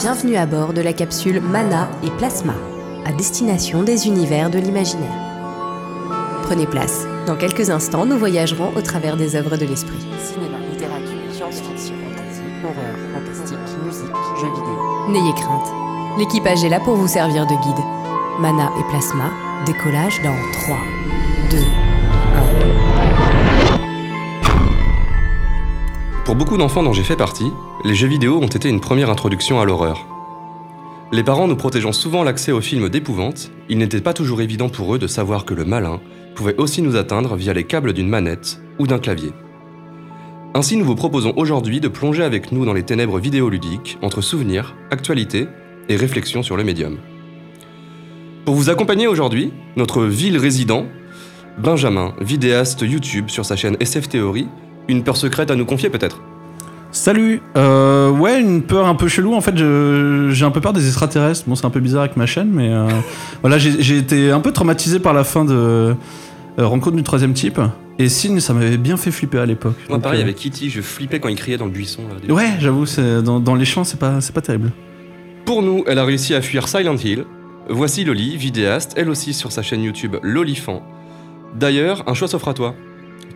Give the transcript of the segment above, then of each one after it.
Bienvenue à bord de la capsule Mana et Plasma, à destination des univers de l'imaginaire. Prenez place. Dans quelques instants, nous voyagerons au travers des œuvres de l'esprit. Cinéma, littérature, science-fiction, fantasy, horreur, fantastique, musique, jeux vidéo. N'ayez crainte. L'équipage est là pour vous servir de guide. Mana et Plasma, décollage dans 3, 2, 1. Pour beaucoup d'enfants dont j'ai fait partie, les jeux vidéo ont été une première introduction à l'horreur. Les parents nous protégeant souvent l'accès aux films d'épouvante, il n'était pas toujours évident pour eux de savoir que le malin pouvait aussi nous atteindre via les câbles d'une manette ou d'un clavier. Ainsi, nous vous proposons aujourd'hui de plonger avec nous dans les ténèbres vidéoludiques entre souvenirs, actualités et réflexions sur le médium. Pour vous accompagner aujourd'hui, notre ville résident, Benjamin, vidéaste YouTube sur sa chaîne SF Theory, une peur secrète à nous confier peut-être Salut euh, Ouais, une peur un peu chelou. En fait, j'ai un peu peur des extraterrestres. Bon, c'est un peu bizarre avec ma chaîne, mais euh, voilà, j'ai été un peu traumatisé par la fin de euh, Rencontre du troisième type. Et Signe, ça m'avait bien fait flipper à l'époque. Moi Donc, pareil euh, avec Kitty, je flippais quand il criait dans le buisson. là, Ouais, j'avoue, dans, dans les champs, c'est pas, pas terrible. Pour nous, elle a réussi à fuir Silent Hill. Voici Loli, vidéaste, elle aussi sur sa chaîne YouTube Lolifant. D'ailleurs, un choix s'offre à toi.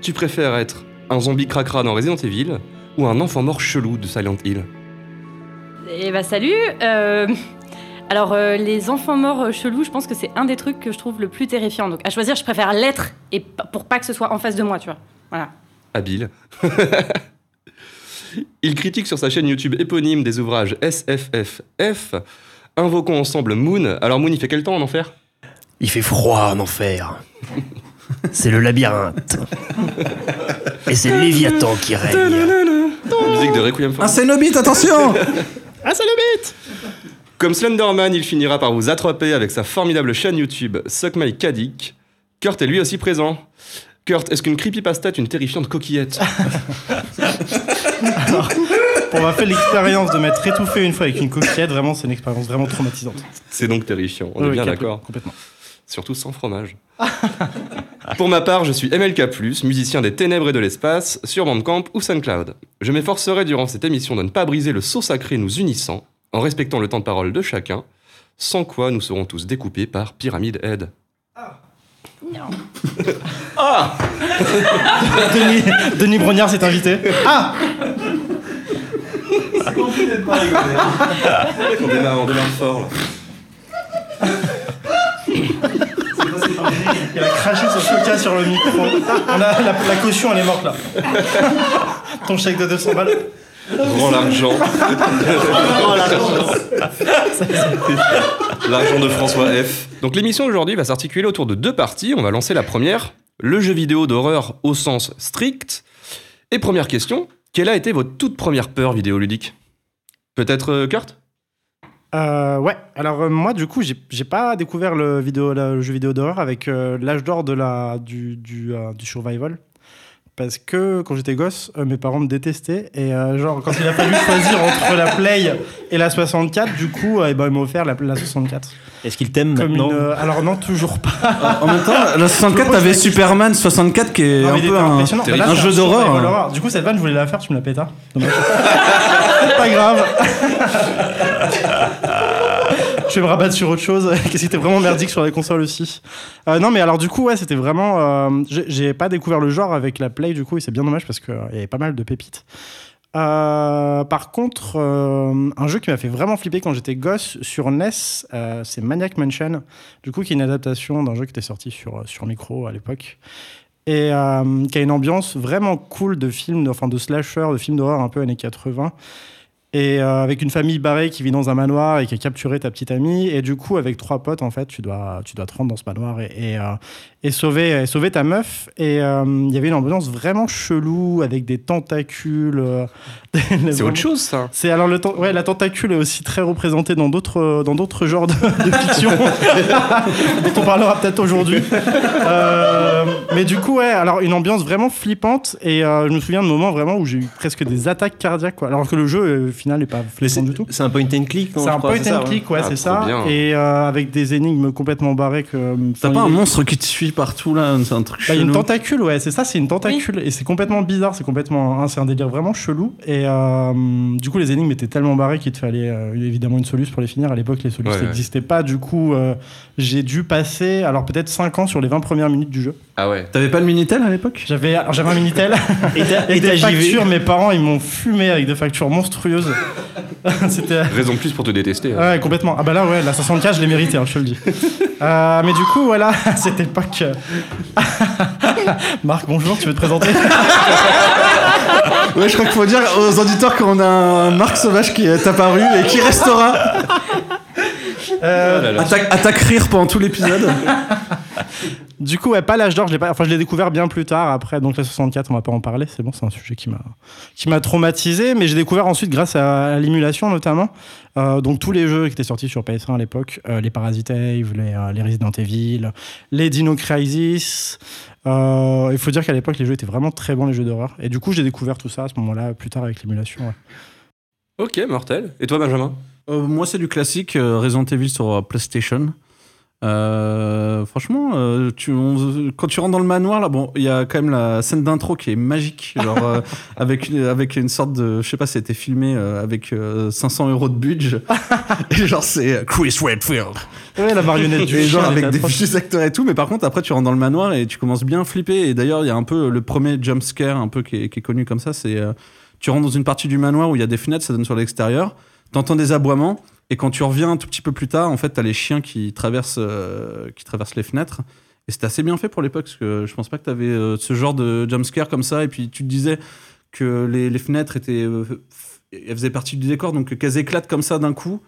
Tu préfères être un zombie cracra dans Resident Evil ou un enfant mort chelou de Silent Hill Eh bah salut euh, Alors euh, les enfants morts euh, chelous, je pense que c'est un des trucs que je trouve le plus terrifiant. Donc à choisir, je préfère l'être et pour pas que ce soit en face de moi, tu vois. Voilà. Habile. Il critique sur sa chaîne YouTube éponyme des ouvrages SFFF. Invoquons ensemble Moon. Alors Moon, il fait quel temps en enfer? Il fait froid en enfer. C'est le labyrinthe. Et c'est Léviathan qui règne. Musique de Requiem for Un Cénobite, attention Comme Slenderman, il finira par vous attraper avec sa formidable chaîne YouTube Suck My Kadik. Kurt est lui aussi présent. Kurt, est-ce qu'une creepypasta est une terrifiante coquillette On m'a fait l'expérience de m'être étouffé une fois avec une coquillette. Vraiment, c'est une expérience vraiment traumatisante. C'est donc terrifiant, on est Oui, bien d'accord. Complètement. Surtout sans fromage. Pour ma part, je suis MLK+, musicien des ténèbres et de l'espace, sur Bandcamp ou SoundCloud. Je m'efforcerai durant cette émission de ne pas briser le sceau sacré nous unissant, en respectant le temps de parole de chacun, sans quoi nous serons tous découpés par Pyramide Head. Denis, Denis Brognard s'est invité. Ah On démarre, on démarre fort. Il a craché son coca sur le micro. On a, la, la caution, elle est morte là. Ton chèque de 200 balles. Rends l'argent. L'argent de François F. Donc l'émission d'aujourd'hui va s'articuler autour de deux parties. On va lancer la première, le jeu vidéo d'horreur au sens strict. Et première question, quelle a été votre toute première peur vidéoludique? Peut-être euh, Kurt? Euh, ouais, alors euh, moi du coup j'ai j'ai pas découvert le, vidéo, le jeu vidéo d'horreur avec euh, l'âge d'or de la, du, du, euh, du survival. Parce que quand j'étais gosse, euh, mes parents me détestaient. Et euh, genre, quand il a fallu choisir entre la Play et la 64, du coup, euh, eh ben, ils m'ont offert la, la 64. Est-ce qu'il t'aime maintenant une, euh, alors non, toujours pas. En même temps, la 64, Je t'avais Superman 64 qui est Non, un peu un. Bah là, un jeu d'horreur. hein. Du coup, cette vanne, je voulais la faire, tu me la pétas. Pas grave. je vais me rabattre sur autre chose. Qu'est-ce qui était vraiment merdique sur les consoles aussi. Euh, non, mais alors du coup, ouais, c'était vraiment. euh, j'ai- pas découvert le genre avec la Play, du coup, et c'est bien dommage parce qu'il y avait pas mal de pépites. Euh, par contre, euh, un jeu qui m'a fait vraiment flipper quand j'étais gosse sur NES, euh, c'est Maniac Mansion, du coup, qui est une adaptation d'un jeu qui était sorti sur, sur micro à l'époque et euh, qui a une ambiance vraiment cool de film, enfin de slasher, de film d'horreur un peu années 80. Et euh, avec une famille barrée qui vit dans un manoir et qui a capturé ta petite amie. Et du coup, avec trois potes, en fait, tu dois, tu dois te rendre dans ce manoir et, euh, et sauver, et sauver ta meuf. Et euh, il y avait une ambiance vraiment chelou avec des tentacules. euh, C'est autre chose ça. c'est alors le ouais, la tentacule est aussi très représentée dans d'autres dans d'autres genres de, de fiction dont on parlera peut-être aujourd'hui. Euh, mais du coup ouais, alors une ambiance vraiment flippante et euh, je me souviens de moments vraiment où j'ai eu presque des attaques cardiaques quoi. Alors que le jeu au final n'est pas flippant du tout. c'est un point and click, C'est un point and click, ouais, Ah, c'est ça. bien. Et euh, avec des énigmes complètement barrées que. T'as pas un monstre qui te suit partout là, c'est un truc Bah, il y a une chelou. tentacule, ouais, c'est ça, c'est une tentacule. Et c'est complètement bizarre, c'est complètement. hein, c'est un délire vraiment chelou. Et euh, du coup, les énigmes étaient tellement barrées qu'il te fallait euh, évidemment une soluce pour les finir. À l'époque, les solutions Ouais, ouais. n'existaient pas. Du coup, euh, j'ai dû passer, alors peut-être 5 ans sur les 20 premières minutes du jeu. Ah ouais. T'avais pas le Minitel à l'époque? J'avais j'avais un Minitel Et et des factures. Mes parents, ils m'ont fumé avec des factures monstrueuses. C'était. Raison de plus pour te détester. hein. Ouais, complètement. Ah bah là, ouais, la 64, je l'ai mérité, hein, je te le dis. Euh, mais du coup, voilà, à cette époque. euh, Marc, bonjour, tu veux te présenter? Ouais, je crois qu'il faut dire aux auditeurs qu'on a un Marc Sauvage qui est apparu et qui restera Euh, Oh là là. attaque, attaque rire pendant tout l'épisode. Du coup, ouais, pas l'âge d'or, je l'ai pas. Enfin, je l'ai découvert bien plus tard. Après, donc la 64, on va pas en parler. C'est bon, c'est un sujet qui m'a qui m'a traumatisé. Mais j'ai découvert ensuite grâce à, l'émulation notamment. Euh, donc tous les jeux qui étaient sortis sur PS1 à l'époque, euh, les Parasite Eve, les, euh, les Resident Evil, les Dino Crisis. Euh, Il faut dire qu'à l'époque, les jeux étaient vraiment très bons, les jeux d'horreur. Et du coup, j'ai découvert tout ça à ce moment-là, plus tard avec l'émulation. ouais. Ok, mortel. Et toi, Benjamin? Euh, moi, c'est du classique euh, Resident Evil sur euh, PlayStation. Euh, franchement, euh, tu, on- quand tu rentres dans le manoir, là, bon, il y a quand même la scène d'intro qui est magique, genre euh, avec une, avec une sorte de, je sais pas, c'était filmé avec euh, 500 euros de budget, et genre c'est Chris Redfield, Ouais, la marionnette du et genre avec des vieux acteurs et tout. Mais par contre, après, tu rentres dans le manoir et tu commences bien à flipper. Et d'ailleurs, il y a un peu le premier jump scare un peu qui est, qui est connu comme ça, c'est tu rentres dans une partie du manoir où il y a des fenêtres, ça donne sur l'extérieur. T'entends des aboiements et quand tu reviens un tout petit peu plus tard, en fait, t'as les chiens qui traversent, euh, qui traversent les fenêtres. Et c'était assez bien fait pour l'époque parce que je pense pas que t'avais euh, ce genre de jumpscare comme ça. Et puis tu te disais que les, les fenêtres étaient, euh, elles faisaient partie du décor, donc qu'elles éclatent comme ça d'un coup,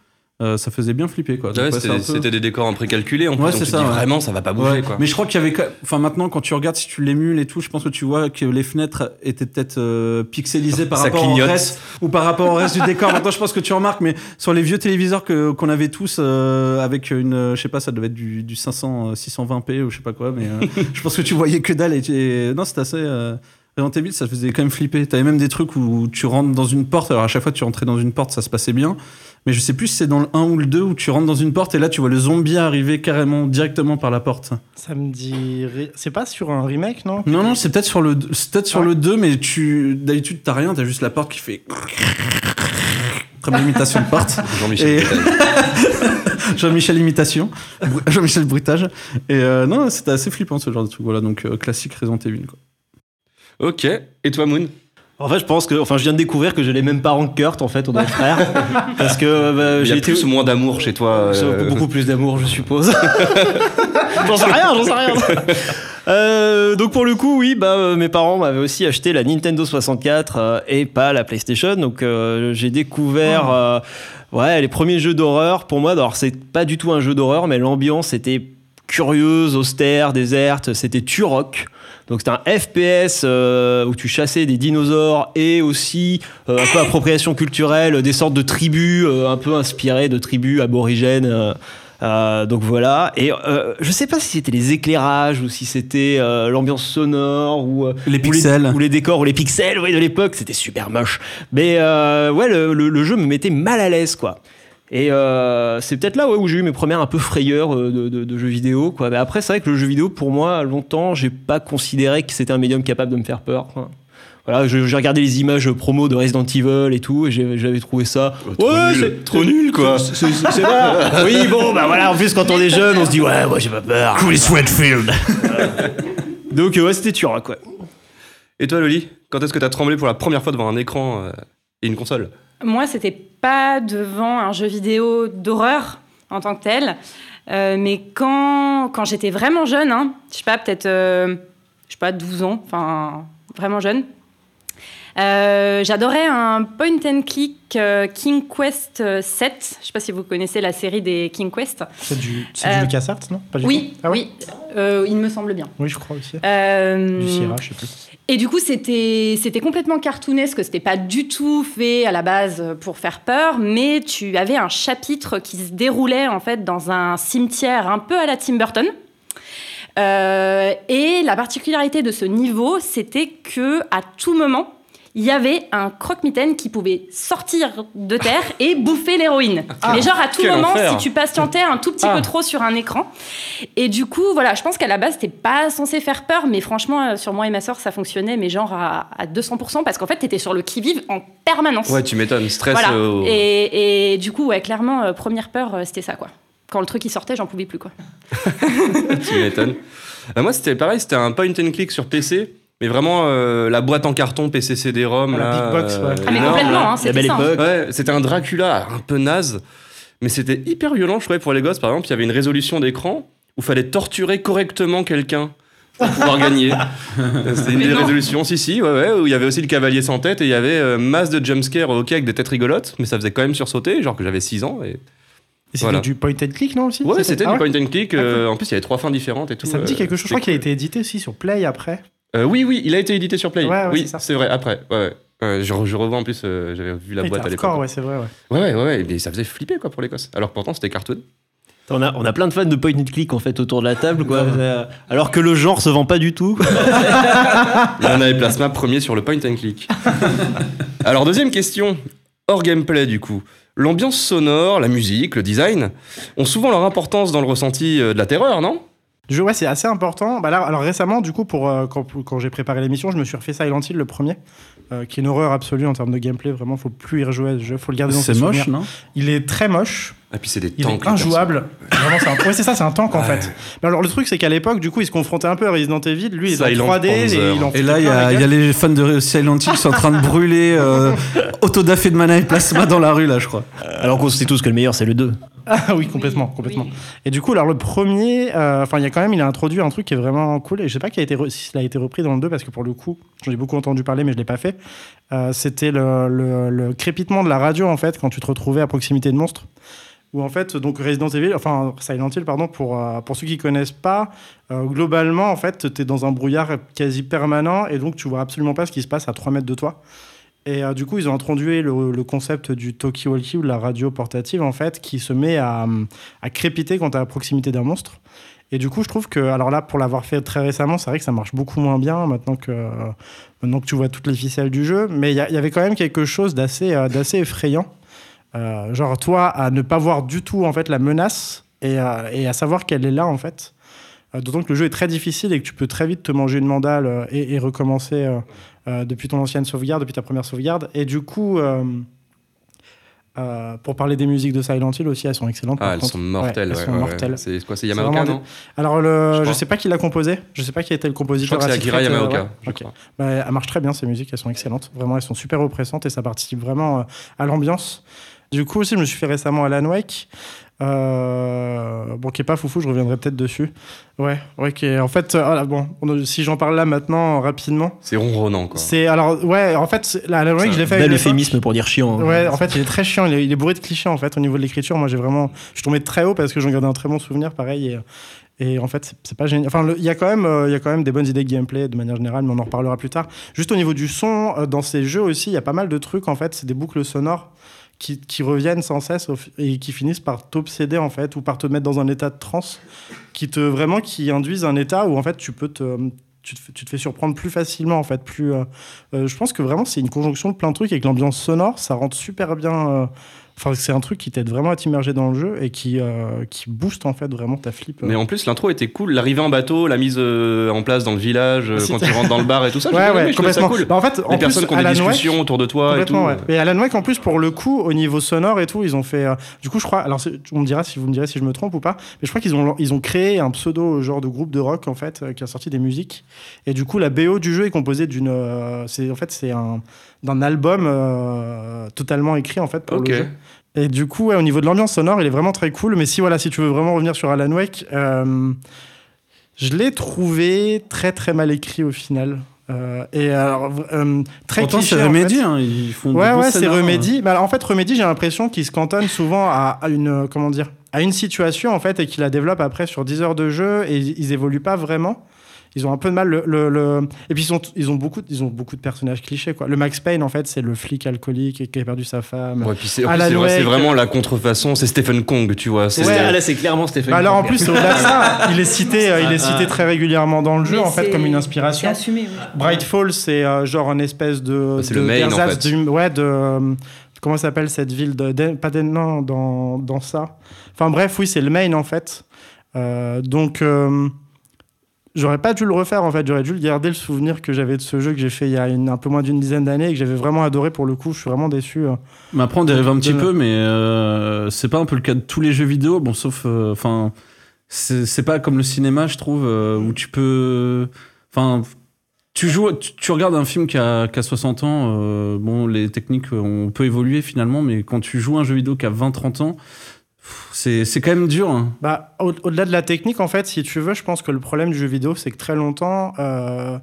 euh, ça faisait bien flipper quoi. Donc, Ouais, C'était un peu- des décors en précalculés. En plus, Ouais, donc c'est tu ça, dis ouais. vraiment, ça va pas bouger. Quoi. Mais je crois qu'il y avait. Enfin, maintenant, quand tu regardes, si tu l'émules et tout, je pense que tu vois que les fenêtres étaient peut-être euh, pixelisées par Ça rapport clignote. au reste ou par rapport au reste du décor. Maintenant, je pense que tu remarques, mais sur les vieux téléviseurs que qu'on avait tous euh, avec une, euh, je sais pas, ça devait être du, du 500, euh, 620p ou je sais pas quoi, mais euh, je pense que tu voyais que dalle. Et, et- non, c'était assez. Euh, Resident Evil, ça faisait quand même flipper. T'avais même des trucs où tu rentres dans une porte. Alors à chaque fois que tu rentrais dans une porte, ça se passait bien. Mais je sais plus si c'est dans le 1 ou le 2 où tu rentres dans une porte et là tu vois le zombie arriver carrément directement par la porte. Ça me dit. C'est pas sur un remake, non? Non, non, c'est peut-être sur le, c'est peut-être sur Ouais. le 2, mais tu, d'habitude, t'as rien, t'as juste la porte qui fait. Comme l'imitation de porte. Jean-Michel. Et-. Jean-Michel imitation. Jean-Michel bruitage. Et euh, non, c'était assez flippant ce genre de truc. Voilà, donc euh, classique Resident Evil. Quoi. Ok. Et toi, Moon? En fait, je pense que, enfin, je viens de découvrir que j'ai les mêmes parents que Kurt, en fait, on être frères. Parce que bah, Il y j'ai été plus ou moins d'amour chez toi. Euh, beaucoup plus d'amour, je suppose. j'en sais rien, j'en sais rien. Euh, donc pour le coup, oui, bah, euh, mes parents m'avaient aussi acheté la Nintendo 64 euh, et pas la PlayStation. Donc euh, j'ai découvert euh, ouais, les premiers jeux d'horreur. Pour moi, alors c'est pas du tout un jeu d'horreur, mais l'ambiance était curieuse, austère, déserte. C'était Turok. Donc c'était un FPS euh, où tu chassais des dinosaures et aussi euh, un peu appropriation culturelle, des sortes de tribus euh, un peu inspirées de tribus aborigènes. euh, euh, donc voilà. Et euh, je sais pas si c'était les éclairages ou si c'était euh, l'ambiance sonore ou Les ou pixels. ou les décors ou les pixels ouais, de l'époque. C'était super moche. Mais euh, ouais, le, le- le jeu me mettait mal à l'aise quoi. Et euh, c'est peut-être là ouais, où j'ai eu mes premières un peu frayeurs euh, de, de- de jeux vidéo. Quoi. Mais après, c'est vrai que le jeu vidéo, pour moi, longtemps, j'ai pas considéré que c'était un médium capable de me faire peur. quoi. Voilà, j'ai regardé les images promo de Resident Evil et tout, et j'avais trouvé ça. trop Ouais, nul. c'est- Trop nul, quoi. c'est- vrai. oui, bon, bah voilà, en plus, quand on est jeune, on se dit, ouais, moi j'ai pas peur. Chris Redfield. Donc, ouais, c'était Turok, quoi. Et toi, Loli Quand est-ce que t'as tremblé pour la première fois devant un écran euh, et une console? Moi, c'était pas devant un jeu vidéo d'horreur en tant que tel, Euh, mais quand, quand j'étais vraiment jeune, hein, je sais pas, peut-être, euh, je sais pas, 12 ans, enfin, vraiment jeune, euh, j'adorais un point and click euh, King Quest euh, 7. Je sais pas si vous connaissez la série des King Quest. C'est du, Euh, du LucasArts, non? Pas du Oui, Ah ouais? oui, il me semble bien. Oui, je crois aussi. Du Sierra, je sais plus. Et du coup, c'était complètement cartoonesque. C'était pas du tout fait à la base pour faire peur, mais tu avais un chapitre qui se déroulait en fait dans un cimetière un peu à la Tim Burton. Euh, et la particularité de ce niveau, c'était que à tout moment, il y avait un croque-mitaine qui pouvait sortir de terre et bouffer l'héroïne. Mais genre à tout moment, enfer. si tu patientais un tout petit Ah. peu trop sur un écran. Et du coup, voilà, je pense qu'à la base, c'était pas censé faire peur, mais franchement, euh, sur moi et ma soeur, ça fonctionnait, mais genre à, à 200%, parce qu'en fait, t'étais sur le qui-vive en permanence. Ouais, tu m'étonnes. Stress. Voilà. euh, Et, et du coup, ouais, clairement, euh, première peur, euh, c'était ça, quoi. Quand le truc il sortait, j'en pouvais plus, quoi. tu m'étonnes. Moi, c'était pareil, c'était un point and click sur PC, mais vraiment euh, la boîte en carton PC CD-ROM. Ah, la là, big box, ouais. Ah, mais énorme, complètement, hein, c'était ça. hein. Ouais, c'était un Dracula un peu naze, mais c'était hyper violent, je trouvais, pour les gosses. Par exemple, il y avait une résolution d'écran où il fallait torturer correctement quelqu'un pour pouvoir gagner. C'était une Mais des non. résolutions, si, si, ouais, ouais, où il y avait aussi le cavalier sans tête et il y avait euh, masse de jumpscares, ok, avec des têtes rigolotes, mais ça faisait quand même sursauter, genre que j'avais 6 ans. Et... Et c'était Voilà. du point and click, non aussi? Ouais, c'était Ah du point and click. euh, en plus, il y avait trois fins différentes et tout. Ça me dit euh, quelque chose? Je crois qu'il a été édité aussi sur Play après. Euh, oui, oui, il a été édité sur Play. Ouais, ouais, oui, c'est vrai, après. Ouais, ouais. Ouais, je, re- je revois en plus, euh, j'avais vu la Il boîte était à l'époque. ouais, c'est vrai. Ouais. Ouais, ouais, ouais, mais ça faisait flipper quoi pour les gosses. Alors que pourtant c'était cartoon. On a, on a plein de fans de point and click en fait autour de la table, quoi. Euh, Alors que le genre se vend pas du tout. Y en avait Plasma premier sur le point and click. Alors deuxième question, hors gameplay du coup. L'ambiance sonore, la musique, le design ont souvent leur importance dans le ressenti euh, de la terreur, non? Du jeu, ouais, c'est assez important. Bah là, alors récemment, du coup, pour, euh, quand, quand j'ai préparé l'émission, je me suis refait Silent Hill, le premier, euh, qui est une horreur absolue en termes de gameplay. Vraiment, faut plus y rejouer à ce jeu, faut le garder dans ses C'est moche, souvenirs. non? Il est très moche, Et puis c'est des il tanks. est injouable. Vraiment, c'est un... ouais, c'est ça, c'est un tank en fait. Mais alors le truc, c'est qu'à l'époque, du coup, il se confrontait un peu à Resident Evil. Lui, il est en 3D et Panzer. il en Et là, il y, a- il y les fans de Silent Hill qui sont en train de brûler euh, autodafé de mana et plasma dans la rue, là, je crois. Alors qu'on sait tous que le meilleur c'est le 2. Ah oui, complètement, complètement. Et du coup, alors le premier, euh, enfin, il y a quand même, il a introduit un truc qui est vraiment cool. Et je sais pas qui a été re- si il a été repris dans le 2 parce que pour le coup, j'en ai beaucoup entendu parler, mais je l'ai pas fait. Euh, C'était le, le- le crépitement de la radio en fait quand tu te retrouvais à proximité de monstres. Où en fait, donc Resident Evil, enfin Silent Hill, pardon, pour, euh, pour ceux qui connaissent pas, euh, globalement, en fait, tu es dans un brouillard quasi permanent et donc tu vois absolument pas ce qui se passe à 3 mètres de toi. Et euh, du coup, ils ont introduit le, concept du talkie-walkie ou de la radio portative, en fait, qui se met à, à crépiter quand tu es à proximité d'un monstre. Et du coup, je trouve que, alors là, pour l'avoir fait très récemment, c'est vrai que ça marche beaucoup moins bien maintenant que, maintenant que tu vois toutes les ficelles du jeu. Mais il y, y avait quand même quelque chose d'assez d'assez effrayant. Euh, genre, toi, à ne pas voir du tout, en fait, la menace et, et à savoir qu'elle est là, en fait. Euh, D'autant que le jeu est très difficile et que tu peux très vite te manger une mandale euh, et, et recommencer depuis ton ancienne sauvegarde, depuis ta première sauvegarde. Et du coup, euh, pour parler des musiques de Silent Hill aussi, elles sont excellentes. Ah, elles contre. sont mortelles. Ouais, ouais, ouais. C'est quoi, c'est Yamaoka, non Alors, le, Je je, sais pas qui l'a composé. Je sais pas qui été le Je compositeur. crois que c'est Akira euh, Yamaoka. je. Bah, elle marche très bien, ces musiques, elles sont excellentes. Vraiment, elles sont super oppressantes et ça participe vraiment euh, à l'ambiance. Du coup, aussi, je me suis fait récemment Alan Wake. Euh, bon, qui est pas foufou, je reviendrai peut-être dessus. Ouais, ouais, qui est- en fait, euh, voilà, bon, on si j'en parle là maintenant, rapidement. C'est ronronnant quoi. C'est, alors, ouais, en fait, la Alan Wake, je l'ai fait Bel euphémisme pour dire chiant. hein. Ouais, en fait, il est très chiant. Il est, il est bourré de clichés, en fait, au niveau de l'écriture. Moi, j'ai vraiment. Je suis tombé très haut parce que j'en gardais un très bon souvenir, pareil. Et, et en fait, c'est- pas génial. Enfin, il y, a quand même, euh, il y a quand même des bonnes idées de gameplay de manière générale, mais on en reparlera plus tard. Juste au niveau du son, euh, dans ces jeux aussi, il y a pas mal de trucs, en fait. C'est des boucles sonores qui, reviennent sans cesse et qui finissent par t'obséder, en fait, ou par te mettre dans un état de transe, qui te vraiment qui induisent un état où, en fait, tu peux te. Fais- tu te fais surprendre plus facilement en fait plus euh, euh, je pense que vraiment c'est une conjonction de plein de trucs avec l'ambiance sonore ça rentre super bien euh, Enfin, c'est un truc qui t'aide vraiment à t'immerger dans le jeu et qui, euh, qui booste en fait vraiment ta flip. euh. Mais en plus, l'intro était cool. L'arrivée en bateau, la mise euh, en place dans le village, euh, Si quand tu rentres dans le bar et tout ça. ouais, ouais, complètement. cool. Bah, en fait, en Les plus, personnes qui ont des Alan Wake- discussions autour de toi et tout. Ouais. Et Alan Wake, en plus, pour le coup, au niveau sonore et tout, ils ont fait. du coup, je crois. Alors, on me dira si vous me direz si je me trompe ou pas. Mais je crois qu'ils ont, ils ont créé un pseudo genre de groupe de rock en fait qui a sorti des musiques. Et du coup, la BO du jeu est composée d'une. c'est en fait c'est un d'un album totalement écrit en fait pour le jeu. Et du coup, ouais, au niveau de l'ambiance sonore, il est vraiment très cool. Mais si voilà, si tu veux vraiment revenir sur Alan Wake, euh, je l'ai trouvé très très mal écrit au final. Euh, et alors, euh, très Pourtant, c'est. Remedy, hein, ils font Ouais, ouais, c'est Remedy. Alors, en fait, Remedy, j'ai l'impression qu'il se cantonne souvent à, à une, euh, comment dire, à une situation en fait, et qu'il la développe après sur 10 heures de jeu, et ils, ils évoluent pas vraiment. Ils ont un peu de mal. Le, le- le- Et puis ils, sont, ils, ont beaucoup, ils ont beaucoup de personnages clichés. Quoi. Le Max Payne, en fait, c'est le flic alcoolique qui a perdu sa femme. Ouais, puis c'est en Alan plus, c'est vrai, c'est Wake. vraiment la contrefaçon. C'est Stephen Kong, tu vois. c'est- Ouais. Ah, là, c'est clairement Stéphane. Bah alors en plus, au-delà de ça, il est cité, euh, il est cité ah. très régulièrement dans le jeu, Mais en fait, comme une C'est inspiration. assumé. oui. Brightfall, c'est euh, genre un espèce de. Bah, c'est de le Maine, en fait. du- ouais, de. euh, comment s'appelle cette ville de, de- Pas d'En- non, dans, dans ça. Enfin bref, oui, c'est le Maine, en fait. Euh, donc. J'aurais pas dû le refaire en fait, j'aurais dû garder le souvenir que j'avais de ce jeu que j'ai fait il y a une- un peu moins d'une dizaine d'années et que j'avais vraiment adoré pour le coup. Je suis vraiment déçu. euh. Mais après, on dérive un petit De- peu, mais euh, c'est pas un peu le cas de tous les jeux vidéo. Bon, sauf. euh, Enfin. c'est c'est pas comme le cinéma, je trouve, euh, où tu peux. Enfin. Tu, joues, tu, tu regardes un film qui a, qui a 60 ans, bon, les techniques, on peut évoluer finalement, mais quand tu joues un jeu vidéo qui a 20-30 ans, c'est quand même dur. hein. Bah, au- au-delà de la technique, en fait, si tu veux, je pense que le problème du jeu vidéo, c'est que très longtemps, euh,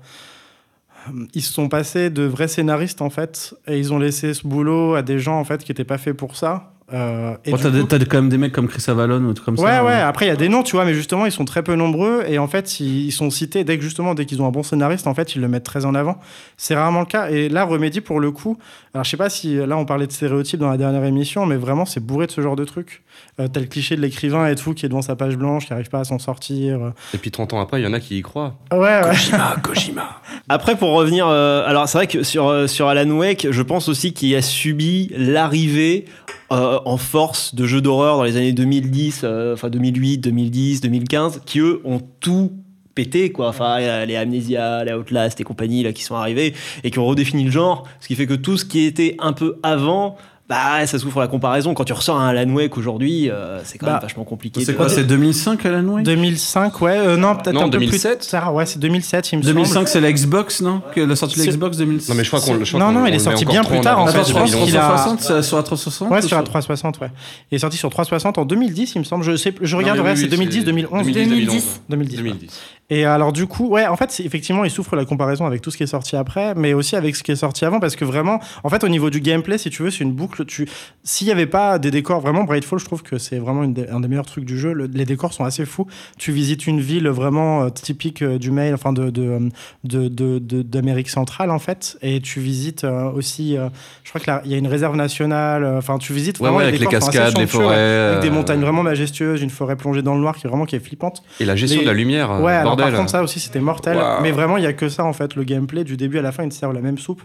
ils se sont passés de vrais scénaristes, en fait, et ils ont laissé ce boulot à des gens, en fait, qui n'étaient pas faits pour ça. Euh, et t'as, coup- quand même des mecs comme Chris Avalon ou trucs comme Ouais, ça. ouais, hein. après il y a des noms, tu vois, mais justement, ils sont très peu nombreux et en fait, ils, ils sont cités dès que justement, dès qu'ils ont un bon scénariste, en fait, ils le mettent très en avant. C'est rarement le cas. Et là, Remedy, pour le coup, alors je sais pas si là on parlait de stéréotypes dans la dernière émission, mais vraiment, c'est bourré de ce genre de trucs. Euh, t'as le cliché de l'écrivain et tout qui est devant sa page blanche, qui arrive pas à s'en sortir. Et puis 30 ans après, il y en a qui y croient. Ouais, ouais. Kojima, Kojima. Après, pour revenir, euh, alors c'est vrai que sur, euh, sur Alan Wake, je pense aussi qu'il a subi l'arrivée euh, en force de jeux d'horreur dans les années 2010, euh, enfin 2008, 2010, 2015, qui eux ont tout pété quoi. Enfin les Amnesia les Outlast et compagnie là qui sont arrivés et qui ont redéfini le genre ce qui fait que tout ce qui était un peu avant bah ça souffre la comparaison quand tu ressors un Alan Wake aujourd'hui euh, c'est quand Bah, même vachement compliqué C'est de- quoi C'est 2005 Alan Wake 2005, ouais, euh, non, peut-être Non, un peu 2007. plus tard. Ouais, c'est 2007, il me semble. 2005, c'est la Xbox, non Que La sortie de la Xbox 2005 Non, mais je crois qu'on crois Non, non, il est le sorti bien plus tard, en fait, je pense 2011. qu'il a- 360, c'est sur la 360 Ouais, ou sur la 360, ouais. Il est sorti sur 360 en 2010, il me semble. Je, sais, je regarderai, oui, c'est oui, 2010, c'est 2011. 2010, 2010. 2010. 2010. Et alors du coup, ouais, en fait, effectivement, il souffre la comparaison avec tout ce qui est sorti après, mais aussi avec ce qui est sorti avant, parce que vraiment, en fait, au niveau du gameplay, si tu veux, c'est une boucle. Tu, s'il y avait pas des décors, vraiment, Brightfall, je trouve que c'est vraiment une des- un des meilleurs trucs du jeu. Le- les décors sont assez fous. Tu visites une ville vraiment euh, typique euh, du mail, enfin de euh, de- d'Amérique centrale en fait, et tu visites euh, aussi, je crois que là, il y a une réserve nationale. Enfin, tu visites vraiment ouais, les avec les décors cascades, les forêts. avec des montagnes vraiment majestueuses, une forêt plongée dans le noir qui est vraiment qui est flippante. Et la gestion Les- de la lumière, Ouais, alors bordel. par contre, ça aussi, c'était mortel. Mais vraiment, il y a que ça, en fait. Le gameplay, du début à la fin, ils te servent la même soupe.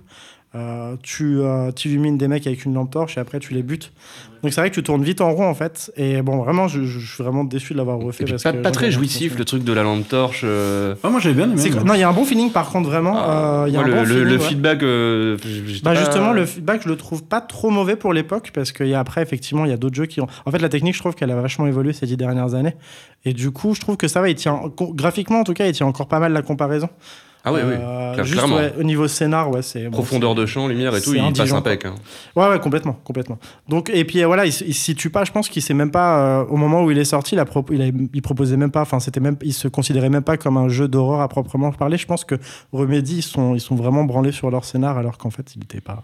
Euh, tu, euh, illumines des mecs avec une lampe torche et après, tu les butes. Donc, c'est vrai que tu tournes vite en rond, en fait. Et bon, vraiment, je, je suis vraiment déçu de l'avoir refait. Parce pas, que pas j'en très jouissif le truc de la lampe torche. euh, Ah, moi j'avais bien aimé. Non, il y a un bon feeling, par contre, vraiment. ah, Euh, il y a moi, un le, bon le- feeling, le ouais. feedback. euh, Bah pas- justement, le feedback, je le trouve pas trop mauvais pour l'époque parce qu'il y a après, effectivement, il y a d'autres jeux qui ont. En fait, la technique, je trouve qu'elle a vachement évolué ces dix dernières années. Et du coup, je trouve que ça va, il tient. Graphiquement, en tout cas, il tient encore pas mal la comparaison. Ah oui, oui. Euh, juste clairement. ouais, au niveau scénar, ouais, c'est. bon, Profondeur de champ, lumière et tout, il passe impec. hein. Ouais, ouais, complètement, complètement. Donc, et puis voilà, il, il se situe pas, je pense qu'il sait même pas, euh, au moment où il est sorti, il, a pro- il, a- il proposait même pas, enfin, c'était même, il se considérait même pas comme un jeu d'horreur à proprement parler. Je pense que Remedy, ils sont, ils sont vraiment branlés sur leur scénar, alors qu'en fait, il était pas,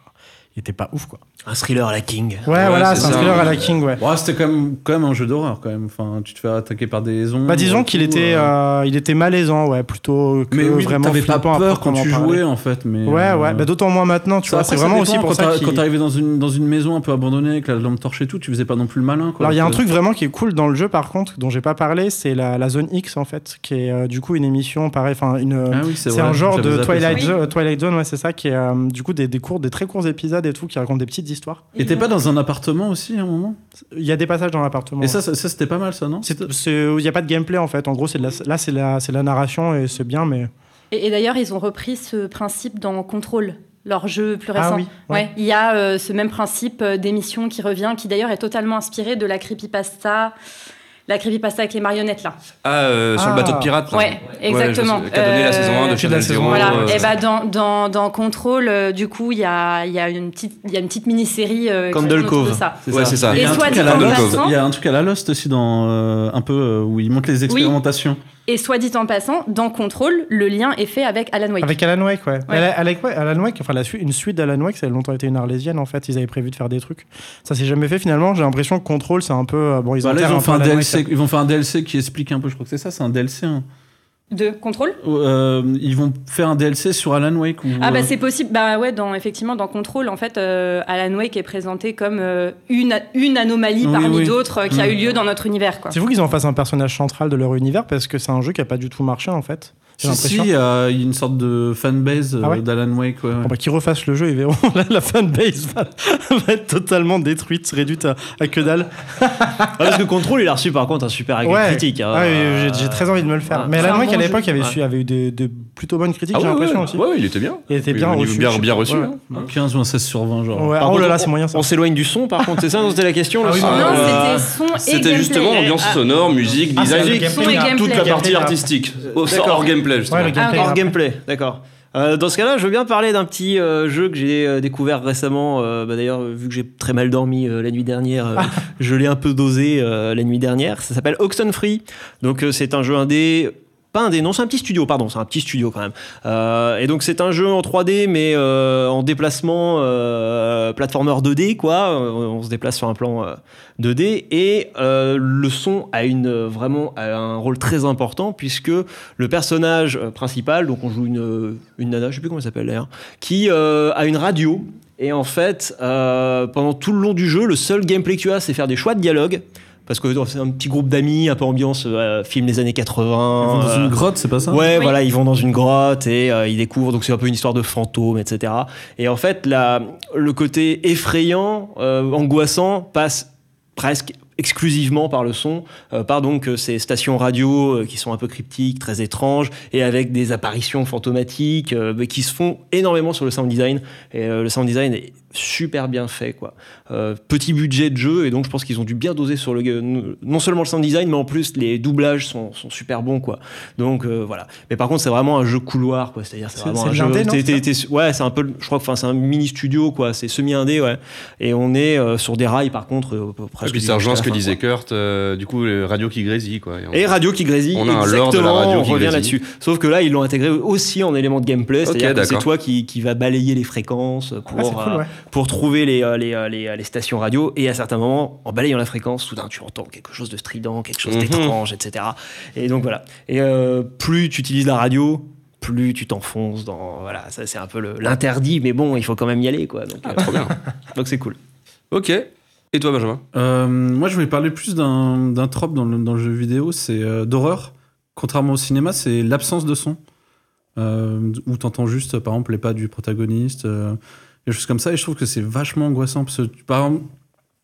il était pas ouf, quoi. un thriller à la King Ouais, Ouais, voilà, c'est un ça. thriller à la King, ouais. Ouais, c'était quand même, quand même un jeu d'horreur quand même. Enfin, tu te fais attaquer par des ombres. Bah, disons qu'il était, euh. euh, il était malaisant, ouais, plutôt que Mais oui, vraiment t'avais pas peur quand tu jouais en fait. Mais Ouais, euh, ouais, bah, d'autant moins maintenant, tu ça, vois. C'est vraiment dépend, aussi pour quand ça Quand t'arrivais dans une, dans une maison un peu abandonnée avec la lampe torche et tout, tu faisais pas non plus le malin. Quoi. Alors il y a un truc vraiment qui est cool dans le jeu par contre dont j'ai pas parlé, c'est la, la zone X en fait, qui est euh, du coup une émission pareil, enfin une. euh, Ah oui, c'est un genre de Twilight, Twilight Zone, ouais, c'est ça, qui est euh, du coup des, des courts, des très courts épisodes et tout, qui racontent des petites histoires. Et t'es pas dans un appartement aussi à un moment? Il y a des passages dans l'appartement. Et ça, ça, ça, c'était pas mal ça, non? Il y a pas de gameplay en fait. En gros, c'est de la, là c'est la, c'est la narration et c'est bien, mais Et, et d'ailleurs, ils ont repris ce principe dans Control, leur jeu plus Ah récent. oui, ouais. ouais. il y a euh, ce même principe euh, d'émission qui revient, qui d'ailleurs est totalement inspiré de la creepypasta, la creepypasta avec les marionnettes là. Ah, euh, sur Ah. le bateau de pirate là. Ouais, exactement. Qui a donné la Euh, saison 1 de de la Channel saison Zero. un, Voilà. euh, Et bah dans, dans, dans Control, euh, du coup, il y a, il y a une petite, il y a une petite mini-série euh, Candle Cove. ça. Ouais, c'est ça. Il y, a Et un truc à la Lost, passant- il y a un truc à la Lost aussi dans euh, un peu euh, où ils montrent les expérimentations. Et soit dit en passant, dans Control, le lien est fait avec Alan Wake. avec Alan Wake, ouais. Ouais. Alan, Alan Wake- Alan Wake, enfin la suite, une suite d'Alan Wake, ça a longtemps été une arlésienne en fait. Ils avaient prévu de faire des trucs. Ça s'est jamais fait finalement. J'ai l'impression que Control, c'est un peu euh, bon, ils Bah là, ils, vont un Wake, ils vont faire un DLC qui explique un peu, je crois que c'est ça, c'est un DLC. hein. De contrôle Euh, ils vont faire un DLC sur Alan Wake ou, Ah bah euh, c'est possible. Bah ouais, dans, effectivement, dans Control, en fait, euh, Alan Wake est présenté comme euh, une, une anomalie Oui, parmi oui. d'autres euh, qui a Mm. eu lieu dans notre univers. Quoi. C'est vous qu'ils en fassent un personnage central de leur univers parce que c'est un jeu qui a pas du tout marché en fait. J'ai Si, euh, il y a une sorte de fanbase euh, Ah ouais d'Alan Wake. ouais, ouais. Bon, bah, qu'ils refassent le jeu, ils verront. La, la fanbase va, va être totalement détruite, réduite à, à que dalle. Ah, parce que Control, il a reçu par contre un super critique. hein. Ah j'ai- très envie de me le faire. Ouais. Mais Alan Wake bon à l'époque avait, avait eu des, de plutôt bonnes critiques, Ah j'ai ouais, l'impression ouais, aussi. ouais, il était bien. Il était bien reçu. bien, bien reçu. Ouais. hein. 15 ou un 16 sur 20, genre. Oh là contre, là, c'est moyen ça. On s'éloigne du son, par contre, c'est ça dont c'était la question Ah oui, non, Non, Euh, c'était son et C'était justement ambiance Ah, sonore, musique, Ah, design, toute la partie artistique. D'accord. hors gameplay, justement. Ah, Hors gameplay, d'accord. Euh, dans ce cas-là, je veux bien parler d'un petit euh, jeu que j'ai euh, découvert récemment. Euh, bah, D'ailleurs, vu que j'ai très mal dormi euh, la nuit dernière, euh, je l'ai un peu dosé euh, la nuit dernière. Ça s'appelle Oxenfree. Donc, euh, c'est un jeu indé. Pas indé, non, c'est un petit studio, pardon, c'est un petit studio quand même. Euh, et donc, c'est un jeu en 3D, mais euh, en déplacement euh, platformer 2D, quoi. Euh, On se déplace sur un plan euh, 2D. Et le son a une, vraiment a un rôle très important, puisque le personnage principal, donc on joue une, une nana, je sais plus comment elle s'appelle d'ailleurs, qui a une radio. Et en fait, pendant tout le long du jeu, le seul gameplay que tu as, c'est faire des choix de dialogue. Parce que c'est un petit groupe d'amis, un peu ambiance euh, film des années 80. Ils vont dans euh, une grotte, c'est pas ça? Ouais, Oui. voilà, ils vont dans une grotte et euh, ils découvrent, donc c'est un peu une histoire de fantômes, etc. Et en fait, la, le côté effrayant, euh, angoissant, passe presque exclusivement par le son, euh, par donc euh, ces stations radio euh, qui sont un peu cryptiques, très étranges, et avec des apparitions fantomatiques euh, mais qui se font énormément sur le sound design. Et euh, le sound design est super bien fait, quoi. Euh, petit budget de jeu, et donc je pense qu'ils ont dû bien doser sur le non seulement le sound design, mais en plus les doublages sont, sont super bons, quoi. Donc euh, voilà. Mais par contre, c'est vraiment un jeu couloir, quoi. C'est-à-dire, c'est C'est- vraiment c'est un jeu. l'indé, non, t'es- c'est t'es- t'es- ouais, c'est un peu. Je crois que enfin, c'est un mini studio, quoi. C'est semi-indé, ouais. Et on est euh, sur des rails, par contre, euh, Et presque. ça rejoint ce que disait Kurt, euh, du coup, radio qui grésille, quoi. Et on- et Radio qui grésille, On a un lore de exactement, la radio on qui revient grésille. là-dessus. Sauf que là, ils l'ont intégré aussi en élément de gameplay, c'est-à-dire que c'est toi qui, qui va balayer les fréquences pour, Ah, pour trouver les, euh, les, euh, les, euh, les stations radio, et à certains moments, en balayant la fréquence, soudain tu entends quelque chose de strident, quelque chose Mhm. d'étrange, etc. Et donc voilà. Et euh, plus tu utilises la radio, plus tu t'enfonces dans... Voilà, ça c'est un peu le- l'interdit, mais bon, il faut quand même y aller, quoi. Donc Ah, euh, trop bien. donc c'est cool. Ok. Et toi, Benjamin? Euh, moi, je voulais parler plus d'un d'un trope dans le, dans le jeu vidéo, c'est euh, d'horreur. Contrairement au cinéma, c'est l'absence de son. Euh, où t'entends juste, par exemple, les pas du protagoniste, euh, des choses comme ça. Et je trouve que c'est vachement angoissant. Parce que, par exemple,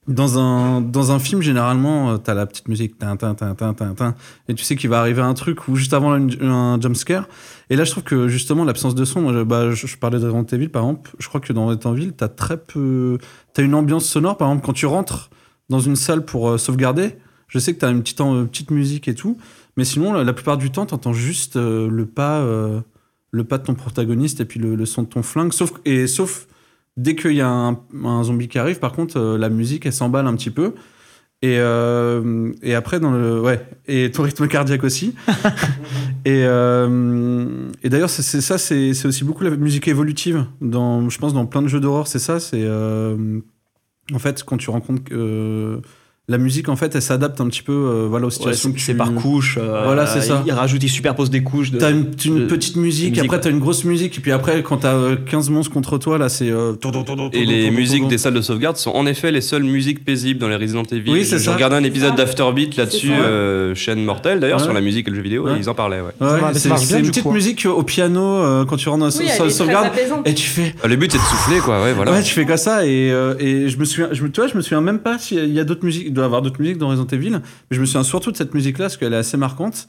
dans un, dans un film, généralement, euh, t'as la petite musique, tin, tin, tin, tin, tin, et tu sais qu'il va arriver un truc ou juste avant une- un jump scare. Et là, je trouve que justement, l'absence de son, je, bah, je, parlais de Resident Evil, par exemple, je crois que dans Resident Evil, t'as très peu. T'as une ambiance sonore, par exemple, quand tu rentres dans une salle pour euh, sauvegarder, je sais que t'as une petite, euh, petite musique et tout, mais sinon, la, plupart du temps, t'entends juste le pas. le pas de ton protagoniste et puis le, le son de ton flingue. Sauf, et sauf dès qu'il y a un, un zombie qui arrive, par contre, euh, la musique, elle s'emballe un petit peu. Et, euh, et après, dans le. Ouais, et ton rythme cardiaque aussi. et euh, et d'ailleurs, c'est ça, c'est c'est aussi beaucoup la musique évolutive. Dans, je pense dans plein de jeux d'horreur, c'est ça. C'est. euh, en fait, quand tu rencontres. Euh, la musique, en fait, elle s'adapte un petit peu euh, voilà, aux situations c'est que c'est tu- par couche. euh, Voilà, c'est ça. Ils rajoutent, ils superposent des couches de. T'as une, une de- petite musique, musique, après ouais. t'as une grosse musique, et puis après, quand t'as euh, 15 monstres contre toi, là, c'est. euh, Et les musiques des salles de sauvegarde sont en effet les seules musiques paisibles dans les Resident Evil. Oui, c'est J'ai ça. regardé un épisode ça. d'Afterbeat là-dessus, euh, chaîne mortelle d'ailleurs, Ouais. sur la musique et le jeu vidéo, Ouais. et ils en parlaient, ouais. C'est une petite coup. musique au piano euh, quand tu rentres dans la Oui, salle elle de est très sauvegarde, apaisante. et tu fais. Ah, Le but c'est de souffler, quoi, ouais, voilà. Ouais, tu fais comme ça, et, euh, et je me souviens, je me, tu vois, je me souviens même pas s'il y a d'autres musiques, il doit avoir d'autres musiques dans Resident Evil, mais je me souviens surtout de cette musique-là, parce qu'elle est assez marquante.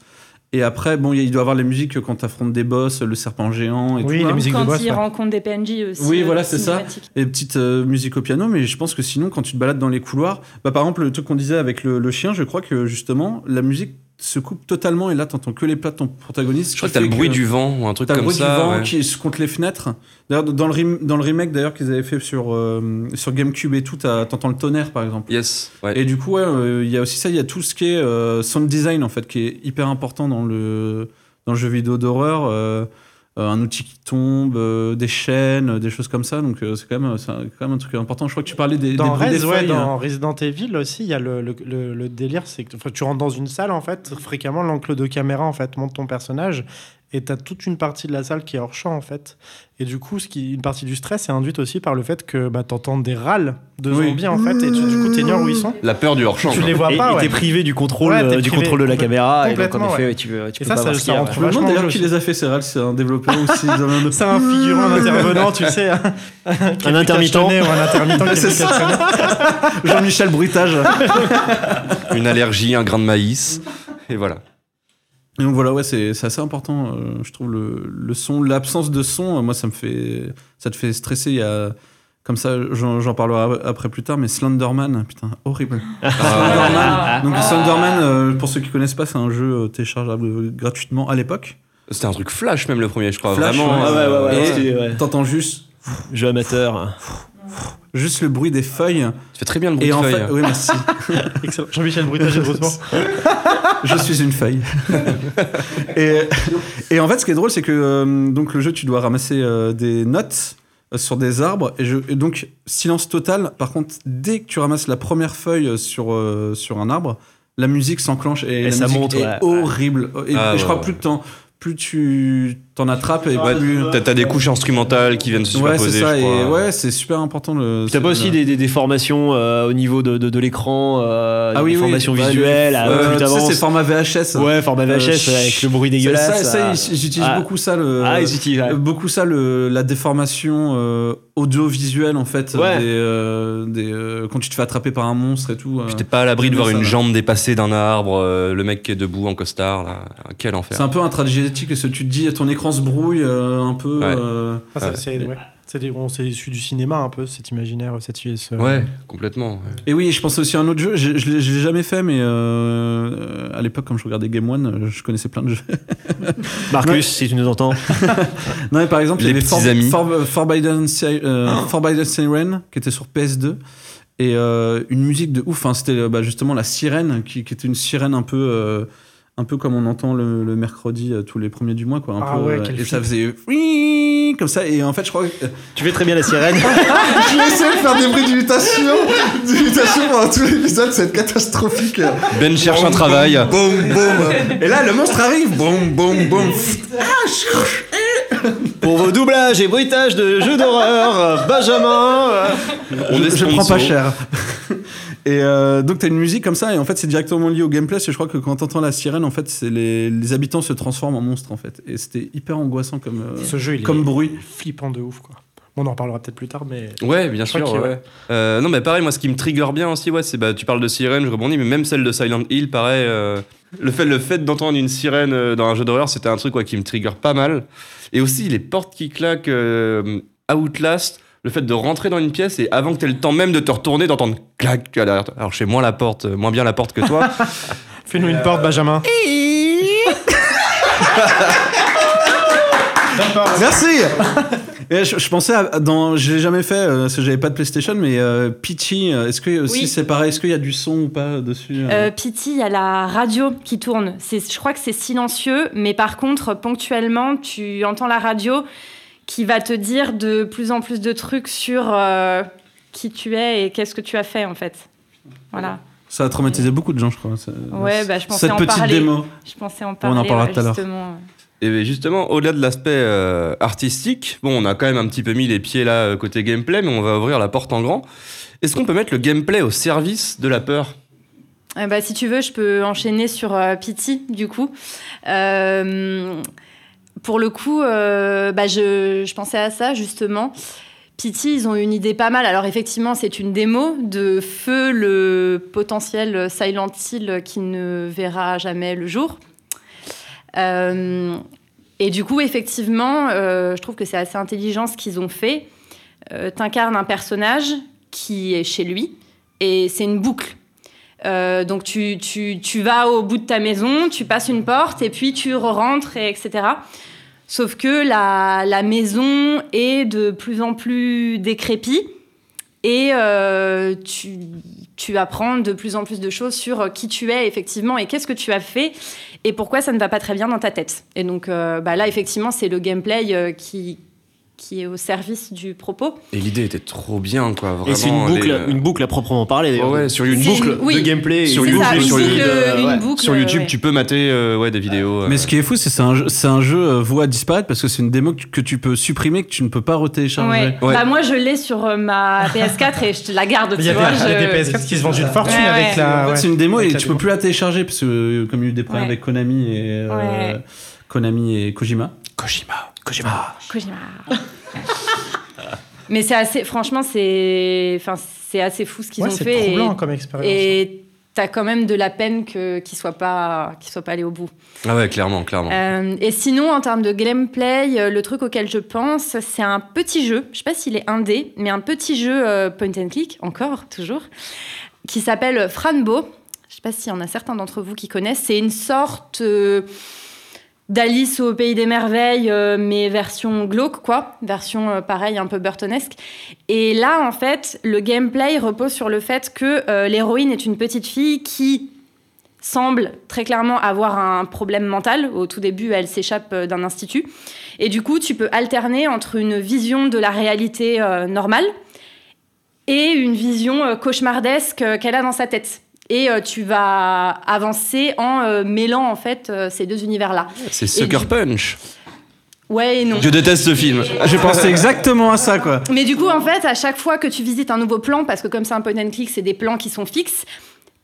Et après, bon, il il doit y avoir les musiques quand t'affrontes des boss, le serpent géant et Oui, tout. les là. musiques de Quand boss. ils ouais. rencontrent des PNJ aussi. Oui, euh, voilà, c'est ça. Et petites euh, musiques au piano, mais je pense que sinon, quand tu te balades dans les couloirs, bah, par exemple, le truc qu'on disait avec le, le chien, je crois que justement, la musique se coupe totalement et là, t'entends que les plats de ton protagoniste. Je crois que t'as le bruit du vent ou un truc T'as le comme bruit ça. du vent ouais. qui se contre les fenêtres. D'ailleurs, dans le, rem- dans le remake d'ailleurs qu'ils avaient fait sur, euh, sur GameCube et tout, t'entends le tonnerre par exemple. Yes, ouais. Et du coup, ouais, euh, il y a aussi ça, il y a tout ce qui est euh, sound design en fait, qui est hyper important dans le, dans le jeu vidéo d'horreur. Euh, un outil qui tombe, euh, des chaînes, euh, des choses comme ça. Donc euh, c'est quand, même- un- quand même un truc important. Je crois que tu parlais des, Dans, des bruits des Rez- ouais, feuilles. dans Resident Evil aussi, il y a le, le- le- le délire, c'est que tu rentres dans une salle, en fait, fréquemment, l'encre de caméra, en fait, monte ton personnage, et tu as toute une partie de la salle qui est hors champ, en fait. Et du coup, ce qui, une partie du stress est induite aussi par le fait que bah, tu entends des râles de Oui. zombies, en fait, et tu, du coup, tu ignores où ils sont. La peur du hors-champ. Tu quoi. les vois pas, et ouais. t'es privé du contrôle, Ouais, euh, du contrôle de la caméra. Et donc, en Complètement, effet, ouais. tu, veux- tu Et peux ça, pas ça- ça. Je me demande d'ailleurs en qui les a fait ces râles, c'est un développeur ou en ont C'est un figurant, un intervenant, tu sais. Un, Un intermittent. Ou un intermittent C'est ça. Jean-Michel Bruitage. Une allergie, un grain de maïs. Et voilà. Et donc voilà, ouais, c'est c'est assez important, euh, je trouve, le, le son. L'absence de son, euh, moi, ça me fait, ça te fait stresser. Il y a, comme ça, j'en parlerai après plus tard, mais Slenderman, putain, horrible. Slenderman. Donc Slenderman, euh, pour ceux qui connaissent pas, c'est un jeu téléchargeable gratuitement à l'époque. C'était un truc flash même le premier, je crois. Flash, Vraiment. ouais. Ah ouais, ouais, ouais, ouais, c'était- ouais. T'entends juste, Jeu amateur. Juste le bruit des feuilles. Tu fais très bien le bruit Et de en feuille. fait, oui, merci. Excellent. Jean-Michel de retour. Je suis une feuille. et, et en fait, ce qui est drôle, c'est que euh, donc le jeu, tu dois ramasser euh, des notes euh, sur des arbres. Et, je, et donc, silence total. Par contre, dès que tu ramasses la première feuille sur, euh, sur un arbre, la musique s'enclenche et, Et la ça musique monte, est ouais. horrible. Et, Ah, et je crois ouais. plus de temps. Plus tu t'en attrapes et Ouais, plus. t'as- T'as des couches instrumentales qui viennent se Ouais, superposer. c'est ça. Et ouais, c'est super important. Le, T'as pas aussi des, des, des formations euh, au niveau de, de, de l'écran, euh, ah oui, des oui. formations Ouais, visuelles, le- ah, euh, plus tu sais, c'est format VHS. Ouais, format VHS Euh, avec le bruit dégueulasse. ça, euh. j'utilise Ah. beaucoup ça. Le, Ah, ils utilisent, ouais. Euh, Beaucoup ça, le, la déformation euh, audiovisuelle en fait, Ouais. des, euh, des, euh, quand tu te fais attraper par un monstre et tout. euh, t'es pas à l'abri de voir une là. jambe dépassée d'un arbre, euh, le mec qui est debout en costard, là. Quel enfer. c'est un peu intragétique, ce tu te dis, ton écran se brouille euh, un peu. Ouais. euh, Ah, ça, c'est ouais. C'est bon, c'est issu du cinéma un peu, cet imaginaire, cette ce- Ouais, complètement. ouais. Et oui, je pense aussi à un autre jeu, je, je l'ai je l'ai jamais fait, mais euh, à l'époque, comme je regardais Game One, euh, je connaissais plein de jeux. Marcus, si tu nous entends. non, mais par exemple, il y Les avait For- amis. For- Forbidden, euh, Forbidden Siren, qui était sur PS2. Et euh, une musique de ouf, hein, c'était euh, bah, justement la sirène, qui, qui était une sirène un peu, euh, un peu comme on entend le, le mercredi euh, tous les premiers du mois. Quoi, un Ah peu, ouais, euh, et ça faisait oui, comme ça. Et en fait, je crois que. Tu fais très bien la sirène. je essayé de faire des bruits d'imitation, d'imitation pendant tout l'épisode, c'est catastrophique. Ben cherche un travail. Boum, boum. Et là, le monstre arrive, boum, boum, boum. Pour vos doublages et bruitages de jeux d'horreur, euh, Benjamin. euh, On je, je prends pas cher. Et euh, donc t'as une musique comme ça et en fait c'est directement lié au gameplay. parce que Je crois que quand t'entends la sirène, en fait c'est les, les habitants se transforment en monstres en fait. Et c'était hyper angoissant comme euh, Ce jeu, il comme est bruit. flippant de ouf, quoi. Bon, on en reparlera peut-être plus tard, mais. Ouais, bien sûr. ouais. ouais. Euh, non, mais pareil, moi, ce qui me trigger bien aussi, ouais, c'est bah, tu parles de sirène, je rebondis, mais même celle de Silent Hill, pareil. euh, le fait, le fait d'entendre une sirène euh, dans un jeu d'horreur, c'était un truc quoi, qui me trigger pas mal. Et aussi les portes qui claquent, euh, Outlast, le fait de rentrer dans une pièce et avant que tu aies le temps même de te retourner, d'entendre clac tu as derrière toi. Alors, je sais moins la porte, euh, moins bien la porte que toi. Fais-nous une porte, Benjamin. Merci. Et je, je pensais à, dans, je l'ai jamais fait euh, parce que j'avais pas de PlayStation, mais euh, euh, est-ce que aussi Oui. c'est pareil, est-ce qu'il y a du son ou pas dessus euh? Euh, Pity, il y a la radio qui tourne. C'est- Je crois que c'est silencieux, mais par contre, ponctuellement, tu entends la radio qui va te dire de plus en plus de trucs sur euh, qui tu es et qu'est-ce que tu as fait, en fait. Voilà. Ça a traumatisé beaucoup de gens, je crois. ça- Ouais, bah, je pensais Cette en petite parler. démo. Je pensais en en parler, parlera ouais, tout à l'heure. justement. Et justement, au-delà de l'aspect euh, artistique, bon, on a quand même un petit peu mis les pieds là euh, côté gameplay, mais on va ouvrir la porte en grand. Est-ce qu'on peut mettre le gameplay au service de la peur? Euh, bah, si tu veux, je peux enchaîner sur euh, Pity, du coup. Pour le coup, euh, bah, je, pensais à ça, justement. Pity, ils ont une idée pas mal. Alors, effectivement, c'est une démo de Feu, le potentiel Silent Hill qui ne verra jamais le jour. Euh, et du coup, effectivement, euh, je trouve que c'est assez intelligent ce qu'ils ont fait. T'incarnes un personnage qui est chez lui et c'est une boucle. Donc tu vas au bout de ta maison, tu passes une porte et puis tu rentres, et etc. Sauf que la, la maison est de plus en plus décrépite et euh, tu, tu apprends de plus en plus de choses sur qui tu es effectivement et qu'est-ce que tu as fait et pourquoi ça ne va pas très bien dans ta tête. Et donc euh, bah là, effectivement, c'est le gameplay euh, qui, qui est au service du propos. Et l'idée était trop bien, quoi. Vraiment, Et c'est une boucle, les, euh, une boucle à proprement parler. Ouais, sur une boucle une- oui. de gameplay. Sur YouTube, ça, sur YouTube, de- une ouais. boucle, Sur YouTube, ouais. tu peux mater euh, ouais, des vidéos. Mais euh, ce qui est fou, c'est que c'est un jeu, c'est un jeu voué à disparaître parce que c'est une démo que tu, que tu peux supprimer, que tu ne peux pas retélécharger. Ouais. Ouais. Bah moi je l'ai sur euh, ma PS4 et je te la garde. Il y il y a je- des PS4 qui se vendent une fortune Ouais, avec ouais. la. En fait, c'est une démo Avec et tu démo. peux plus la télécharger parce que comme il y a eu des problèmes avec Konami et. Konami et Kojima. Kojima. Kojima. Kojima. Mais c'est assez, franchement, c'est, enfin, c'est assez fou ce qu'ils Ouais, ont c'est fait. troublant et- comme expérience. Et t'as quand même de la peine que qu'ils soient pas, qu'ils soient pas allés au bout. Ah ouais, clairement, clairement. Euh, et sinon, en termes de gameplay, euh, le truc auquel je pense, c'est un petit jeu. Je sais pas s'il est indé, mais un petit jeu euh, point and click, encore, toujours, qui s'appelle Franbo. Je sais pas s'il y en a certains d'entre vous qui connaissent. C'est une sorte euh, d'Alice au pays des merveilles, euh, mais version glauque, quoi. Version euh, pareil, un peu burtonesque. Et là, en fait, le gameplay repose sur le fait que euh, l'héroïne est une petite fille qui semble très clairement avoir un problème mental. Au tout début, elle s'échappe euh, d'un institut. Et du coup, tu peux alterner entre une vision de la réalité normale et une vision cauchemardesque qu'elle a dans sa tête. Et euh, tu vas avancer en euh, mêlant en fait euh, ces deux univers-là. C'est Sucker du- Punch. Ouais et non. Je déteste ce film. J'ai pensé exactement à ça quoi. Mais du coup, en fait, à chaque fois que tu visites un nouveau plan, parce que comme c'est un point and click, c'est des plans qui sont fixes,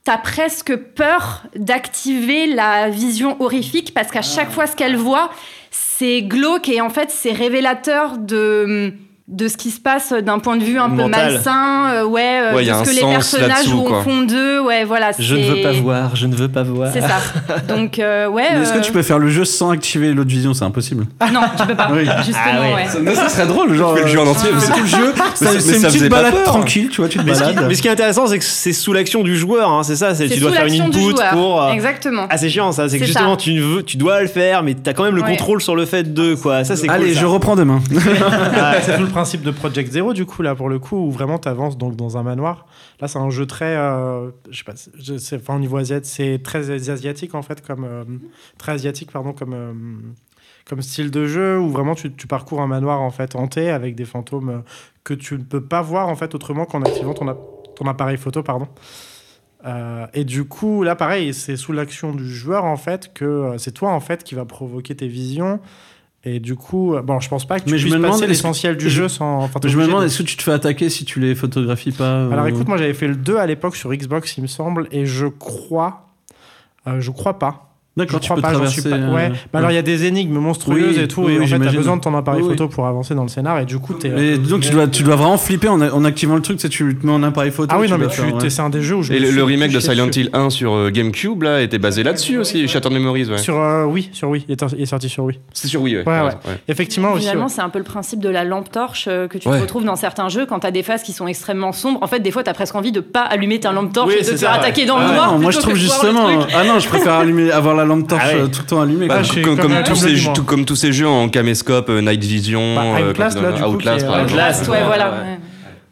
t'as presque peur d'activer la vision horrifique parce qu'à chaque fois, ce qu'elle voit, c'est glauque et en fait, c'est révélateur de de ce qui se passe d'un point de vue un peu malsain, euh, ouais, euh, Ouais, de ce que les personnages quoi. au fond d'eux, ouais, voilà. Je ne veux pas voir, je ne veux pas voir. C'est ça. Donc, euh, ouais. Est-ce que euh, tu peux faire le jeu sans activer l'autre vision? C'est impossible. Non, tu peux pas. Oui. Justement, Ah ouais. ouais. Ça, mais ça serait drôle, genre. fais le jeu en entier, tu c'est- tout le jeu. mais C'est une ça petite balade peur. tranquille, tu vois, tu te Mais ce, qui, balades. mais ce qui est intéressant, c'est que c'est sous l'action du joueur, hein, c'est ça. C'est C'est tu dois sous faire une l'action du input joueur. pour. Exactement. Ah, c'est chiant ça. C'est que justement, tu, veux, tu dois le faire, mais t'as quand même le contrôle sur le fait de quoi. Ça, c'est. Allez, ça. je reprends demain. Ah, c'est tout le principe de Project Zero du coup là pour le coup où vraiment tu avances donc dans un manoir. Là c'est un jeu très euh, je sais pas au niveau asiatique c'est très asiatique en fait comme euh, très asiatique pardon comme euh, comme style de jeu où vraiment tu, parcours un manoir en fait hanté avec des fantômes euh, que tu ne peux pas voir en fait autrement qu'en activant ton, ton appareil photo pardon. Et du coup, là, pareil, c'est sous l'action du joueur, en fait, que c'est toi, en fait, qui va provoquer tes visions. Et du coup, euh, bon, je pense pas que tu Mais je puisses me demande, passer l'essentiel du je- jeu sans. enfin, Je me demande, de- est-ce que tu te fais attaquer si tu les photographies pas euh, Alors écoute, moi j'avais fait le 2 à l'époque sur Xbox, il me semble, et je crois. euh, je crois pas. D'accord, tu crois peux pas, traverser. suis pas- euh, Ouais, bah alors il y a des énigmes monstrueuses Oui, et tout, oui, et oui, en fait t'as besoin de ton appareil Oui, photo pour avancer dans le scénar, et du coup t'es. Mais donc tu dois, tu dois vraiment flipper en, en activant le truc, tu sais, tu te mets en appareil photo. Ah oui, non, mais tu, ouais. t'es- c'est un des jeux où je. Et le, remake de Silent. Hill 1 sur euh, GameCube là était basé là-dessus aussi, Shattered Memories, ouais. Sur, euh, oui, sur oui, il est, il est sorti sur oui. C'est sur Wii, ouais. Effectivement aussi. Finalement, c'est un peu le principe de la lampe torche euh, que tu retrouves dans certains jeux quand t'as des phases qui sont extrêmement sombres. En fait, des fois, t'as presque envie de pas allumer ta lampe torche Oui, et de te faire attaquer dans Ah le ouais, noir. non, moi je trouve justement. Ah non, je préfère allumer, avoir la lampe torche Ah ouais. euh, tout le temps allumée. Bah, suis comme, comme- comme comme tous ces, dis, moi. tout- comme tous ces jeux en caméscope, euh, Night Vision, Bah, euh, Outlast, comme là, dans du coup, Outlast qui est- par exemple. Outlast, ouais, voilà. ouais.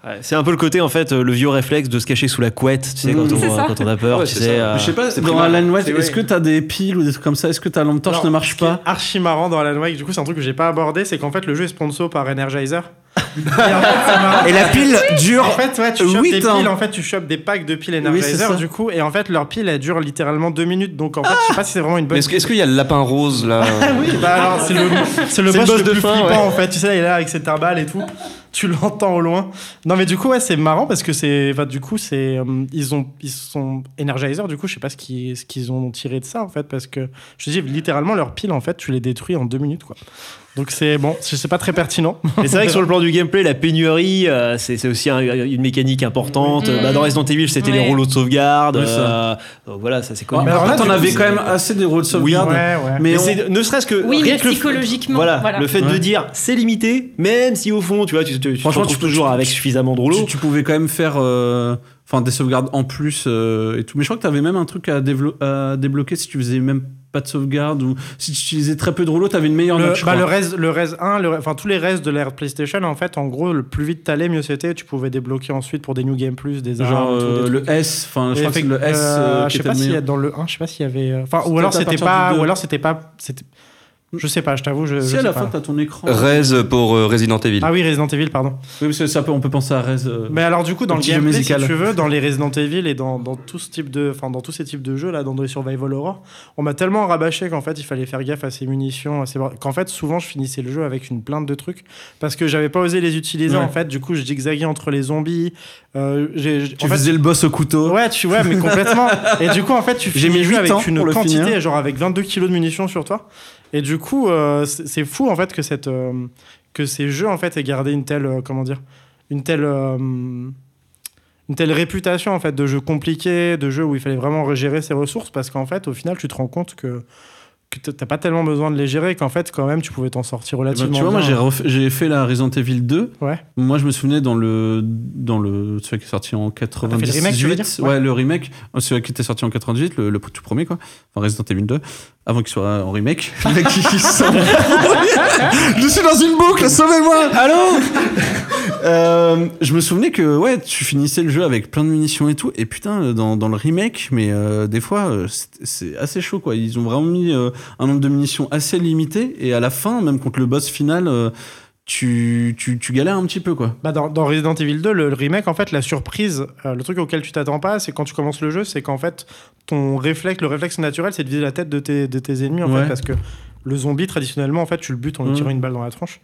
Ouais. C'est un peu le côté en fait, euh, le vieux réflexe de se cacher sous la couette, tu sais, quand, Mmh. on, quand a peur, Ouais, tu c'est sais. euh, je sais pas, c'est dans. Alan Wake, est-ce que t'as des piles ou des trucs comme ça? Est-ce que ta lampe torche ne marche ce qui est pas? archi marrant dans Alan Wake, du coup, c'est un truc que j'ai pas abordé, c'est qu'en fait, le jeu est sponsor par Energizer. et, en fait, c'est marrant. Et la pile dure. En fait, ouais, tu chopes des ans. piles, en fait, tu chopes des packs de piles Energizer, du coup, et en fait, leur pile, elle dure littéralement deux minutes, donc en fait, je sais pas si c'est vraiment une Mais bonne. est-ce qu'il y a le lapin rose là? Ah oui, bah alors, c'est le, le C'est boss, le boss le de plus fin, flippant, ouais. en fait, tu sais, il est là avec ses timbales et tout. Tu l'entends au loin. Non, mais du coup, ouais, c'est marrant parce que c'est. Enfin, du coup, c'est. euh, ils, ils sont Energizer, du coup, je sais pas ce qu'ils, ce qu'ils ont tiré de ça, en fait, parce que je te dis, littéralement, leur pile, en fait, tu les détruis en deux minutes, quoi. Donc, c'est bon, c'est pas très pertinent. Mais c'est vrai que sur le plan du gameplay, la pénurie, euh, c'est c'est aussi un- une mécanique importante. Oui. Bah, dans Resident Evil, c'était les rouleaux de sauvegarde. Oui, ça. euh, donc voilà, ça c'est connu. mais alors là, Après, du t'en avais quand même assez des rôles de sauvegarde. ouais, ouais. Mais Mais on- c'est ne serait-ce que Oui, rien mais que le- psychologiquement, voilà, voilà. le fait de dire c'est limité, même si au fond, tu vois, tu, tu, tu te Franchement, tu toujours tu- avec tu- suffisamment de rouleaux. tu, tu pouvais quand même faire euh, enfin des sauvegardes en plus euh, et tout. Mais je crois que t'avais même un truc à débloquer si tu faisais même pas de sauvegarde ou si tu utilisais très peu de rouleaux, t'avais une meilleure Le, note. je bah, crois. le Res, le Res 1, le- enfin tous les Res de l'ère PlayStation, en fait, en gros, le plus vite t'allais, mieux c'était. Tu pouvais débloquer ensuite pour des New Game Plus, des armes, Genre des euh, le S, enfin je crois que c'est le S euh, euh, je sais pas s'il y a dans le 1, je sais pas s'il y avait. Enfin, ou alors c'était pas, ou alors c'était pas, c'était. Je sais pas, je t'avoue, je. Si je à sais la pas. fin t'as ton écran. Rez pour euh, Resident Evil. Ah oui, Resident Evil, pardon. Oui, parce que ça peut, on peut penser à Rez. euh, Mais alors du coup, dans Le gameplay, si musical. tu veux, dans les Resident Evil et dans, dans tout ce type de, enfin dans tous ces types de jeux là, dans les survival horror, on m'a tellement rabâché qu'en fait il fallait faire gaffe à ses munitions, à ses... qu'en fait souvent je finissais le jeu avec une plainte de trucs parce que j'avais pas osé les utiliser Ouais. en fait. Du coup, je zigzaguais entre les zombies. Euh, Tu en fait, faisais le boss au couteau. Ouais, tu vois, mais complètement. Et du coup, en fait, tu J'ai finis mis le jeu avec une quantité, genre avec 22 kilos de munitions sur toi. Et du coup, euh, c'est fou en fait euh, que ces jeux en fait aient gardé une telle euh, une telle une telle réputation en fait de jeux compliqués, de jeux où il fallait vraiment gérer ses ressources parce qu'en fait, au final, tu te rends compte que que t'as pas tellement besoin de les gérer qu'en fait quand même tu pouvais t'en sortir ben, relativement tu vois, moi bien. j'ai fait la Resident Evil 2. Ouais. Moi je me souvenais dans le dans le celui qui est sorti en fait le 98. remake, tu veux dire? ouais. le remake, euh, celui qui était sorti en 98, le, le tout premier quoi. Enfin Resident Evil 2 avant qu'il soit en remake. Le mec qui, qui je suis dans une boucle, sauvez-moi. Allô? Euh, je me souvenais que ouais, tu finissais le jeu avec plein de munitions et tout et putain dans, dans le remake mais euh, des fois euh, c'est- c'est assez chaud quoi. Ils ont vraiment mis euh, un nombre de munitions assez limité et à la fin même contre le boss final euh, tu, tu, tu galères un petit peu quoi. Bah dans, dans Resident Evil 2, le, le remake, en fait, la surprise, euh, le truc auquel tu t'attends pas, c'est quand tu commences le jeu, c'est qu'en fait, ton réflexe, le réflexe naturel, c'est de viser la tête de tes, de tes ennemis, en Ouais. fait, parce que le zombie, traditionnellement, en fait, tu le butes en lui Mhm. tirant une balle dans la tronche.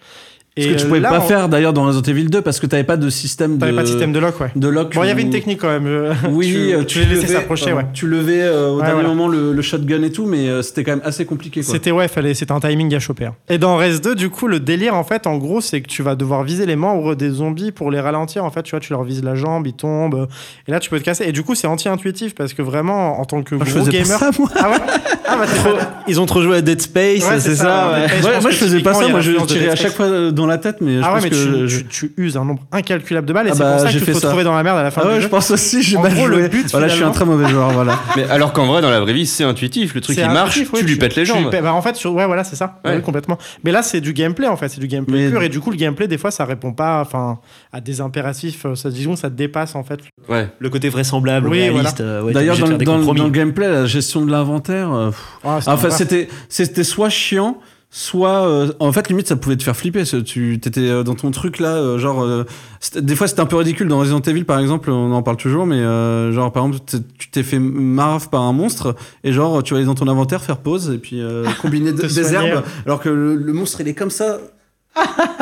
Ce que tu euh, pouvais là, pas on- faire d'ailleurs dans Resident Evil 2 parce que t'avais pas de système de pas de système de lock, ouais. de lock. Bon, il y avait une technique quand même. euh, Oui, tu, euh, tu les laissais levais- s'approcher, euh, ouais. Tu levais euh, au Ouais, dernier voilà. moment le, le shotgun et tout, mais euh, c'était quand même assez compliqué. Quoi. C'était ouais, fallait, c'était un timing à choper. hein. Et dans Res 2, du coup, le délire, en fait, en gros, c'est que tu vas devoir viser les membres des zombies pour les ralentir. En fait, tu vois, tu leur vises la jambe, ils tombent, et là, tu peux te casser. Et du coup, c'est anti-intuitif parce que vraiment, en tant que Moi, je gros pas gamer, ça, moi. ah ouais, ah bah Ils ont trop joué à Dead Space, Ouais, c'est ça, ouais. Dead Space, Ouais, pense moi je faisais pas ça, moi je tirais Dead à chaque Space. fois dans la tête, mais je Ah ouais, pense mais que tu, je- tu, tu uses un nombre incalculable de balles et Ah c'est bah, pour ça que j'ai tu te retrouves dans la merde à la fin Ah ouais, du je jeu. pense aussi, j'ai mal gros, le but, voilà, je suis un très mauvais joueur, voilà. Mais alors qu'en vrai, dans la vraie vie, c'est intuitif. Le truc il marche, ouais, tu lui pètes les jambes. bah, en fait, sur- ouais, voilà, c'est ça. Ouais. Complètement. Mais là, c'est du gameplay, en fait. C'est du gameplay Mais- pur. Et du coup, le gameplay, des fois, ça répond pas enfin, à des impératifs. euh, Ça, disons, ça dépasse, en fait. Ouais. Le côté vraisemblable, Oui, réaliste. euh, D'ailleurs, dans, le gameplay, la gestion de l'inventaire, euh, Ah, enfin, c'était c'était soit chiant, soit. euh, en fait, limite, ça pouvait te faire flipper. Tu étais dans ton truc là, euh, genre. euh, des fois, c'était un peu ridicule. Dans Resident Evil, par exemple, on en parle toujours, mais euh, genre, par exemple, tu t'es fait marave par un monstre, et genre, tu vas aller dans ton inventaire, faire pause, et puis euh, combiner des soigner. herbes, alors que le, le monstre, il est comme ça.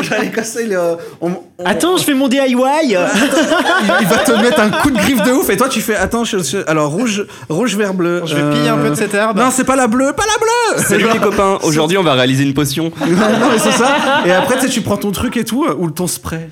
J'allais casser, il, est, euh, on- on- Attends, je fais mon DIY il, il va te mettre un coup de griffe de ouf et toi tu fais attends je, je- alors rouge rouge vert bleu Je vais piller un peu de cette herbe. non c'est pas la bleue pas la bleue. Salut les copains, aujourd'hui on va réaliser une potion. non mais c'est ça. Et après tu sais tu prends ton truc et tout euh, ou ton spray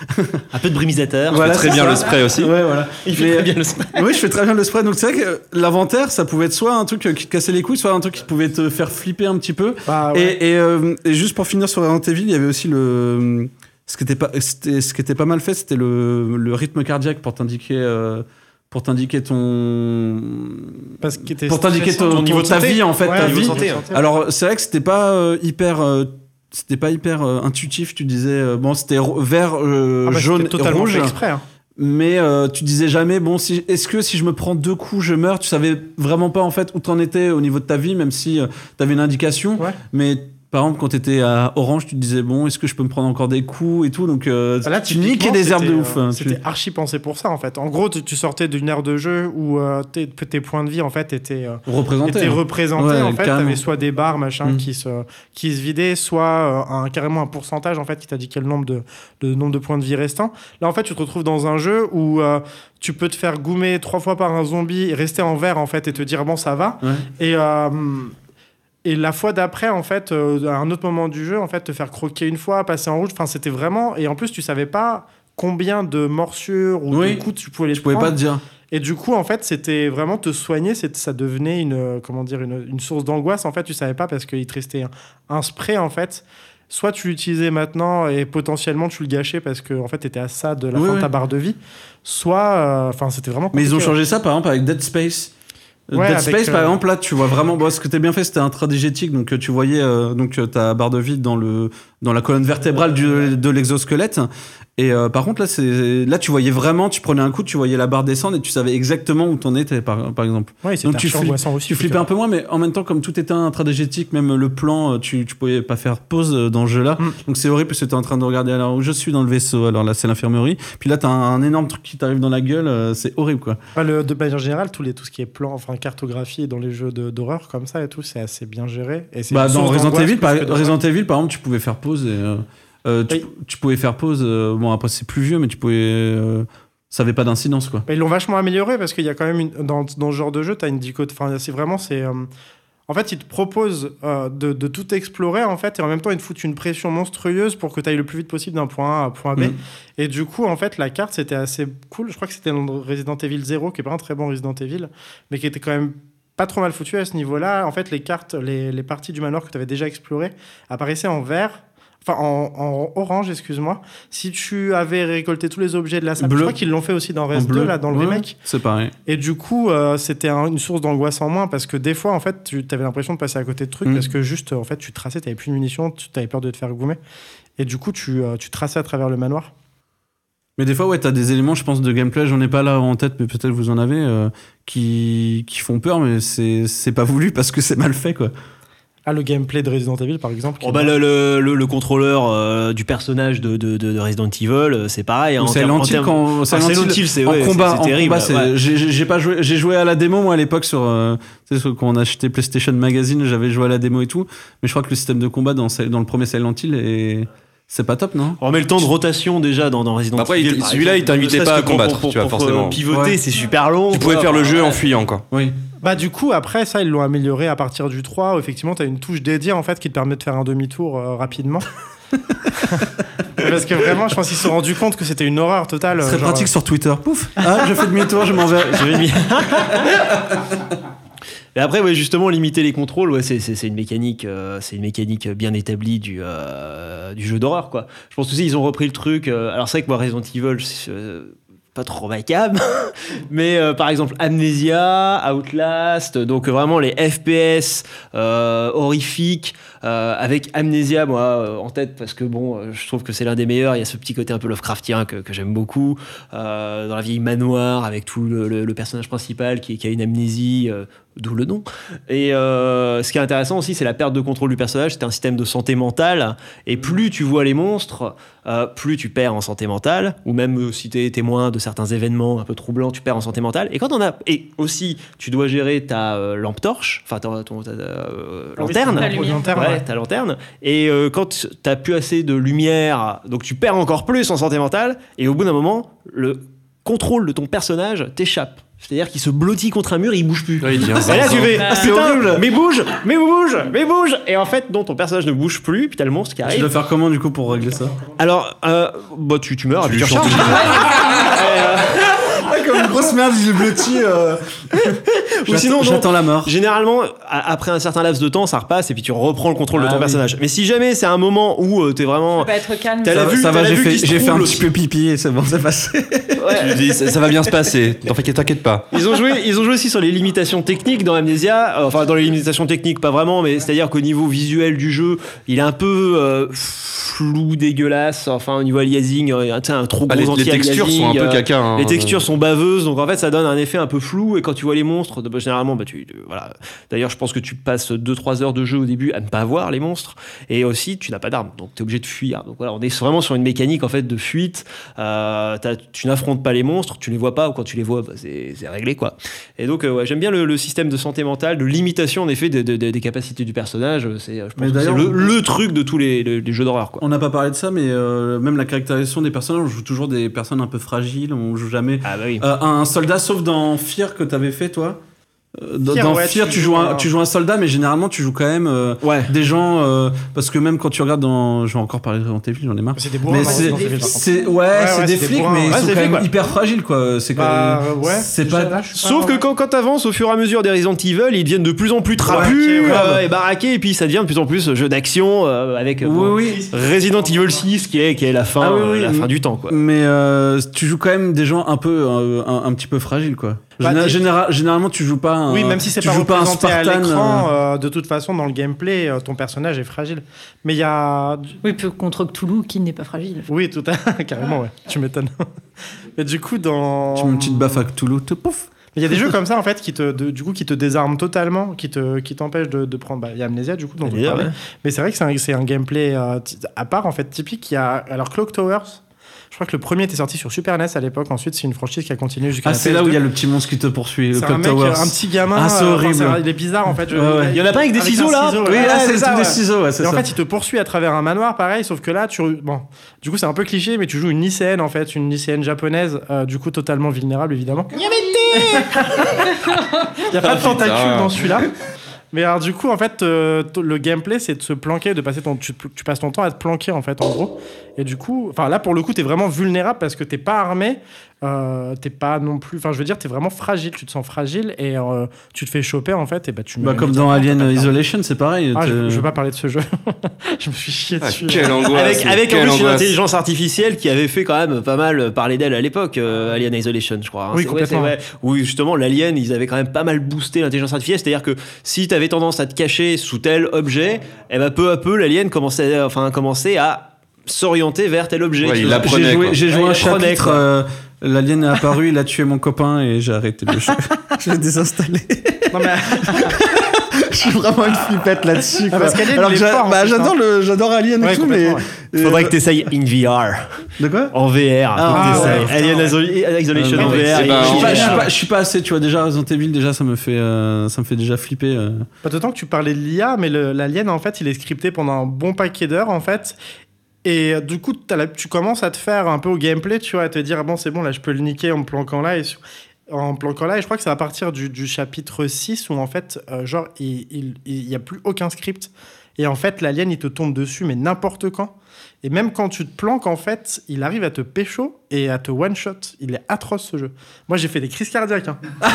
Un peu de brumisateur. Voilà, Très bien ça. le spray aussi. ouais voilà Il fait très bien le spray. oui je fais très bien le spray donc c'est vrai que euh, l'inventaire ça pouvait être soit un truc euh, qui te cassait les couilles soit un truc qui pouvait te faire flipper un petit peu ouais. et, et, euh, et juste pour finir sur Resident Evil il y avait aussi le ce qui était pas ce qui était pas mal fait c'était le, le rythme cardiaque pour t'indiquer euh, pour t'indiquer ton Parce pour t'indiquer ton- ton- de ta santé. vie, en fait, Ouais, ta niveau vie. de santé, ouais. Alors c'est vrai que c'était pas euh, hyper euh, c'était pas hyper euh, intuitif. Tu disais euh, bon c'était vert, euh, Ah bah, jaune, totalement rouge, fait exprès. hein. mais euh, tu disais jamais bon si est-ce que si je me prends deux coups je meurs? Tu savais vraiment pas en fait où t'en étais au niveau de ta vie, même si t'avais une indication. Ouais. Mais par exemple quand t'étais à Orange, tu te disais bon est-ce que je peux me prendre encore des coups et tout. Donc euh, Bah Là, tu niquais des herbes de ouf. hein. Tu- C'était archi pensé pour ça, en fait. En gros, tu, tu sortais d'une ère de jeu où euh, tes, tes points de vie, en fait, étaient. euh, représenté. étaient représentés Ouais, en fait carrément. t'avais soit des barres machin Mm. qui se qui se vidaient soit euh, un carrément un pourcentage en fait qui t'indiquait le nombre de le nombre de points de vie restants là en fait tu te retrouves dans un jeu où tu peux te faire goumer trois fois par un zombie rester en vert en fait et te dire bon ça va Ouais. et et la fois d'après, en fait, euh, à un autre moment du jeu, en fait, te faire croquer une fois, passer en rouge, enfin, c'était vraiment. Et en plus, tu savais pas combien de morsures ou Oui. de coups tu pouvais les Je pouvais prendre. pas te dire. Et du coup, en fait, c'était vraiment te soigner, ça devenait une, euh, comment dire, une, une source d'angoisse. En fait, tu savais pas parce qu'il te restait un, un spray, en fait. Soit tu l'utilisais maintenant et potentiellement tu le gâchais parce que en fait, tu étais à ça de la Oui, fin de oui. ta barre de vie. Soit, euh, enfin, c'était vraiment. Mais ils ont changé ça par exemple avec Dead Space. Ouais, Dead Space, par euh, exemple, là, tu vois vraiment. Bon, ce que t'as bien fait, c'était intradégétique. Donc, euh, tu voyais euh, donc euh, ta barre de vide dans le dans la colonne vertébrale du- de l'exosquelette. Et euh, par contre, là, c'est là, tu voyais vraiment. Tu prenais un coup, tu voyais la barre descendre et tu savais exactement où t'en étais, par, par exemple. Ouais, Donc, tu, flippes- aussi. tu flippais un peu moins, mais en même temps, comme tout était intradégétique, même le plan, euh, tu, tu pouvais pas faire pause euh, dans ce jeu-là. Mm. Donc c'est horrible parce que t'es en train de regarder alors où je suis dans le vaisseau, alors là c'est l'infirmerie. Puis là t'as un, un énorme truc qui t'arrive dans la gueule, c'est horrible quoi. Enfin, le, de manière générale, les, tout ce qui est plan, enfin cartographie dans les jeux d'horreur comme ça et tout, c'est assez bien géré. Et Bah, dans Resident Evil, par, que d'horreur. Resident Evil, par exemple, tu pouvais faire pause et euh, euh, tu, Oui. tu pouvais faire pause. euh, bon après c'est plus vieux, mais tu pouvais, euh, ça avait pas d'incidence quoi. Ils l'ont vachement amélioré parce qu'il y a quand même une, dans, dans ce genre de jeu, tu as une dichotomie. Enfin, c'est vraiment c'est. en fait, ils te proposent euh, de, de tout explorer en fait, et en même temps, ils te foutent une pression monstrueuse pour que tu ailles le plus vite possible d'un point A à un point B. Mm. Et du coup, en fait, la carte c'était assez cool. Je crois que c'était dans Resident Evil 0, qui est pas un très bon Resident Evil, mais qui était quand même pas trop mal foutu à ce niveau-là. En fait, les cartes, les, les parties du manoir que tu avais déjà explorées apparaissaient en vert. Enfin, en, en orange, excuse-moi. Si tu avais récolté tous les objets de la salle, Bleu. je crois qu'ils l'ont fait aussi dans Rest 2, là, dans le Ouais, remake. C'est pareil. Et du coup, euh, c'était un- une source d'angoisse en moins parce que des fois, en fait, tu avais l'impression de passer à côté de trucs Mm. parce que juste, en fait, tu traçais, tu plus de munitions, tu avais peur de te faire goumer. Et du coup, tu, euh, tu traçais à travers le manoir. Mais des fois, ouais, t'as des éléments, je pense, de gameplay, j'en ai pas là en tête, mais peut-être vous en avez, euh, qui, qui font peur, mais c'est pas voulu parce que c'est mal fait, quoi. Ah, le gameplay de Resident Evil, par exemple. Oh bah, le, le, le- le contrôleur euh, du personnage de, de, de- de Resident Evil, euh, c'est pareil. hein, quand Ah, c'est en ouais, combat, c'est- en c'est terrible. combat, c'est- ouais. j'ai- pas joué, j'ai joué à la démo moi à l'époque sur, euh, tu sais, quand on a acheté PlayStation Magazine, j'avais joué à la démo et tout, mais je crois que le système de combat dans, dans le premier Silent Hill est, c'est pas top, non? On met le temps de rotation déjà dans, dans Resident Evil. celui-là, il t'invitait pas à combattre, pour- tu vois, pour, forcément. Pivoter, Ouais. c'est super long. Tu pouvais faire le jeu en Ouais. fuyant, quoi. Oui. Bah, du coup, après, ça, ils l'ont amélioré à partir du 3. Où, effectivement, tu as une touche dédiée en fait qui te permet de faire un demi-tour euh, rapidement. Parce que vraiment, je pense qu'ils se sont rendus compte que c'était une horreur totale. Ce euh, genre, pratique sur Twitter. Pouf. Ah, je fais demi-tour, je m'en vais. Je vais mis- Et après, ouais, justement, limiter les contrôles, ouais, c'est, c'est, c'est une mécanique, euh, c'est une mécanique bien établie du, euh, du jeu d'horreur, quoi. Je pense aussi ils ont repris le truc. euh, alors c'est vrai que moi, Resident Evil, c'est, euh, pas trop ma cam, mais euh, par exemple Amnesia, Outlast, donc vraiment les FPS euh, horrifiques euh, avec Amnesia, moi euh, en tête parce que bon, euh, je trouve que c'est l'un des meilleurs. Il y a ce petit côté un peu Lovecraftien que, que j'aime beaucoup euh, dans la vieille manoir avec tout le, le- le personnage principal qui, qui a une amnésie. euh, D'où le nom. Et euh, ce qui est intéressant aussi, c'est la perte de contrôle du personnage. C'est un système de santé mentale. Et plus tu vois les monstres, euh, plus tu perds en santé mentale. Ou même euh, si tu es témoin de certains événements un peu troublants, tu perds en santé mentale. Et quand on a. Et aussi, tu dois gérer ta euh, lampe torche, enfin ta, euh, Ah oui, lanterne. Ouais, ta lanterne. Et euh, quand t'as plus assez de lumière, donc tu perds encore plus en santé mentale. Et au bout d'un moment, le contrôle de ton personnage t'échappe. C'est-à-dire qu'il se blottit contre un mur et il bouge plus. Ouais, il devient Et là, tu fais, Ah, c'est putain, horrible. mais bouge, mais bouge, mais bouge. Et en fait, non, ton personnage ne bouge plus, puis t'as le monstre qui Tu arrive. dois faire comment du coup pour régler ça? Alors, euh, bah, tu, tu meurs, et puis tu chantes recharges. Comme une grosse merde, il est blotti. euh. Ou sinon, non. j'attends la mort. Généralement, a- après un certain laps de temps, ça repasse et puis tu reprends le contrôle de Ah ton oui. personnage. Mais si jamais c'est un moment où euh, t'es vraiment. Ça peut être calme. T'as Ça, va- vue- ça t'as va, j'ai fait, j'ai fait un petit peu pipi et c'est bon, c'est passé. Tu dis, ça, ça va bien se passer. T'inquiète, t'inquiète pas. Ils ont joué, ils ont joué aussi sur les limitations techniques dans Amnesia. Euh, Enfin, dans les limitations techniques, pas vraiment, mais c'est-à-dire qu'au niveau visuel du jeu, il est un peu euh, flou, dégueulasse. Enfin, au niveau aliasing, euh, un trop Ah, gros les, les textures sont un peu anti-aliasing, caca. hein. Les textures sont baveuses, donc en fait ça donne un effet un peu flou. Et quand tu vois les monstres, bah, généralement, bah, tu, euh, voilà. D'ailleurs, je pense que tu passes 2-3 heures de jeu au début à ne pas voir les monstres. Et aussi, tu n'as pas d'armes, donc tu es obligé de fuir. Donc voilà, on est vraiment sur une mécanique en fait de fuite. Euh, tu n'affrontes pas les monstres, tu les vois pas, ou quand tu les vois, bah, c'est réglé quoi. Et donc, euh, ouais, j'aime bien le, le système de santé mentale, de limitation en effet de- de- de- des capacités du personnage. C'est, le, le truc de tous les, les- les jeux d'horreur quoi. On n'a pas parlé de ça, mais euh, même la caractérisation des personnages, on joue toujours des personnes un peu fragiles, on joue jamais. Ah bah oui. Euh, un soldat, sauf dans Fear que t'avais fait toi? Euh, dans Fear, dans ouais, Fear, tu tu, joues un, tu joues un soldat, mais généralement tu joues quand même euh, Ouais. des gens. euh, parce que même quand tu regardes dans. Je vais encore parler de Resident Evil, j'en ai marre. C'est des bourrins c'est, ouais, Ouais, c'est ouais, des flics, bourrins. mais Ouais, ils c'est sont des quand flics, même hyper fragiles, quoi. C'est quand Bah, c'est pas. là, Sauf que quand, quand t'avances au fur et à mesure des Resident Evil, ils deviennent de plus en plus trapus euh, et baraqués, et puis ça devient de plus en plus jeu d'action euh, avec euh, bon, Oui, oui. Resident Evil 6 qui est, qui est la, fin, Ah oui, euh, la fin du temps. Quoi. Mais euh, tu joues quand même des gens un peu, euh, un petit peu fragiles, quoi. Général- t'es- général- généralement, tu joues pas un. Oui, même si c'est tu pas joues pas un représenté à Spartan. l'écran, euh, euh, de toute façon, dans le gameplay, euh, ton personnage est fragile. Mais il y a. Oui, puis contre Cthulhu, qui n'est pas fragile. Oui, tout à carrément, ouais. Tu m'étonnes. Mais du coup, dans. Tu mets une petite baffe à Cthulhu, te pouf. Il y a des jeux comme ça, en fait, qui te, de- du coup, qui te désarment totalement, qui te, qui t'empêchent de, de prendre. Bah, il y a Amnesia, du coup, dont on parlait. ouais. Mais c'est vrai que c'est un, gameplay euh, à part, en fait, typique. Il y a. Alors, Clock Towers. Je crois que le premier était sorti sur Super NES à l'époque. Ensuite, c'est une franchise qui a continué jusqu'à Ah, c'est là où il y a PS2. le petit monstre qui te poursuit, le C'est un Clock mec, Towers. un petit gamin. Ah, c'est euh, enfin, horrible. il est bizarre en fait. je- Ouais, ouais. Il y en a pas avec des ciseaux là ciseau, Oui, Ah, c'est ça, tout des ouais. ciseaux, ouais, c'est Et en ça. fait, il te poursuit à travers un manoir, pareil, sauf que là, tu. Bon, du coup, c'est un peu cliché, mais tu joues une lycéenne, en fait, une lycéenne japonaise, euh, du coup, totalement vulnérable, évidemment. Il n'y a pas de tentacules putain. dans celui-là. Mais alors, du coup, en fait, euh, t- le gameplay, c'est de se planquer, de passer ton. Tu, tu passes ton temps à te planquer, en fait, en gros. Et du coup, enfin, là, pour le coup, t'es vraiment vulnérable parce que t'es pas armé, euh, t'es pas non plus. Enfin, je veux dire, t'es vraiment fragile, tu te sens fragile et euh, tu te fais choper, en fait, et bah, tu Bah, comme dans Alien Isolation, c'est pareil. ah, je, je veux pas parler de ce jeu. je me suis chié Ah, dessus. quelle angoisse. Avec, avec en quelle plus une intelligence artificielle qui avait fait quand même pas mal parler d'elle à l'époque, euh, Alien Isolation, je crois. hein. Oui, ouais, complètement. Oui, justement, l'Alien, ils avaient quand même pas mal boosté l'intelligence artificielle. C'est-à-dire que si tu avais tendance à te cacher sous tel objet, eh ben, peu à peu, l'Alien commençait, enfin, commençait à s'orienter vers tel objet. Ouais, il J'ai joué, quoi. j'ai joué Ouais, un chapitre. euh, L'alien est apparu, il a tué mon copain et j'ai arrêté le jeu. je l'ai désinstallé. Non, mais je suis vraiment une flippette là-dessus. Ah, bah, j'adore le, j'adore Alien et Ouais, tout, mais. complètement, Il faudrait que tu essayes in VR. De quoi? En VR. Ah, ouais, t'essayes. putain, Alien ouais. Isol- Isolation Euh, en VR. je suis, pas, je, suis Ouais. pas, je suis pas assez, tu vois. Déjà, Resident Evil, déjà, ça me fait, euh, ça me fait déjà flipper. euh. Pas d'autant que tu parlais de l'IA, mais le- l'alien, en fait, il est scripté pendant un bon paquet d'heures, en fait. Et euh, du coup, tu commences à te faire un peu au gameplay, tu vois, à te dire, bon, c'est bon, là, je peux le niquer en me planquant là. Et en planquant là, je crois que c'est à partir du, chapitre 6 où, en fait, euh, genre, il il- il y a plus aucun script. Et en fait, l'alien, il te tombe dessus, mais n'importe quand. Et même quand tu te planques, en fait, il arrive à te pécho et à te one-shot. Il est atroce, ce jeu. Moi, j'ai fait des crises cardiaques. hein.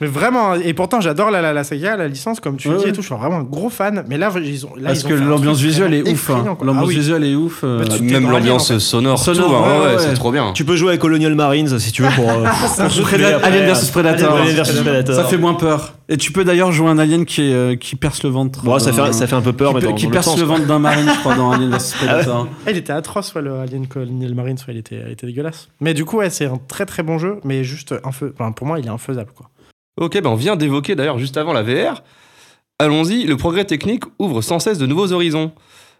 mais vraiment, hein. et pourtant, j'adore la, la, la saga, la licence, comme tu Ouais, dis et ouais. tout. Je suis vraiment un gros fan. Mais là, ils ont. Là, Parce ils ont que fait un l'ambiance truc visuelle est vraiment ouf. hein. effrayant, quoi. L'ambiance Ah oui. visuelle est ouf. euh, Bah, tu- Même t'es dans l'ambiance l'alien, en fait. sonore, Sonore, tout, hein, ouais, ouais, ouais. c'est trop bien. Tu peux jouer avec Colonial Marines si tu veux pour. euh, pour Prédat- après. Alien versus Predator. Alien versus Predator. Ça fait moins peur. Et tu peux d'ailleurs jouer un alien qui, est, euh, qui perce le ventre. Bon, ça d'un- fait, ça fait un peu peur, qui, mais peut- dans, qui dans le perce sens, le ventre d'un marine, je crois, dans Alien vs Predator. Ah, il était atroce, ouais, le Alien Colonial Marines, ouais, il était, il était dégueulasse. Mais du coup, ouais, c'est un très très bon jeu, mais juste infeu... enfin, pour moi, il est infaisable, quoi. Ok, ben on vient d'évoquer d'ailleurs juste avant la VR. Allons-y, le progrès technique ouvre sans cesse de nouveaux horizons.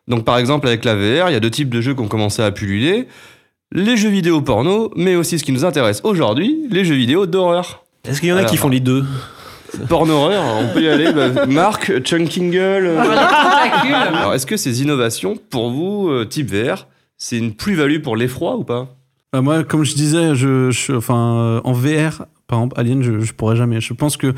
Donc par exemple avec la VR, il y a deux types de jeux qui ont commencé à pulluler. Les jeux vidéo porno, mais aussi ce qui nous intéresse aujourd'hui, les jeux vidéo d'horreur. Est-ce qu'il y en a Alors, qui font les deux? Porno horreur, on peut y aller. bah, Marc, Chunkingle. euh. Alors est-ce que ces innovations, pour vous, euh, type VR, c'est une plus-value pour l'effroi ou pas? Bah, moi, comme je disais, je, je- enfin, euh, en VR, par exemple, Alien, je, je pourrais jamais. Je pense que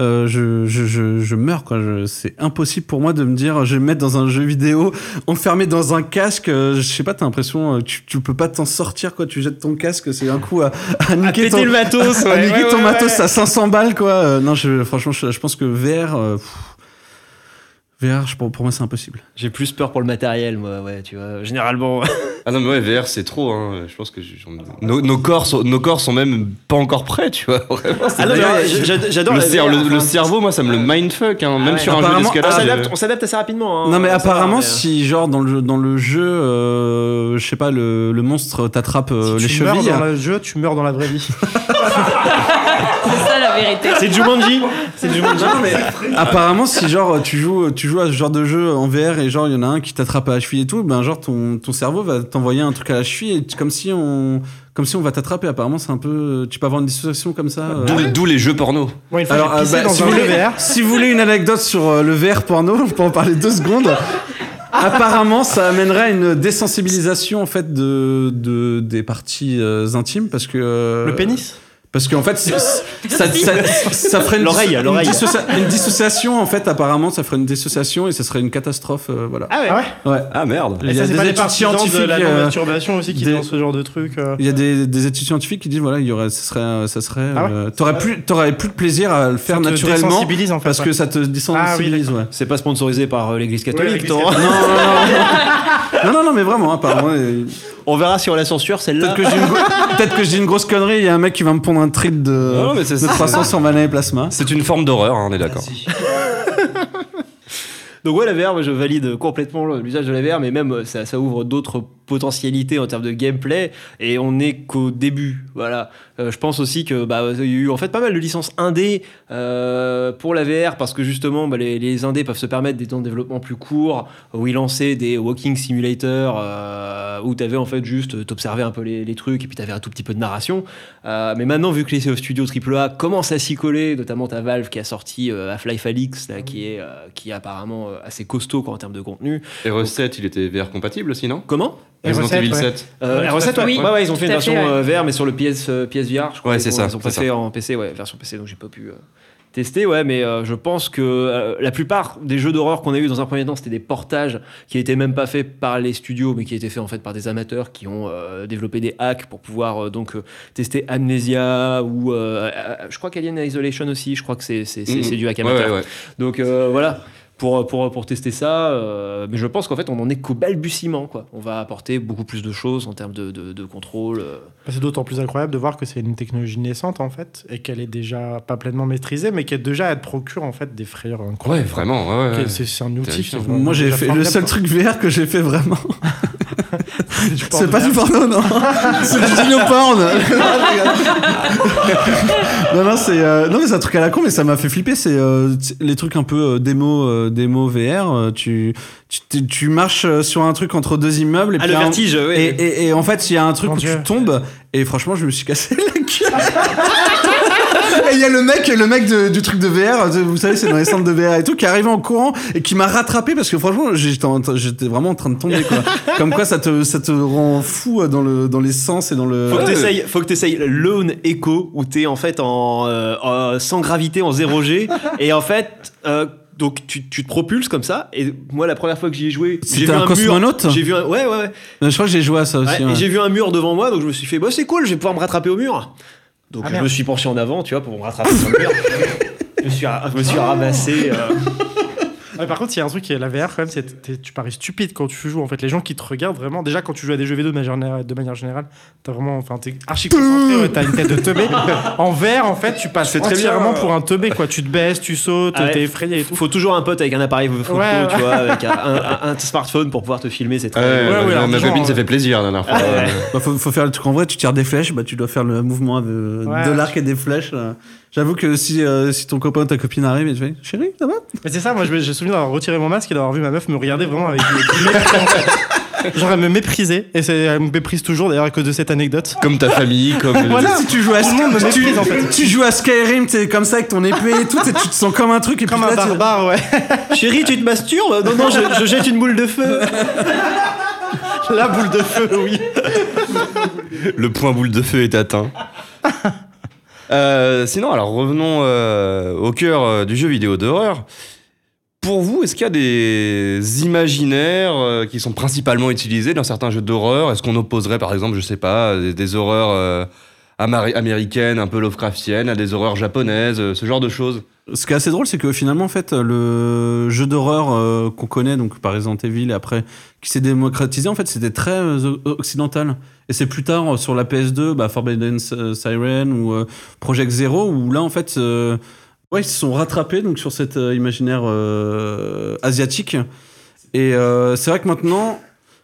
euh, je, je, je, je meurs, quoi. Je- C'est impossible pour moi de me dire, je vais me mettre dans un jeu vidéo, enfermé dans un casque. euh, je sais pas, t'as l'impression, tu, tu peux pas t'en sortir, quoi. Tu jettes ton casque, c'est un coup à, à niquer péter ton, le matos, à ouais, niquer ouais, ton ouais, matos ouais. à 500 balles, quoi. Euh, non, je, franchement, je, je pense que VR, euh, pff, VR, je- pour, pour moi, c'est impossible. J'ai plus peur pour le matériel, moi, ouais, tu vois. Généralement. Ah non mais ouais, VR c'est trop. Hein. Je pense que nos, nos corps sont, nos corps sont même pas encore prêts, tu vois. Vraiment, Ah non, j'adore le, VR, le- cerveau, moi, ça me le mindfuck, hein, même ouais. sur un jeu d'escalade. s'adapte, on s'adapte assez rapidement. hein. Non mais apparemment mais- si genre dans le dans le jeu euh, je sais pas le, le monstre t'attrape euh, Si les tu meurs chevilles dans le jeu, tu meurs dans la vraie vie. C'est ça la vérité. C'est Jumanji C'est Jumanji. Non, mais apparemment si genre tu joues tu joues à ce genre de jeu en VR et genre il y en a un qui t'attrape à la cheville et tout ben genre ton, ton cerveau va t'envoyer un truc à la cheville et comme si on comme si on va t'attraper apparemment c'est un peu tu peux avoir une dissociation comme ça euh. D'où les jeux porno. Fois, Alors, euh, bah, si, vous voulez, VR. si vous voulez une anecdote sur euh, le VR porno, on peut en parler deux secondes. Apparemment, ça amènerait à une désensibilisation en fait de, de des parties euh, intimes parce que euh, Le pénis? Parce qu'en fait ça, ça, ça ferait une, L'oreille, une l'oreille. dissocia- une dissociation en fait apparemment ça ferait une dissociation et ça serait une catastrophe euh, voilà. Ah ouais. Ah ouais Ouais. Ah merde. Il Et y ça, a c'est des pas les études partisans de scientifiques. la euh, aussi qui des- dans ce genre de truc. euh. il y a des, des études scientifiques qui disent voilà il y aurait ça serait ça serait Ah ouais euh, t'aurais plus t'aurais plus de plaisir à le faire Ça te naturellement désensibilise, en fait, parce ouais. que ça te désensibilise ouais. C'est pas sponsorisé par euh, l'église Ouais, catholique, l'église non non, non, non, non, non, non, mais vraiment, apparemment. euh, On verra si on la censure celle-là. Peut-être que, j'ai une peut-être que je dis une grosse connerie, il y a un mec qui va me pondre un trip de, Non, mais c'est- de 300 sur Mana et Plasma. C'est une forme d'horreur, hein, on est d'accord. Donc ouais, la VR, moi, je valide complètement l'usage de la VR, mais même euh, ça, ça ouvre d'autres potentialités en termes de gameplay, et on n'est qu'au début. Voilà. Euh, je pense aussi que bah, il y a eu en fait pas mal de licences indé euh, pour la VR parce que justement bah, les, les indés peuvent se permettre des temps de développement plus courts, où ils lançaient des walking simulators euh, où tu avais en fait juste t'observais un peu les, les trucs et puis tu avais un tout petit peu de narration. Euh, mais maintenant, vu que les studios AAA commencent à s'y coller, notamment ta Valve qui a sorti euh, Half-Life Alyx, là, qui, est, euh, qui est apparemment euh, assez costaud quoi, en termes de contenu. Et Recette, il était VR compatible aussi, non Comment? Resident Recette, Evil ouais. 7. euh, Ouais, R7, tout à fait. ouais. Oui, ouais, ouais, ils ont fait une fait, version ouais. euh, VR, mais sur le PS, euh, PSVR, je crois. Ouais, c'est ont- ça, Ils ont c'est pas ça. fait en PC, ouais, version PC, donc j'ai pas pu euh, tester, ouais, mais euh, je pense que euh, la plupart des jeux d'horreur qu'on a eu dans un premier temps, c'était des portages qui étaient même pas faits par les studios, mais qui étaient faits en fait par des amateurs qui ont euh, développé des hacks pour pouvoir euh, donc tester Amnesia ou euh, euh, je crois qu'Alien Isolation aussi, je crois que c'est c'est- c'est- c'est du hack amateur. ouais, ouais. Donc euh, voilà. Pour, pour, pour tester ça, euh, mais je pense qu'en fait on en est qu'au balbutiement. Quoi. On va apporter beaucoup plus de choses en termes de, de, de contrôle. euh. C'est d'autant plus incroyable de voir que c'est une technologie naissante en fait et qu'elle est déjà pas pleinement maîtrisée, mais qu'elle déjà elle procure en fait des frayeurs Ouais, incroyables. vraiment, ouais, ouais, ouais. C'est c'est un outil. Moi, j'ai fait le seul truc VR que j'ai fait vraiment. C'est pas du porno, non. c'est du dino porn. non, non, c'est euh, non, mais c'est un truc à la con, mais ça m'a fait flipper. C'est euh, les trucs un peu euh, démo, euh, démo VR. euh, tu, tu, tu- tu marches sur un truc entre deux immeubles et Ah, puis le un- vertige, oui. Et, et- et en fait, il y a un truc Mon où Dieu. tu tombes et franchement, je me suis cassé la gueule. Et il y a le mec, le mec de- du truc de VR, de- vous savez, c'est dans les centres de VR et tout, qui est arrivé en courant et qui m'a rattrapé parce que franchement, j'étais vraiment en train de tomber, quoi. Comme quoi, ça te, ça te rend fou dans, le, dans les sens et dans le. Faut que t'essayes, faut que t'essayes Lone Echo où t'es en fait en, euh, sans gravité en 0 G et en fait euh, donc tu, tu te propulses comme ça et moi la première fois que j'y ai joué j'ai vu un un cosmonaute j'ai vu un ouais ouais, ouais. Je crois que j'ai joué à ça aussi. Ouais, j'ai vu un mur devant moi donc je me suis fait bah c'est cool je vais pouvoir me rattraper au mur donc Ah, je merde. me suis penché en avant tu vois pour me rattraper sur le mur je me suis, je me suis ramassé euh, Ouais, par contre, il y a un truc qui est la VR quand même, c'est tu parais stupide quand tu joues. En fait, les gens qui te regardent vraiment, déjà quand tu joues à des jeux vidéo de manière générale, de manière générale t'as vraiment, enfin, t'es archi concentré, t'as une tête de teubé. en VR, en fait, tu passes C'est très entièrement bien. pour un teubé, quoi. Tu te baisses, tu sautes, Ah ouais. t'es effrayé et tout. faut toujours un pote avec un appareil photo Ouais, tu vois avec un, un- un smartphone pour pouvoir te filmer c'est très Ouais, ouais, ma- ma copine euh, fait plaisir la dernière fois. Ah. Bah, faut, faut faire le truc en vrai, tu tires des flèches, bah, tu dois faire le mouvement de, l'arc et des flèches. là. J'avoue que si, euh, si ton copain ou ta copine arrive et tu fais Chérie, ça va? Mais c'est ça, moi, je me- j'ai souvenir d'avoir retiré mon masque et d'avoir vu ma meuf me regarder vraiment avec du mépris, en fait. Genre, elle me méprisait, et c'est- elle me méprise toujours d'ailleurs à cause de cette anecdote. Comme ta famille, comme. Voilà. Si tu joues à Tout le monde me tu, méprise, en fait. tu joues à Skyrim, t'es comme ça avec ton épée et tout, et tu te sens comme un truc et Comme puis un là, tu- barbare, ouais. chérie tu te masturbes? Non non je, je jette une boule de feu La boule de feu, oui. Le point boule de feu est atteint. Euh, sinon, alors revenons euh, au cœur euh, du jeu vidéo d'horreur. Pour vous, est-ce qu'il y a des imaginaires qui sont principalement utilisés dans certains jeux d'horreur? Est-ce qu'on opposerait, par exemple, je sais pas, des, horreurs américaines, un peu Lovecraftiennes, à des horreurs japonaises, ce genre de choses? Ce qui est assez drôle, c'est que finalement, en fait, le jeu d'horreur euh, qu'on connaît, donc par Resident Evil, et après, qui s'est démocratisé, en fait, c'était très euh, occidental. Et c'est plus tard, euh, sur la PS2, bah, Forbidden Siren ou Project Zero, où là, en fait, ouais, ils se sont rattrapés donc, sur cet imaginaire asiatique. Et c'est vrai que maintenant,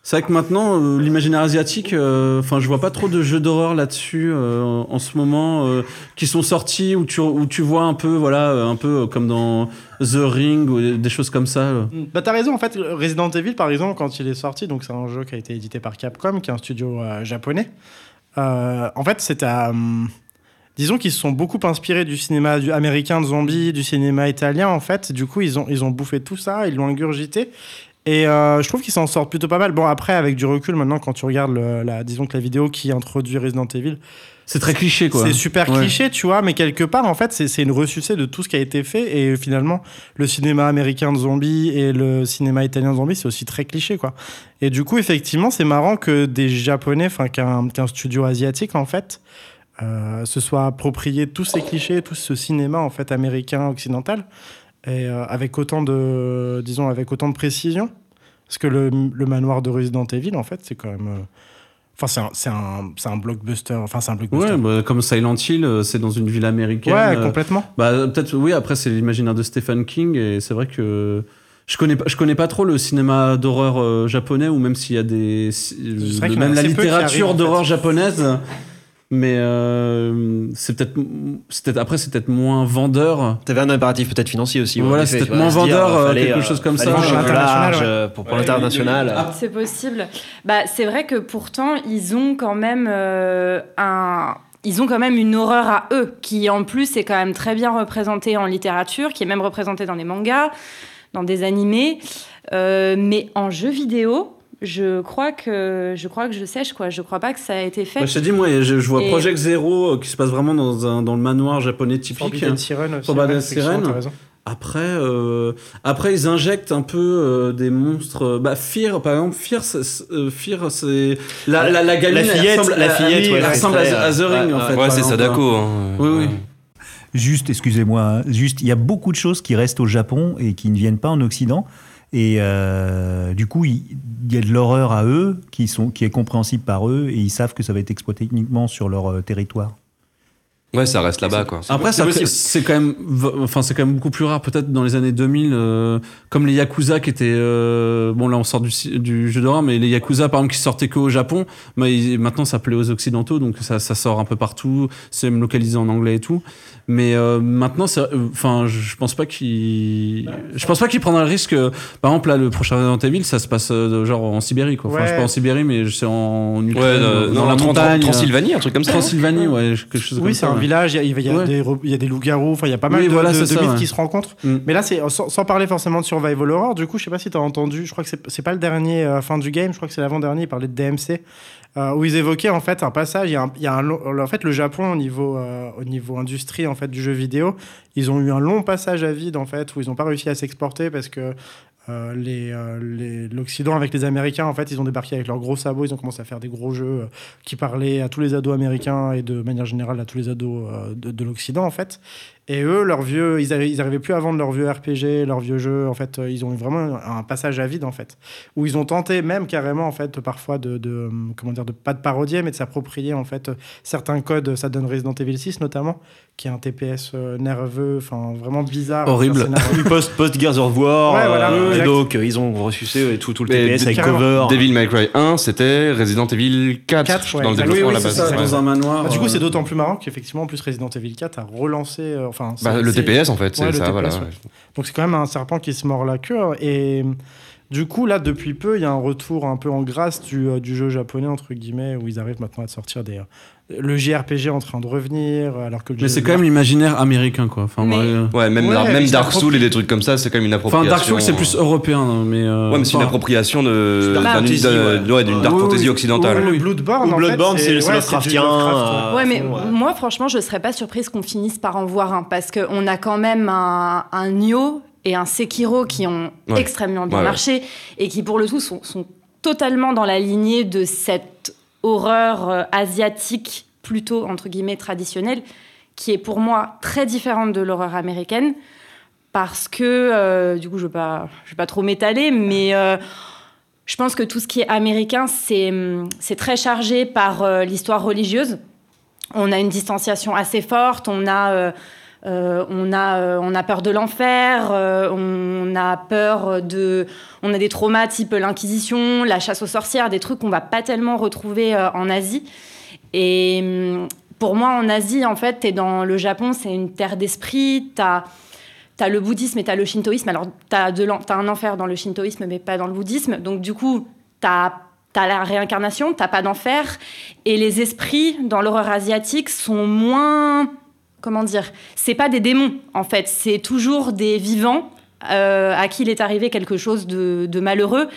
c'est vrai que maintenant, euh, l'imaginaire asiatique, euh, enfin, je vois pas trop de jeux d'horreur là-dessus euh, en, ce moment euh, qui sont sortis où tu où tu vois un peu, voilà, euh, un peu comme dans The Ring ou des- choses comme ça. euh. Bah t'as raison en fait Resident Evil par exemple quand il est sorti donc c'est un jeu qui a été édité par Capcom qui est un studio euh, japonais Euh, en fait c'est à hum, disons qu'ils se sont beaucoup inspirés du cinéma américain de zombies du cinéma italien en fait du coup ils ont ils ont bouffé tout ça ils l'ont ingurgité et euh, je trouve qu'ils s'en sortent plutôt pas mal bon après avec du recul maintenant quand tu regardes le- la disons que la vidéo qui introduit Resident Evil C'est très cliché, quoi. c'est super Ouais. cliché, tu vois, mais quelque part, en fait, c'est une ressucée de tout ce qui a été fait. Et finalement, le cinéma américain de zombies et le cinéma italien de zombies, c'est aussi très cliché, quoi. Et du coup, effectivement, c'est marrant que des Japonais, enfin, qu'un qu'un studio asiatique, en fait, euh, se soit approprié tous ces clichés, tout ce cinéma, en fait, américain, occidental, et euh, avec autant de, disons, avec autant de précision. Parce que le, le manoir de Resident Evil, en fait, c'est quand même. euh, Enfin, c'est un, c'est un, un blockbuster. Enfin, c'est un blockbuster. Ouais, bah, comme Silent Hill, euh, c'est dans une ville américaine. Ouais, complètement. Bah, peut-être, oui, après, c'est l'imaginaire de Stephen King, et c'est vrai que. Je connais, pas, je connais pas trop le cinéma d'horreur japonais, ou même s'il y a des. qu'il y a même la littérature arrivent, en fait. d'horreur japonaise. Mais euh, c'est peut-être. Après, c'est peut-être moins vendeur. T'avais un impératif peut-être financier aussi. Voilà, c'est peut-être moins se dire, vendeur, euh, fallait, quelque chose comme ça. large ouais. euh, pour, pour l'international. C'est possible. Bah, c'est vrai que pourtant, ils ont quand même euh, un. Ils ont quand même une horreur à eux, qui en plus est quand même très bien représentée en littérature, qui est même représentée dans des mangas, dans des animés. Euh, mais en jeu vidéo, je crois que je crois que je sèche quoi. Je crois pas que ça a été fait. Bah, je t'ai dit, moi, je, je vois Et- Project Zero euh, qui se passe vraiment dans, un, dans le manoir japonais typique. Forbidden Siren aussi. Forbidden Siren. Après, euh, après, ils injectent un peu euh, des monstres. euh, Bah, Fear, par exemple, Fear, Fear, c'est la, la, la gamine. La fillette, ressemble, la à- fillette, ouais, ressemble à, à The Ring, ouais, en fait. Ouais, c'est. Sadako. Hein. Oui, oui. Juste, excusez-moi, hein, juste, il y a beaucoup de choses qui restent au Japon et qui ne viennent pas en Occident. Et euh, du coup, il il y a de l'horreur à eux qui, sont, qui est compréhensible par eux et ils savent que ça va être exploité uniquement sur leur euh, territoire. Ouais, ça reste là-bas, quoi. Après, c'est quand même, enfin, c'est quand même beaucoup plus rare, peut-être dans les années 2000, euh, comme les Yakuza qui étaient, euh, bon, là, on sort du, du jeu d'horreur, mais les Yakuza, par exemple, qui sortaient qu'au Japon, mais ils- maintenant, ça plaît aux Occidentaux, donc ça, ça sort un peu partout, c'est même localisé en anglais et tout. Mais euh, maintenant, euh, enfin, je je pense pas qu'ils, je pense pas qu'ils prendraient le risque. euh, Par exemple, là, le prochain Resident Evil, ça se passe euh, genre en Sibérie, quoi. Enfin, Ouais. je sais pas en Sibérie, mais c'est en Ouais, Ukraine, euh, dans la montagne. Transylvanie, un truc comme ça. Transylvanie, ouais, quelque chose comme Oui, c'est un village, il y a, y des, re- il y a des loups-garous, enfin il y a pas mal Oui, de, voilà, de- de ça, mythes ouais. qui se rencontrent. Mm. Mais là, c'est sans, sans parler forcément de Survival Horror, du coup, je sais pas si tu as entendu, je crois que c'est pas le dernier euh, fin du game, je crois que c'est l'avant-dernier, il parlait de DMC, où ils évoquaient en fait un passage, il y a, un, en fait le Japon au niveau, euh, au niveau industrie en fait du jeu vidéo, ils ont eu un long passage à vide en fait, où ils n'ont pas réussi à s'exporter parce que euh, les, euh, l'Occident avec les Américains, en fait, ils ont débarqué avec leurs gros sabots, ils ont commencé à faire des gros jeux euh, qui parlaient à tous les ados américains et de manière générale à tous les ados euh, de, de l'Occident, en fait. Et eux, leurs vieux, ils, arri- ils arrivaient plus à vendre leurs vieux RPG, leurs vieux jeux. En fait, euh, ils ont eu vraiment un, passage à vide, en fait, où ils ont tenté même carrément, en fait, parfois de, de euh, comment dire, de pas de parodier, mais de s'approprier, en fait, euh, certains codes. Ça donne Resident Evil 6 notamment, qui est un TPS nerveux, enfin vraiment bizarre. Horrible. Post, post Gears of War, Ouais, voilà, euh, et donc ils ont ressuscité tout, tout le Mais TPS avec carrément. cover. Devil May Cry 1, c'était Resident Evil 4, 4, ouais, dans le développement Oui, à oui, la c'est base. ça, Ouais. dans un manoir. Bah, du coup, c'est d'autant plus marrant qu'effectivement, en plus, Resident Evil 4 a relancé. Enfin, Bah, le TPS, en fait, c'est Ouais, ça, voilà. ouais. Donc, c'est quand même un serpent qui se mord la queue. Et du coup, là, depuis peu, il y a un retour un peu en grâce du, euh, du jeu japonais, entre guillemets, où ils arrivent maintenant à sortir des. euh, le JRPG est en train de revenir, alors que le Mais c'est quand même l'imaginaire américain, quoi. Enfin, Mais- euh, Ouais, même, Ouais, même ils Dark. Souls et des trucs comme ça, c'est quand même une Enfin, appropriation. Dark Souls, c'est plus européen, hein, mais. euh, Ouais, mais c'est une enfin, appropriation de, Dark d'un- fantasy, de- ouais, d'une dark fantasy occidentale. le. Bloodborne, Ou en Bloodborne, fait, c'est- Lovecraftien, ouais. euh, mais moi, franchement, je serais pas surprise qu'on finisse par en voir un parce qu'on a quand même un, un Nioh et un Sekiro qui ont Ouais. extrêmement bien Ouais, marché et qui, pour le tout, sont, sont totalement dans la lignée de cette horreur euh, asiatique, plutôt entre guillemets traditionnelle, qui est pour moi très différente de l'horreur américaine parce que, euh, du coup, je ne vais, pas- je vais pas trop m'étaler, mais. euh, je pense que tout ce qui est américain, c'est c'est très chargé par l'histoire religieuse. On a une distanciation assez forte, on a, euh, on a, euh, on a peur de l'enfer, euh, on a peur de... On a des traumas type l'Inquisition, la chasse aux sorcières, des trucs qu'on va pas tellement retrouver en Asie. Et hum, pour moi, en Asie, en fait, es dans le Japon, c'est une terre d'esprit, tu as... T'as le bouddhisme et t'as le shintoïsme. Alors, t'as, de t'as un enfer dans le shintoïsme, mais pas dans le bouddhisme. Donc, du coup, t'as, t'as la réincarnation, t'as pas d'enfer. Et les esprits, dans l'horreur asiatique, sont moins... Comment dire C'est pas des démons, en fait. C'est toujours des vivants euh, à qui il est arrivé quelque chose de, malheureux.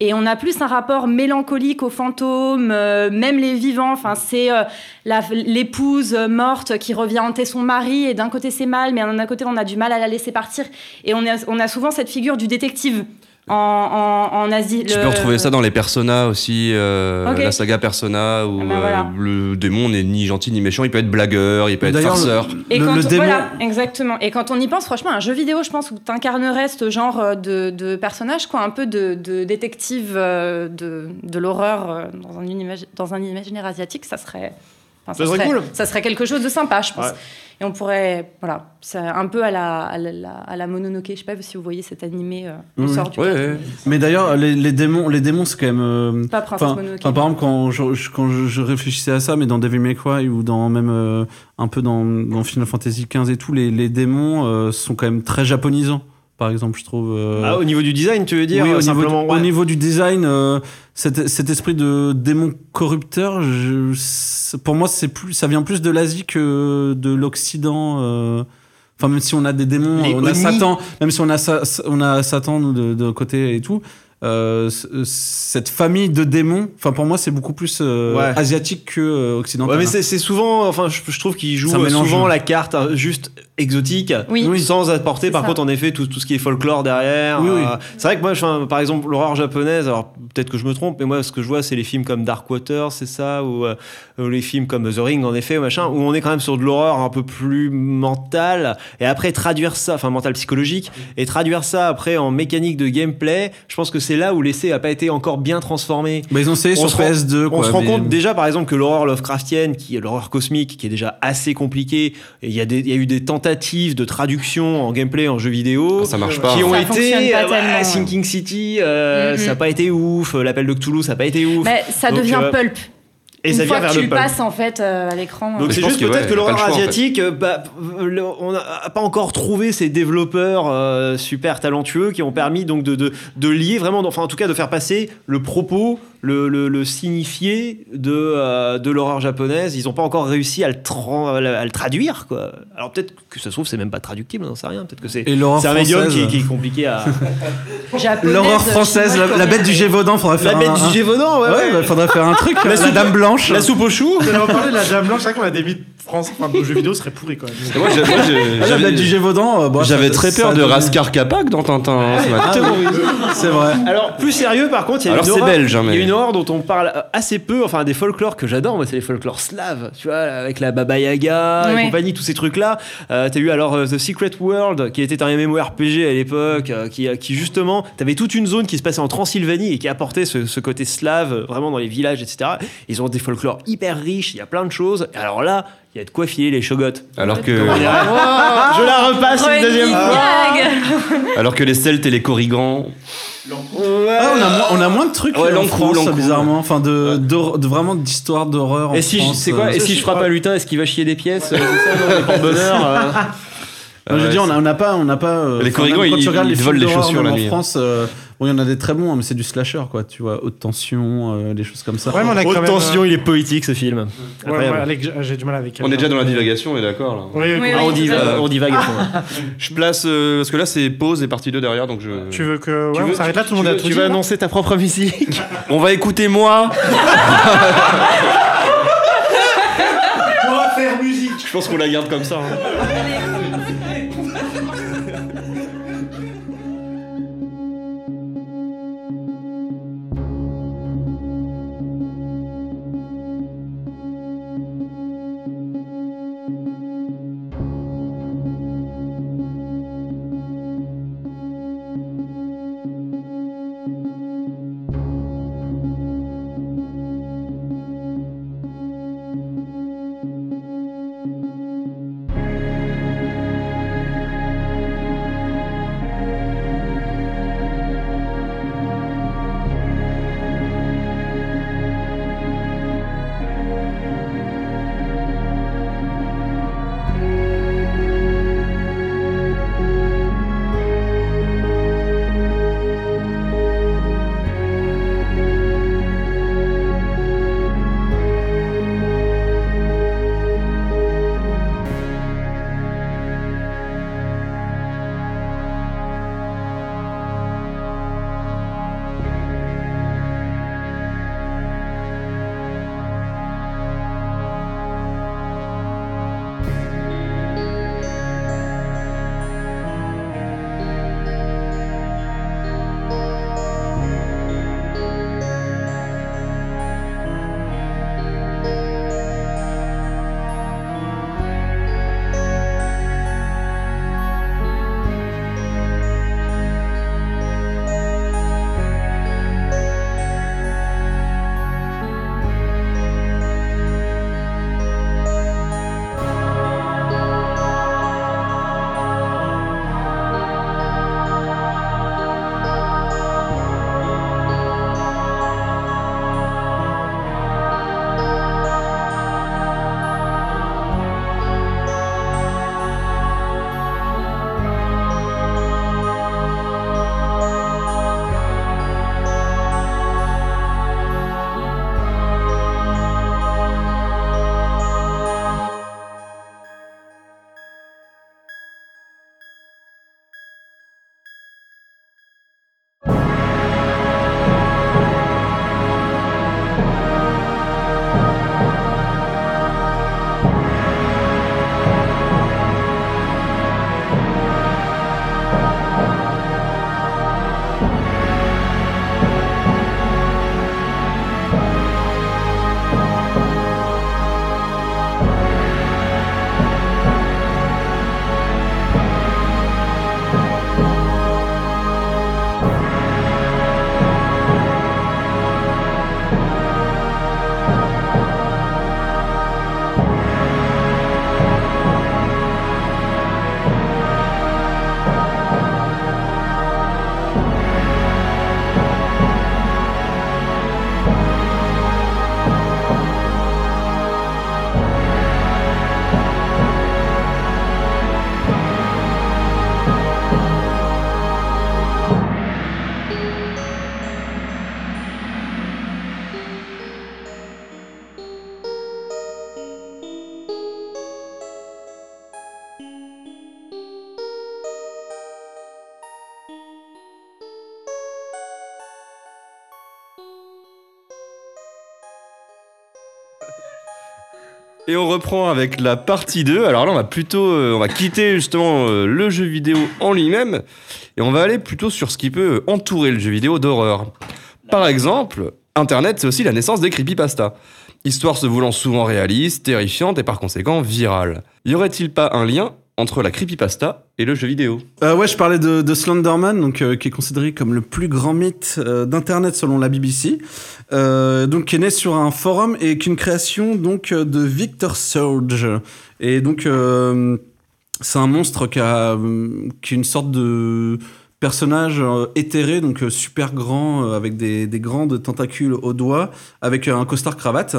Et on a plus un rapport mélancolique aux fantômes, euh, même les vivants. Enfin, c'est euh, l'épouse morte qui revient hanter son mari, et d'un côté c'est mal, mais d'un autre côté on a du mal à la laisser partir. Et on a souvent cette figure du détective. En, en, en Asie. Tu le- peux retrouver ça dans les Persona aussi, euh, la saga Persona, où Ah bah voilà. euh, le démon n'est ni gentil ni méchant, il peut être blagueur, il peut être D'ailleurs, farceur. Et Le- quand le on- démon- Voilà, exactement. Et quand on y pense, franchement, un jeu vidéo, je pense, où tu incarnerais ce genre euh, de, de personnage, quoi, un peu de, de détective euh, de, de l'horreur dans, un dans un imaginaire asiatique, ça serait. enfin, Ça serait cool. Ça serait quelque chose de sympa, je pense. Ouais. Et on pourrait, voilà, c'est un peu à la, à la, à la Mononoke. Je sais pas si vous voyez cet animé. euh, Oui, sort du Ouais, cadre. ouais. Mais d'ailleurs, les, les démons, les démons, c'est quand même. euh, Pas Princesse Mononoke. par exemple, quand, je, je- quand je, je réfléchissais à ça, mais dans Devil May Cry ou dans même euh, un peu dans, dans Final Fantasy XV et tout, les, les démons euh, sont quand même très japonisants, par exemple, je trouve. euh. Ah, au niveau du design, tu veux dire oui, au, niveau simplement du, au ouais. niveau du design, euh, cet, cet esprit de démon corrupteur, je- pour moi, c'est plus, ça vient plus de l'Asie que de l'Occident. euh. Enfin, même si on a des démons, Les on a. Satan, même si on a, Sa- on a Satan nous, de, de côté et tout. euh, cette famille de démons, enfin pour moi c'est beaucoup plus euh, Ouais. asiatique que euh, occidental. Ouais, mais c'est c'est souvent, enfin, je, je trouve qu'ils jouent euh, souvent la carte euh, juste exotique, Oui. sans apporter par ça. contre en effet tout, tout ce qui est folklore derrière. Oui, oui. Euh, c'est vrai que moi, je- par exemple, l'horreur japonaise, alors peut-être que je me trompe, mais moi ce que je vois, c'est les films comme Darkwater, c'est ça, ou, euh, ou les films comme The Ring, en effet, ou machin, où on est quand même sur de l'horreur un peu plus mentale, et après traduire ça, enfin mentale psychologique, et traduire ça après en mécanique de gameplay, je pense que c'est là où l'essai a pas été encore bien transformé. Bah, ils ont essayé On sur se rend- PS2. On quoi, se rend mais- compte déjà par exemple que l'horreur Lovecraftienne, qui est l'horreur cosmique, qui est déjà assez compliquée, et il y, a des- il y a eu des tentatives de traduction en gameplay en jeu vidéo. Ah, ça marche pas. Qui ont Ça été pas euh, ouais, ouais. Sinking City, euh, Mhm. ça n'a pas été ouf. L'appel de Cthulhu, ça n'a pas été ouf. Mais ça Donc, devient euh, pulp. et Une ça fois vient vers que tu le pulp. passes en fait euh, à l'écran. Donc c'est juste que, peut-être ouais, que a pas l'horreur en fait. asiatique, euh, bah, le- on n'a pas encore trouvé ces développeurs euh, super talentueux qui ont permis donc de, de, de lier vraiment, enfin en tout cas de faire passer le propos, le, le, le signifié de, euh, de l'horreur japonaise. Ils n'ont pas encore réussi à le, tra- à le traduire quoi. Alors peut-être que ça se trouve c'est même pas traductible, on n'en sait rien. Peut-être que c'est Et l'horreur c'est un médium française. qui, est- qui est compliqué à. L'horreur française, la, la bête du Gévaudan, faudrait La faire bête un, du un- Gévaudan, ouais. Ouais, ouais. bah, faudrait faire un truc. La, soupe- dame blanche. La soupe aux choux. On va parler de la Dame Blanche, c'est vrai qu'on a des mythes France, enfin, nos jeux vidéo seraient pourris quand même. Moi, Ah, la bête du j'avais Gévaudan. euh, bon, j'avais très peur de Raskar Kapak dans Tintin. hein, Ah, C'est vrai. Alors, plus sérieux, par contre, il y a Alors, une dont on parle euh, assez peu, enfin des folklores que j'adore, moi c'est les folklores slaves, tu vois, avec la Baba Yaga et compagnie, tous ces trucs-là. Euh, T'as eu alors euh, The Secret World, qui était un MMORPG à l'époque, euh, qui, qui justement, t'avais toute une zone qui se passait en Transylvanie et qui apportait ce, ce côté slave, euh, vraiment dans les villages, etc. Ils ont des folklores hyper riches, il y a plein de choses. Et alors là, il y a de quoi filer les shogots. Alors que, Je la repasse une deuxième fois. alors que les Celtes et les Korrigans. Ah, on, a moins, on a moins de trucs Ouais, en France, bizarrement. Enfin, de, de, de- vraiment d'histoire d'horreur. en Et si, je- France, c'est quoi euh. Et si je frappe à lutin, est-ce qu'il va chier des pièces euh, ça, les porte-bonheur euh je veux dire, on n'a pas, on n'a pas. Les Corrigans, ils- les volent d'horreur, chaussures la en nuit. France, euh, bon, il y en a des très bons, hein, mais c'est du slasher, quoi. Tu vois, haute tension, euh, des choses comme ça. Ouais, mais on a quand Haute même, tension, il est poétique ce film. Ouais, Alec, j'ai- j'ai du mal avec. On est déjà dans la divagation, on est d'accord là. Oui, oui, Oui, Ah, on, divague à fond. là. Je place. euh, parce que là, c'est pause et partie 2 derrière, donc je. Tu veux que. Ouais, Tu on veux- s'arrête là, tout le tu monde a tout Tu dit. vas là annoncer ta propre musique? On va écouter moi On va faire musique. Je pense qu'on la garde comme ça. hein. Et on reprend avec la partie 2. Alors là, on va plutôt, euh, on va quitter justement euh, le jeu vidéo en lui-même et on va aller plutôt sur ce qui peut entourer le jeu vidéo d'horreur. Par exemple, Internet, c'est aussi la naissance des creepypastas. Histoire se voulant souvent réaliste, terrifiante et par conséquent virale. Y aurait-il pas un lien entre la creepypasta et le jeu vidéo Euh, ouais, je parlais de, de Slenderman, donc euh, qui est considéré comme le plus grand mythe euh, d'internet selon la BBC, donc qui est né sur un forum et qui est une création donc de Victor Surge. Et donc c'est un monstre qui a qui est une sorte de personnage euh, éthéré, donc euh, super grand, euh, avec des, des grandes tentacules aux doigts, avec un costard cravate.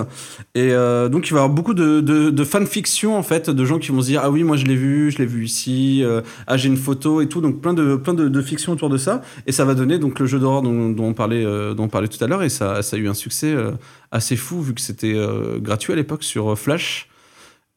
Et donc il va y avoir beaucoup de, de, fanfiction en fait, de gens qui vont se dire ah oui moi je l'ai vu, je l'ai vu ici, ah j'ai une photo et tout, donc plein de plein de, de fiction autour de ça. Et ça va donner donc le jeu d'horreur dont, on parlait dont on parlait tout à l'heure et ça, ça a eu un succès assez fou vu que c'était gratuit à l'époque sur Flash.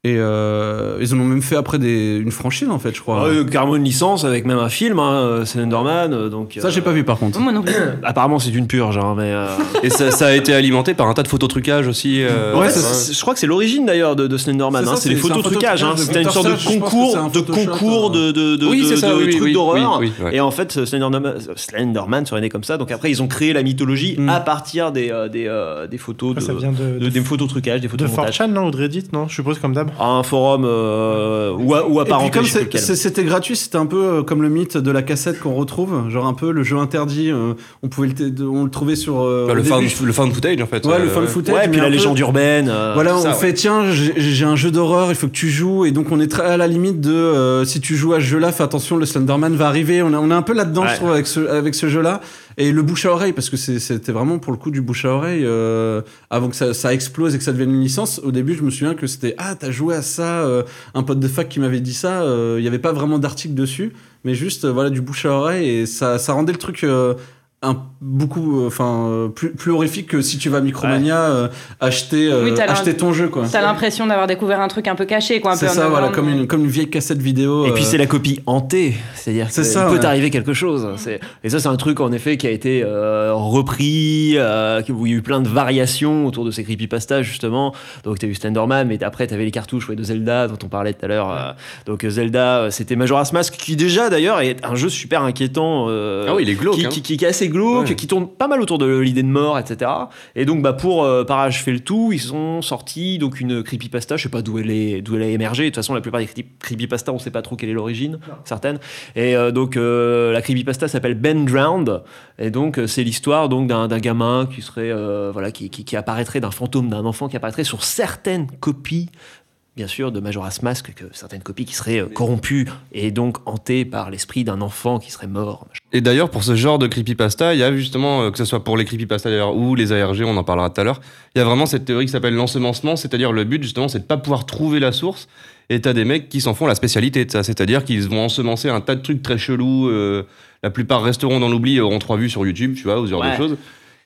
Et euh, ils en ont même fait après des, une franchise en fait, je crois. Ouais, carrément une licence avec même un film, hein, Slenderman. euh, Donc, Ça j'ai pas vu par contre. Moi non plus. Apparemment, c'est une purge, hein, mais. euh, Et ça, ça a été alimenté par un tas de phototrucages aussi. euh, fait, Ouais, je crois que c'est l'origine d'ailleurs de, de Slenderman. C'est hein, les c'est- c'est un phototrucages. Hein. phototrucage. C'était une sorte de concours, de concours hein. de, de, de, Oui, ça, de trucs oui, d'horreur. oui, oui, ouais. Et en fait, Slenderman, Slenderman serait né comme ça. Donc après, ils ont créé la mythologie Mm. à partir des, euh, des, euh, des photos, de, Ça vient de, de- des phototrucages, des de photos de montage. 4chan, non Ou de Reddit, non? Je suppose comme d'hab. Un forum euh, ou, à, ou Et puis apparenté, comme lequel. c'était gratuit, c'était un peu euh, comme le mythe de la cassette qu'on retrouve, genre un peu le jeu interdit. euh, on pouvait le, on le trouvait sur euh, bah, le, fan, le fan footage en fait. Ouais, euh, le fan footage. Ouais, puis la peu- légende urbaine. euh, Voilà, on ça, fait ouais. tiens, j'ai j'ai un jeu d'horreur, il faut que tu joues, et donc on est très à la limite de euh, si tu joues à ce jeu-là, fais attention, le Slenderman va arriver. On, a- on est un peu là-dedans, Ouais. je trouve, avec ce, avec ce jeu-là. Et le bouche à oreille, parce que c'était vraiment pour le coup du bouche à oreille, euh, avant que ça, ça explose et que ça devienne une licence. Au début, je me souviens que c'était ah, t'as joué à ça, euh, un pote de fac qui m'avait dit ça, euh, il n'y avait pas vraiment d'article dessus, mais juste euh, voilà du bouche à oreille, et ça, ça rendait le truc. Un, beaucoup euh, enfin euh, plus, plus horrifique que si tu vas à Micromania euh, acheter euh, Oui, acheter ton jeu quoi T'as l'impression d'avoir découvert un truc un peu caché, quoi. c'est ça, voilà, comme une, comme une vieille cassette vidéo. Et puis c'est la copie hantée, c'est-à-dire C'est qu'il ça, peut ouais. t'arriver quelque chose. C'est- Et ça, c'est un truc en effet qui a été euh, repris, euh, où il y a eu plein de variations autour de ces creepypastas justement. Donc t'as eu Slenderman, mais après t'avais les cartouches ouais, de Zelda dont on parlait tout à l'heure. donc Zelda, c'était Majora's Mask, qui déjà d'ailleurs est un jeu super inquiétant. euh, Ah oui, il est glauque. qui, hein. qui- qui- qui est assez glauque, Ouais. qui tourne pas mal autour de l'idée de mort, etc. Et donc, bah, pour euh, parachever le tout, ils ont sorti donc une creepypasta. Je sais pas d'où elle est, d'où elle a émergé. De toute façon, la plupart des creepy- creepypastas, on sait pas trop quelle est l'origine, certaines. Et euh, donc, euh, la creepypasta s'appelle Ben Drowned. Et donc, euh, c'est l'histoire donc d'un d'un gamin qui serait, euh, voilà, qui, qui, qui apparaîtrait d'un fantôme d'un enfant qui apparaîtrait sur certaines copies bien sûr, de Majora's Mask, que certaines copies qui seraient euh, corrompues et donc hantées par l'esprit d'un enfant qui serait mort. Et d'ailleurs, pour ce genre de creepypasta, il y a justement, euh, que ce soit pour les creepypasta d'ailleurs ou les ARG, on en parlera tout à l'heure, il y a vraiment cette théorie qui s'appelle l'ensemencement, c'est-à-dire le but justement, c'est de pas pouvoir trouver la source. Et t'as des mecs qui s'en font la spécialité de ça, c'est-à-dire qu'ils vont ensemencer un tas de trucs très chelous. euh, la plupart resteront dans l'oubli, auront trois vues sur YouTube, tu vois, ou ce genre Ouais. de choses.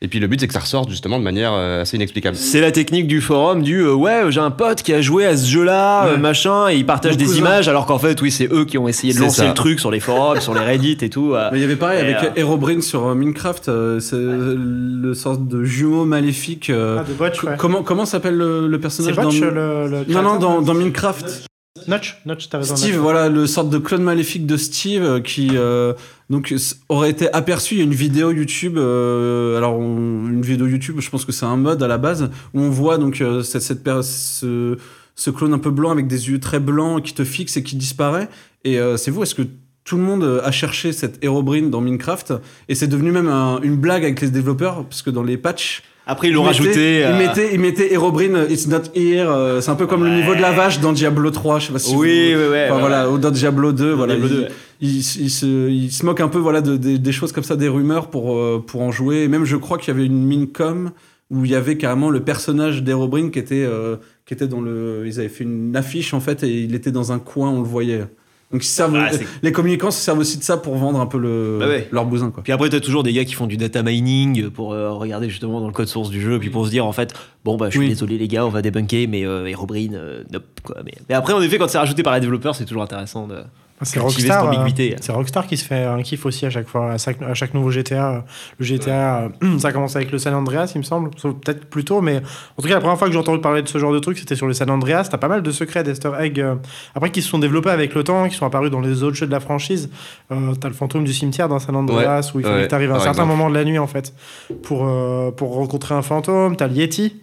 Et puis le but, c'est que ça ressorte justement de manière euh, assez inexplicable. C'est la technique du forum du euh, ouais, j'ai un pote qui a joué à ce jeu-là, euh, machin, et il partage des images, alors qu'en fait, oui, c'est eux qui ont essayé de C'est lancer ça. le truc sur les forums, sur les Reddit et tout. euh. Mais il y avait pareil avec euh, Herobrine sur euh, Minecraft, euh, c'est le sorte de jumeau maléfique. euh, Ah, de Botch, ouais. Comment comment s'appelle le, le C'est personnage Botch, dans le, le Non non dans, dans Minecraft. Notch, Notch, t'as raison. Steve, Notch. voilà, le sorte de clone maléfique de Steve euh, qui euh, donc aurait été aperçu. Il y a une vidéo YouTube, euh, alors une vidéo YouTube, je pense que c'est un mode à la base où on voit donc euh, cette, cette ce, clone un peu blanc avec des yeux très blancs qui te fixe et qui disparaît. Et euh, c'est vous, est-ce que tout le monde euh, a cherché cette Herobrine dans Minecraft? Et c'est devenu même un- une blague avec les développeurs parce que dans les patchs Après, ils l'ont rajouté. euh, Ils mettaient, ils mettaient Herobrine, euh, it's not here. euh, c'est un peu comme le niveau de la vache dans Diablo 3. Je sais pas si Oui, vous- oui, ouais. Enfin, ouais, voilà, ou dans Diablo 2, voilà. Diablo il, 2, ouais. il, il se, il se moque un peu voilà, de, de- des choses comme ça, des rumeurs pour, euh, pour en jouer. Et même, je crois qu'il y avait une mincom où il y avait carrément le personnage d'Herobrine qui était, euh, qui était dans le. Ils avaient fait une affiche en fait et il était dans un coin, on le voyait. Donc ils servent, Ah, les communicants se servent aussi de ça pour vendre un peu le, Bah ouais. leur bousin. Quoi. Puis après, t'as toujours des gars qui font du data mining pour euh, regarder justement dans le code source du jeu, puis pour se dire en fait, bon bah je suis Oui. désolé les gars, on va débunker, mais euh, Herobrine, euh, nope quoi. Mais, mais après, en effet, quand c'est rajouté par les développeurs, c'est toujours intéressant de. C'est Rockstar, euh, c'est Rockstar qui se fait un kiff aussi à chaque fois, à chaque, à chaque nouveau GTA. euh, Le GTA, euh, ça commence avec le San Andreas, il me semble, peut-être plus tôt, mais en tout cas, la première fois que j'ai entendu parler de ce genre de truc, c'était sur le San Andreas. T'as pas mal de secrets, d'Easter euh, après qui se sont développés avec le temps, qui sont apparus dans les autres jeux de la franchise. Euh, T'as le fantôme du cimetière dans San Andreas, où il faut ouais, que t'arrives à un certain exemple. moment de la nuit, en fait, pour, euh, pour rencontrer un fantôme. T'as le Yeti,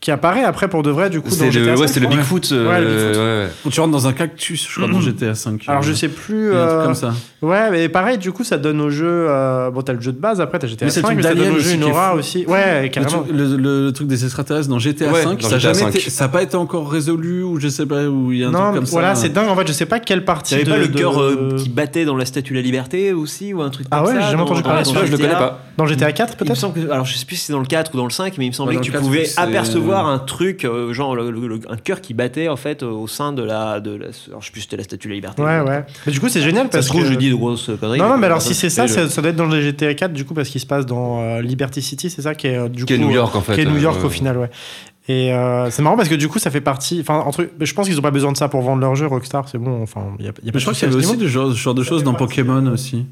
qui apparaît après pour de vrai, du coup, dans C'est GTA le, ouais, 5, c'est le. Bigfoot. Ouais, le euh, Bigfoot. ouais, ouais. Quand tu rentres dans un cactus, je crois, dans GTA 5. Alors je sais plus. Il y a un truc euh, comme ça. Ouais, mais pareil, du coup, ça donne au jeu. euh, Bon, t'as le jeu de base, après t'as GTA Mais c'est le 5, truc mais ça donne au jeu aussi une aura aussi. Ouais, Le carrément. truc, le, le- le truc des extraterrestres dans GTA Ouais, 5, dans ça n'a GTA jamais 5. été, ça a pas été encore résolu ou je sais pas où il y a un Non, truc comme voilà, ça. c'est dingue. En fait, je sais pas quelle partie. T'avais de, pas le cœur euh, qui battait dans la statue de la liberté aussi ou un truc Ah comme ouais, ça j'ai jamais entendu parler de Celui-là, je le connais pas. Dans GTA 4 Il me peut-être semble que, alors je sais plus si c'est dans le 4 ou dans le 5, mais il me semblait dans que le tu 4, pouvais c'est- apercevoir un truc, euh, genre le- le- un cœur qui battait en fait euh, au sein de la, de la, alors je sais plus c'était la statue de la liberté. Ouais, ouais. Mais du coup, c'est génial Ça parce se trouve, que. je dis de grosses conneries. Non, non, mais alors si c'est ça, ça, ça doit être dans le GTA 4 du coup parce qu'il se passe dans euh, Liberty City, c'est ça qui est du Qui est coup New York, en fait, Qui est New York au final, ouais. Et euh, c'est marrant parce que du coup, ça fait partie. Enfin, entre. Je pense qu'ils ont pas besoin de ça pour vendre leur jeu. Rockstar, c'est bon. Enfin, il y a, y a pas Mais je crois qu'il y avait aussi ce genre, de choses dans Pokémon aussi.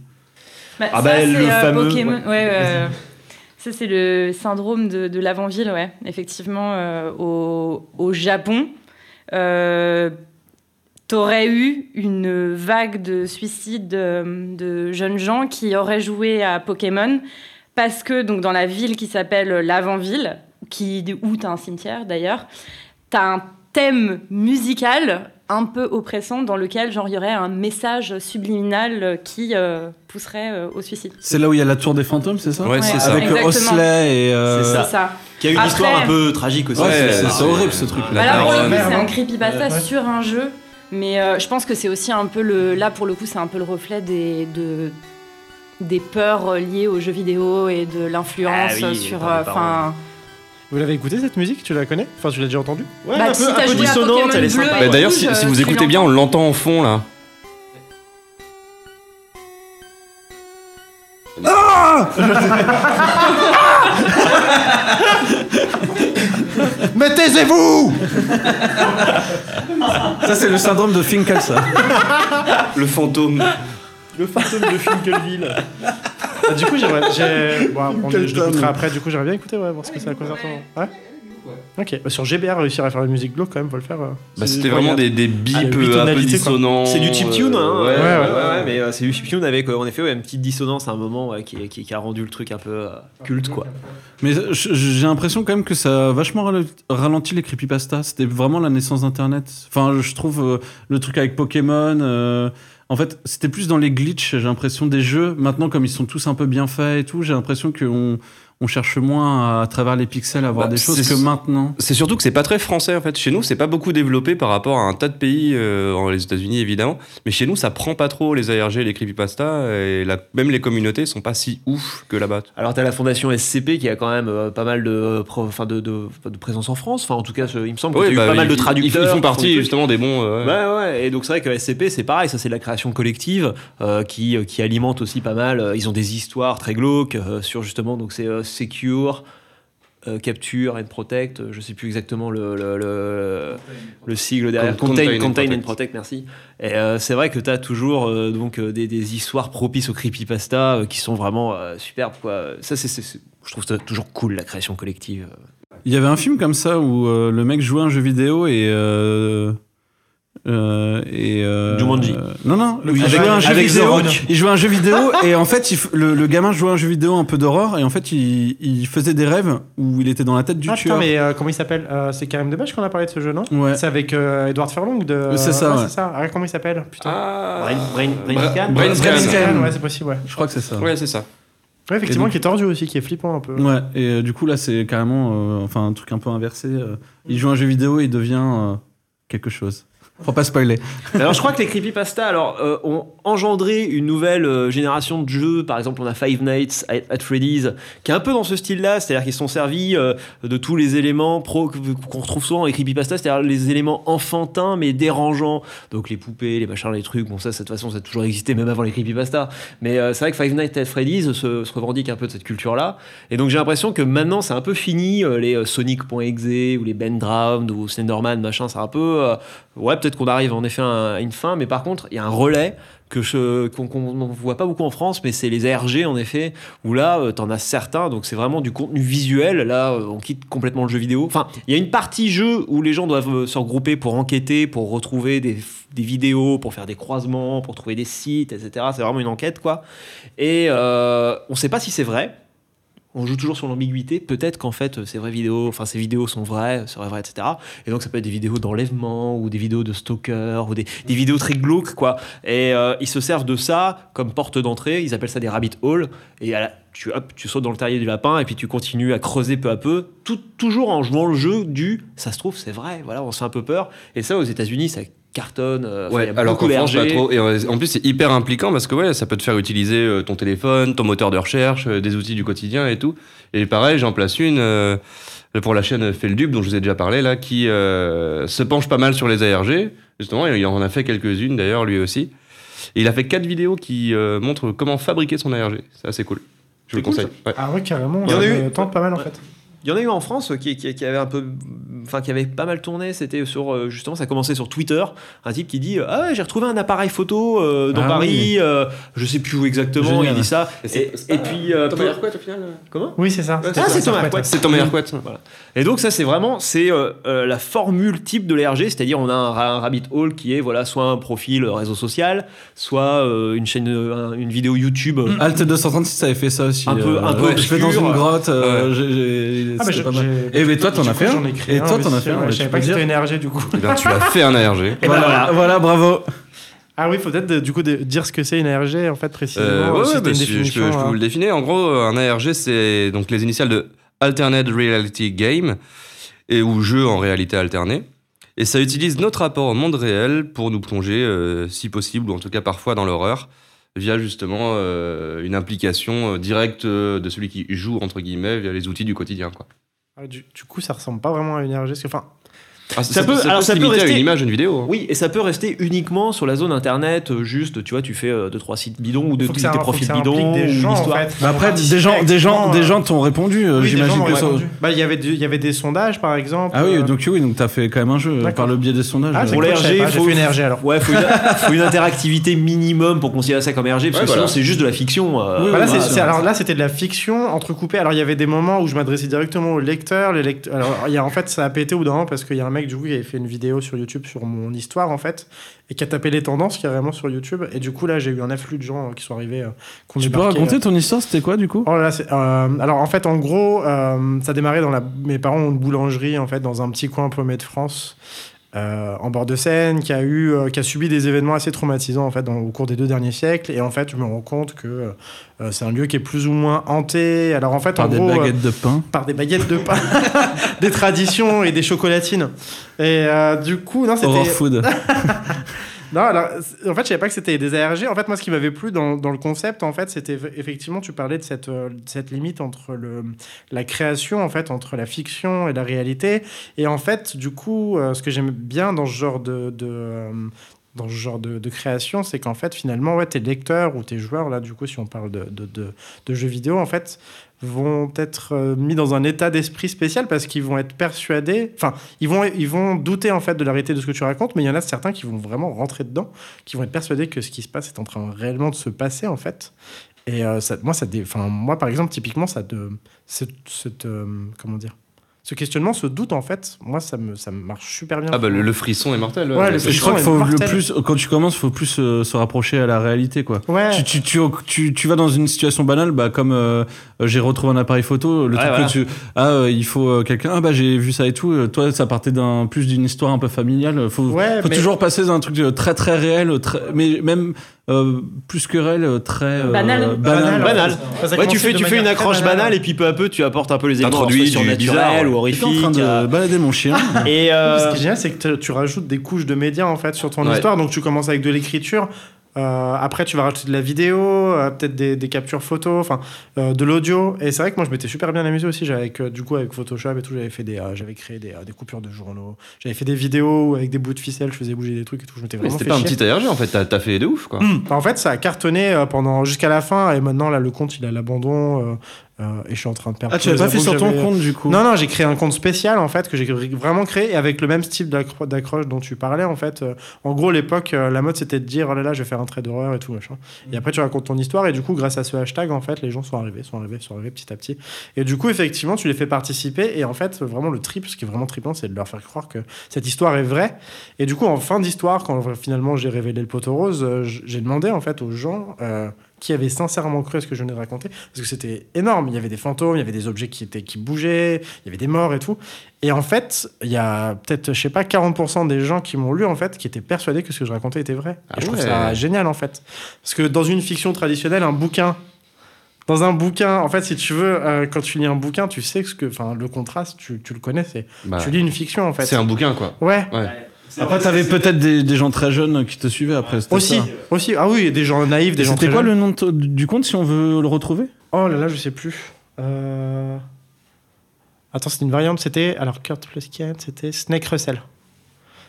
Bah, Ah ça, bah, le euh, fameux- Pokémon. ouais. Ouais, ouais. C'est le syndrome de, de l'avant-ville, ouais. Effectivement, euh, au, Japon, euh, t'aurais eu une vague de suicides de, de jeunes gens qui auraient joué à Pokémon parce que, donc, dans la ville qui s'appelle l'avant-ville, qui, où t'as un cimetière d'ailleurs, t'as un thème musical un peu oppressant dans lequel, genre, il y aurait un message subliminal qui euh, pousserait euh, au suicide. C'est là où il y a la tour des fantômes, c'est ça Ouais, c'est Ouais, ça. Avec Exactement. Osley et. euh, C'est ça. C'est ça. Qui a une Après- histoire un peu tragique aussi. Ouais, c'est- c'est c'est horrible ce truc Bah là. ouais, c'est un creepypasta Ouais, ouais. sur un jeu. Mais euh, je pense que c'est aussi un peu le. Là, pour le coup, c'est un peu le reflet des, de, des peurs euh, liées aux jeux vidéo et de l'influence Ah oui, sur. euh. Enfin. Vous l'avez écouté cette musique? Tu la connais? Enfin, tu l'as déjà entendue? Ouais, Bah, un si peu, t'as un peu joué à dissonante, Pokémon elle est Bleu sympa. Bah, D'ailleurs, rouge, si, si euh, vous tu écoutez bien, on l'entend en fond là. Mais taisez-vous Ça, c'est le syndrome de Finkel, ça. Le fantôme. Le fantôme de Finkelville. Ah, du coup, j'aimerais. j'ai- Bon, on- je l'écouterai après. Du coup, j'aimerais bien écouter, ouais, voir ce que c'est à quoi ça ressemble. Ouais Ok. Bah, sur GBR, réussir à faire une musique glauque, quand même, faut le faire. euh. Bah, c'était vraiment des, des bips Ah, euh, un peu quoi. dissonants. C'est du chiptune, hein. euh, ouais, ouais, ouais, ouais. ouais, mais euh, c'est du chiptune avec euh, en effet ouais, une petite dissonance à un moment ouais, qui, qui- qui a rendu le truc un peu euh, culte quoi. Mais je- j'ai l'impression quand même que ça a vachement rale- ralenti les creepypastas. C'était vraiment la naissance d'Internet. Enfin, je trouve euh, le truc avec Pokémon. euh, en fait, c'était plus dans les glitches, j'ai l'impression, des jeux. Maintenant, comme ils sont tous un peu bien faits et tout, j'ai l'impression qu'on on cherche moins à, à travers les pixels à voir Bah, des choses c'est- que maintenant. C'est surtout que c'est pas très français en fait. Chez nous, c'est pas beaucoup développé par rapport à un tas de pays, euh, en- les États-Unis évidemment, mais chez nous, ça prend pas trop les ARG, les creepypasta, et la- même les communautés sont pas si ouf que là-bas. Alors t'as la fondation SCP qui a quand même euh, pas mal de, enfin, de, de, de présence en France. Enfin en tout cas je- il me semble qu'il Ouais, y a eu bah, pas mal de traducteurs. Ils, font partie justement des bons. euh, ouais. Ouais, ouais, et donc c'est vrai que SCP c'est pareil, ça c'est de la création collective euh, qui, euh, qui alimente aussi pas mal. euh, Ils ont des histoires très glauques euh, sur justement, donc c'est euh, Secure, euh, Capture and Protect, je sais plus exactement le, le, le, le sigle derrière. Con- Contain, Contain and Protect. Merci. Et euh, c'est vrai que tu as toujours euh, donc, euh, des, des histoires propices au creepypasta euh, qui sont vraiment euh, superbes. Quoi. Ça, c'est, c'est- c'est- je trouve ça toujours cool, la création collective. Il y avait un film comme ça où euh, le mec jouait un jeu vidéo et. Euh, et euh, Jumanji. euh, non, non, il Avec- jouait un jeu vidéo. Il jouait un jeu vidéo et en fait, il le, le gamin jouait un jeu vidéo un peu d'horreur et en fait, il, il faisait des rêves où il était dans la tête du Ah tueur. mais euh, comment il s'appelle? Euh, C'est Karim Debache qu'on a parlé de ce jeu, non? Ouais. C'est avec euh, Edward Furlong de. C'est ça, ouais. c'est ça. Ah, comment il s'appelle? Putain. Ah, Brain- Brain- Brain Brain. Ouais, c'est possible, ouais. Je crois que c'est ça. Ouais, c'est ça. Ouais, effectivement, donc- qui est tordu aussi, qui est flippant un peu. Ouais, et euh, du coup, là, c'est carrément euh, enfin, un truc un peu inversé. euh. il joue un jeu vidéo et il devient euh, quelque chose. Faut pas spoiler. Alors je crois que les creepypasta alors, euh, ont engendré une nouvelle euh, génération de jeux. Par exemple, on a Five Nights at, Freddy's, qui est un peu dans ce style-là, c'est-à-dire qu'ils sont servis euh, de tous les éléments pro qu'on retrouve souvent dans les creepypasta, c'est-à-dire les éléments enfantins mais dérangeants. Donc les poupées, les machins, les trucs. Bon ça, de toute façon, ça a toujours existé même avant les creepypasta. Mais c'est vrai que Five Nights at Freddy's se, se revendique un peu de cette culture-là. Et donc j'ai l'impression que maintenant, c'est un peu fini les Sonic.exe ou les Ben Drowned ou Slenderman, machin. C'est un peu ouais, peut-être qu'on arrive en effet à une fin, mais par contre, il y a un relais que je qu'on qu'on voit pas beaucoup en France, mais c'est les ARG en effet, où là, euh, t'en as certains, donc c'est vraiment du contenu visuel. Là, euh, on quitte complètement le jeu vidéo. Enfin, il y a une partie jeu où les gens doivent euh, se regrouper pour enquêter, pour retrouver des, des vidéos, pour faire des croisements, pour trouver des sites, etc. C'est vraiment une enquête, quoi. Et euh, on sait pas si c'est vrai. On joue toujours sur l'ambiguïté. Peut-être qu'en fait, ces vraies vidéos, enfin ces vidéos sont vraies, seraient vraies, etc. Et donc ça peut être des vidéos d'enlèvement ou des vidéos de stalker ou des, vidéos très glauques, quoi. Et euh, ils se servent de ça comme porte d'entrée. Ils appellent ça des rabbit holes. Et tu, hop, tu sautes dans le terrier du lapin et puis tu continues à creuser peu à peu, tout, toujours en jouant le jeu du ça se trouve, c'est vrai. Voilà, on se fait un peu peur. Et ça, aux États-Unis, ça cartonne. euh, Ouais, a alors qu'en France, pas trop. Et en plus, c'est hyper impliquant parce que ouais, ça peut te faire utiliser euh, ton téléphone, ton moteur de recherche, euh, des outils du quotidien et tout. Et pareil, j'en place une euh, pour la chaîne Feldub, dont je vous ai déjà parlé, là, qui euh, se penche pas mal sur les ARG. Justement, il en a fait quelques-unes d'ailleurs, lui aussi. Et il a fait quatre vidéos qui euh, montrent comment fabriquer son ARG. C'est assez cool. Je vous le cool, conseille. Ouais. Ah ouais, carrément. Il y en a eu- tente pas mal en Ouais. fait. Il y en a eu en France euh, qui, qui, qui avait un peu, enfin qui avait pas mal tourné. C'était sur euh, justement, ça a commencé sur Twitter. Un type qui dit ah ouais, j'ai retrouvé un appareil photo euh, dans Ah Paris. oui. euh, je sais plus où exactement. Génial. Il dit ça. Et Et, puis euh, Thomas peu- Hercouet, au final comment? Oui, c'est ça. Ah, Ah, c'est Thomas Hercouet. C'est Thomas Hercouet. Voilà. Et donc ça c'est vraiment c'est euh, euh, la formule type de l'ERG, c'est-à-dire on a un, ra- un rabbit hole qui est voilà soit un profil euh, réseau social, soit euh, une chaîne, euh, un- une vidéo YouTube. euh, Alt 236 ça avait fait ça aussi. Un peu- un peu Je fais dans une grotte. euh, j'ai- j'ai- Ah, mais c'était je- pas mal. j'ai- Eh, mais toi, t'en as fait un Et toi, t'en as fait un, Je savais pas que c'était dire une RG du coup. Tu as fait un ARG. Et ben Voilà, bravo. Ah oui, faut peut-être du coup de- dire ce que c'est une ARG en fait précisément. Euh, ouais, ouais, bah, une si- je, peux, je peux hein. vous le définir. En gros, un ARG, c'est donc les initiales de Alternate Reality Game, et ou jeu en réalité alternée. Et ça utilise notre rapport au monde réel pour nous plonger, euh, si possible, ou en tout cas parfois dans l'horreur, via justement euh, une implication euh, directe euh, de celui qui joue, entre guillemets, via les outils du quotidien. Quoi. Ah, du, coup, ça ressemble pas vraiment à une RG. Enfin, Ah, Ça peut- alors, ça peut limiter à rester- une image, une vidéo. hein. Oui, et ça peut rester uniquement sur la zone internet, euh, juste, tu vois, tu fais 2 deux trois sites bidons ou deux tes ça- profils ça bidons des gens, en fait. Bah après, des gens, des gens, des euh, gens t'ont répondu. euh, oui, J'imagine que ça. Bah, il y avait il y avait des sondages par exemple. Ah oui, euh, donc oui, donc t'as fait quand même un jeu euh, par le biais des sondages. Ah, euh. Pour cool, les je savais RG, pas, j'ai faut- une RG alors. Ouais, faut une, faut une interactivité minimum pour considérer ça comme RG, parce que sinon c'est juste de la fiction. euh, alors là, c'était de la fiction entrecoupée. Alors, il y avait des moments où je m'adressais directement aux lecteurs. Les lecteurs. Alors, il y a, en fait, ça a pété au bout d'un parce qu'il y a un mec, du coup, qui avait fait une vidéo sur YouTube sur mon histoire, en fait, et qui a tapé les tendances carrément sur YouTube. Et du coup, là, j'ai eu un afflux de gens euh, qui sont arrivés. euh, qui ont Tu peux raconter euh. ton histoire, c'était quoi du coup? Oh là là, c'est- euh, alors en fait, en gros, ça démarrait dans la. Mes parents ont une boulangerie en fait dans un petit coin paumé de France, euh, en bord de Seine, qui a eu, euh, qui a subi des événements assez traumatisants en fait dans- au cours des deux derniers siècles. Et en fait, je me rends compte que euh, c'est un lieu qui est plus ou moins hanté. Alors en fait, Par en des gros, baguettes de pain. par des baguettes de pain, des traditions et des chocolatines. Et du coup, non, Horror c'était. food. Non, alors, en fait, je savais pas que c'était des ARG. En fait, moi, ce qui m'avait plu dans, dans le concept, en fait, c'était effectivement, tu parlais de cette, euh, cette limite entre le, la création, en fait, entre la fiction et la réalité. Et en fait, du coup, euh, ce que j'aime bien dans ce genre de, de, euh, dans ce genre de, création, c'est qu'en fait, finalement, ouais, tes lecteurs ou tes joueurs, là, du coup, si on parle de, de, de jeux vidéo, en fait, vont être euh, mis dans un état d'esprit spécial parce qu'ils vont être persuadés, enfin, ils vont, ils vont douter en fait de la réalité de ce que tu racontes, mais il y en a certains qui vont vraiment rentrer dedans, qui vont être persuadés que ce qui se passe est en train réellement de se passer en fait. Et euh, ça, moi, ça, enfin, moi, par exemple, typiquement, ça de, cette, cette, euh, comment dire, ce questionnement, ce doute en fait, moi, ça me, ça me marche super bien. Ah bah le, le frisson est mortel. Ouais, le Je crois qu'il faut le plus, quand tu commences, faut plus euh, se rapprocher à la réalité, quoi. Ouais. Tu, tu, tu, tu, tu vas dans une situation banale, bah, comme euh, euh, j'ai retrouvé un appareil photo, le Ouais, truc voilà. que tu. Ah, euh, il faut euh, quelqu'un, ah bah j'ai vu ça et tout. Toi, ça partait d'un plus d'une histoire un peu familiale. Faut, Ouais, faut mais- toujours passer d'un truc très très réel, très, mais même euh, plus que réel, euh, très. euh, Banal. banal. Banal. Ça a Ouais, tu fais, tu fais une accroche banale. banale et puis peu à peu tu apportes un peu les éléments surnaturels ou J'étais en train horrifiques. de euh, balader mon chien. Et Ce euh, qui est génial, c'est que tu rajoutes des couches de médias en fait sur ton Ouais. histoire. Donc tu commences avec de l'écriture. Euh, après, tu vas rajouter de la vidéo, euh, peut-être des, des captures photos, enfin euh, de l'audio. Et c'est vrai que moi, je m'étais super bien amusé aussi. J'avais avec, euh, du coup avec Photoshop et tout, j'avais fait des, euh, j'avais créé des, euh, des coupures de journaux. J'avais fait des vidéos où, avec des bouts de ficelle, je faisais bouger des trucs et tout. Je m'étais Mais vraiment C'était fait pas un petit ARG en fait, t'as t'as fait de ouf quoi. Hum. En fait, ça a cartonné euh, pendant jusqu'à la fin et maintenant là le compte il à l'abandon. Euh, et je suis en train de perdre. Ah, tu l'as pas fait sur ton compte du coup Non, non, j'ai créé un compte spécial en fait que j'ai vraiment créé et avec le même style d'accro- d'accroche dont tu parlais en fait. Euh, en gros, l'époque, euh, la mode c'était de dire oh là là, je vais faire un trait d'horreur et tout machin. Et après, tu racontes ton histoire et du coup, grâce à ce hashtag, en fait, les gens sont arrivés, sont arrivés, sont arrivés petit à petit. Et du coup, effectivement, tu les fais participer et en fait, vraiment le trip, ce qui est vraiment trippant, c'est de leur faire croire que cette histoire est vraie. Et du coup, en fin d'histoire, quand finalement j'ai révélé le poteau rose, j'ai demandé en fait aux gens. Qui avaient sincèrement cru à ce que je venais de raconter parce que c'était énorme. Il y avait des fantômes il y avait des objets qui étaient qui bougeaient il y avait des morts et tout. Et en fait il y a peut-être je sais pas 40% des gens qui m'ont lu en fait qui étaient persuadés que ce que je racontais était vrai. Ah et je trouve ça génial en fait. Parce que dans une fiction traditionnelle un bouquin dans un bouquin, en fait, si tu veux, euh, quand tu lis un bouquin, tu sais que, enfin, le contraste, tu, tu le connais, c'est, Bah, tu lis une fiction en fait. c'est un bouquin, quoi. Ouais, Ouais. Après, t'avais peut-être des, des gens très jeunes qui te suivaient après. aussi, ça. aussi. Ah oui, des gens naïfs, des gens C'était quoi jeunes. le nom du compte si on veut le retrouver? Oh là là, je sais plus. Euh... Attends, c'était une variante, c'était. Alors, Kurt Pluskian, c'était Snake Russell.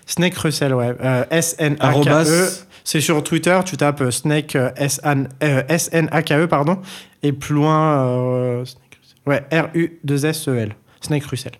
Snake Russell, ouais. Euh, S-N-A-K-E. Arrobas. C'est sur Twitter, tu tapes euh, Snake euh, S-N- euh, S-N-A-K-E, pardon. Et plus loin. euh, Snake Russell. Ouais, R-U-2-S-E-L. Snake Russell.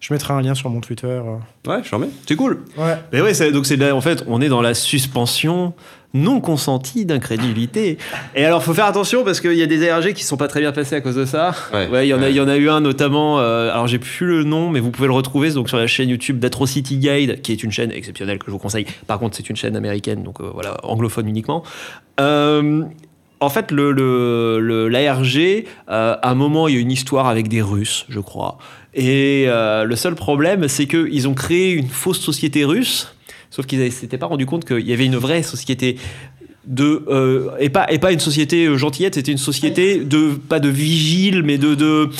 Je mettrai un lien sur mon Twitter. euh. Ouais, je remets. C'est cool. Ouais. Mais ouais, donc c'est là, en fait, on est dans la suspension non consentie d'incrédulité. Et alors, faut faire attention parce qu'il y a des ARG qui sont pas très bien passés à cause de ça. Ouais. il y en a, Ouais. il y en a eu un notamment. euh, alors, j'ai plus le nom, mais vous pouvez le retrouver donc sur la chaîne YouTube d'Atrocity Guide, qui est une chaîne exceptionnelle que je vous conseille. Par contre, c'est une chaîne américaine, donc euh, voilà, anglophone uniquement. Euh, en fait, le, le, le- l'ARG, euh, à un moment, il y a une histoire avec des Russes, je crois. Et euh, le seul problème, c'est qu'ils ont créé une fausse société russe, sauf qu'ils ne s'étaient pas rendu compte qu'il y avait une vraie société de euh, et pas et pas une société gentillette c'était une société de pas de vigile mais de, de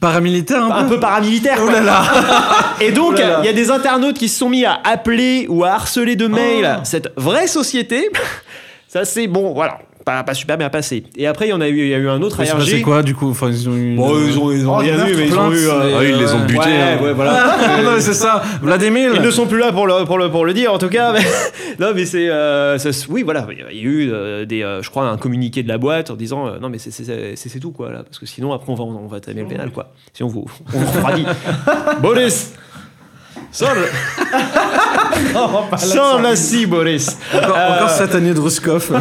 Paramilitaire un, un peu paramilitaire Oh là là. Et donc Oh il y a des internautes qui se sont mis à appeler ou à harceler de mails cette vraie société. Ça c'est bon voilà pas, pas super bien passé et après il y en a eu il y a eu un autre c'est ARG passé quoi du coup enfin, ils ont eu. Bon, ils ont, ils ont Oh, rien eu, mais ils ont eu. euh, Ah, ils les ont euh, butés. ouais, hein. ouais, voilà. non, mais c'est ça. Vladimir. Ils ne sont plus là pour le, pour le, pour le dire, en tout cas. Mais, non, mais c'est. euh, oui, voilà. Il y a eu, euh, des, euh, je crois, un communiqué de la boîte en disant euh, non, mais c'est- c'est c'est- c'est tout, quoi, là. Parce que sinon, après, on va, on va tamer le pénal, quoi. Sinon, vous, on vous refroidit. Boris Sans le. Sans Boris Encore, Euh, encore satanier de Ruskov.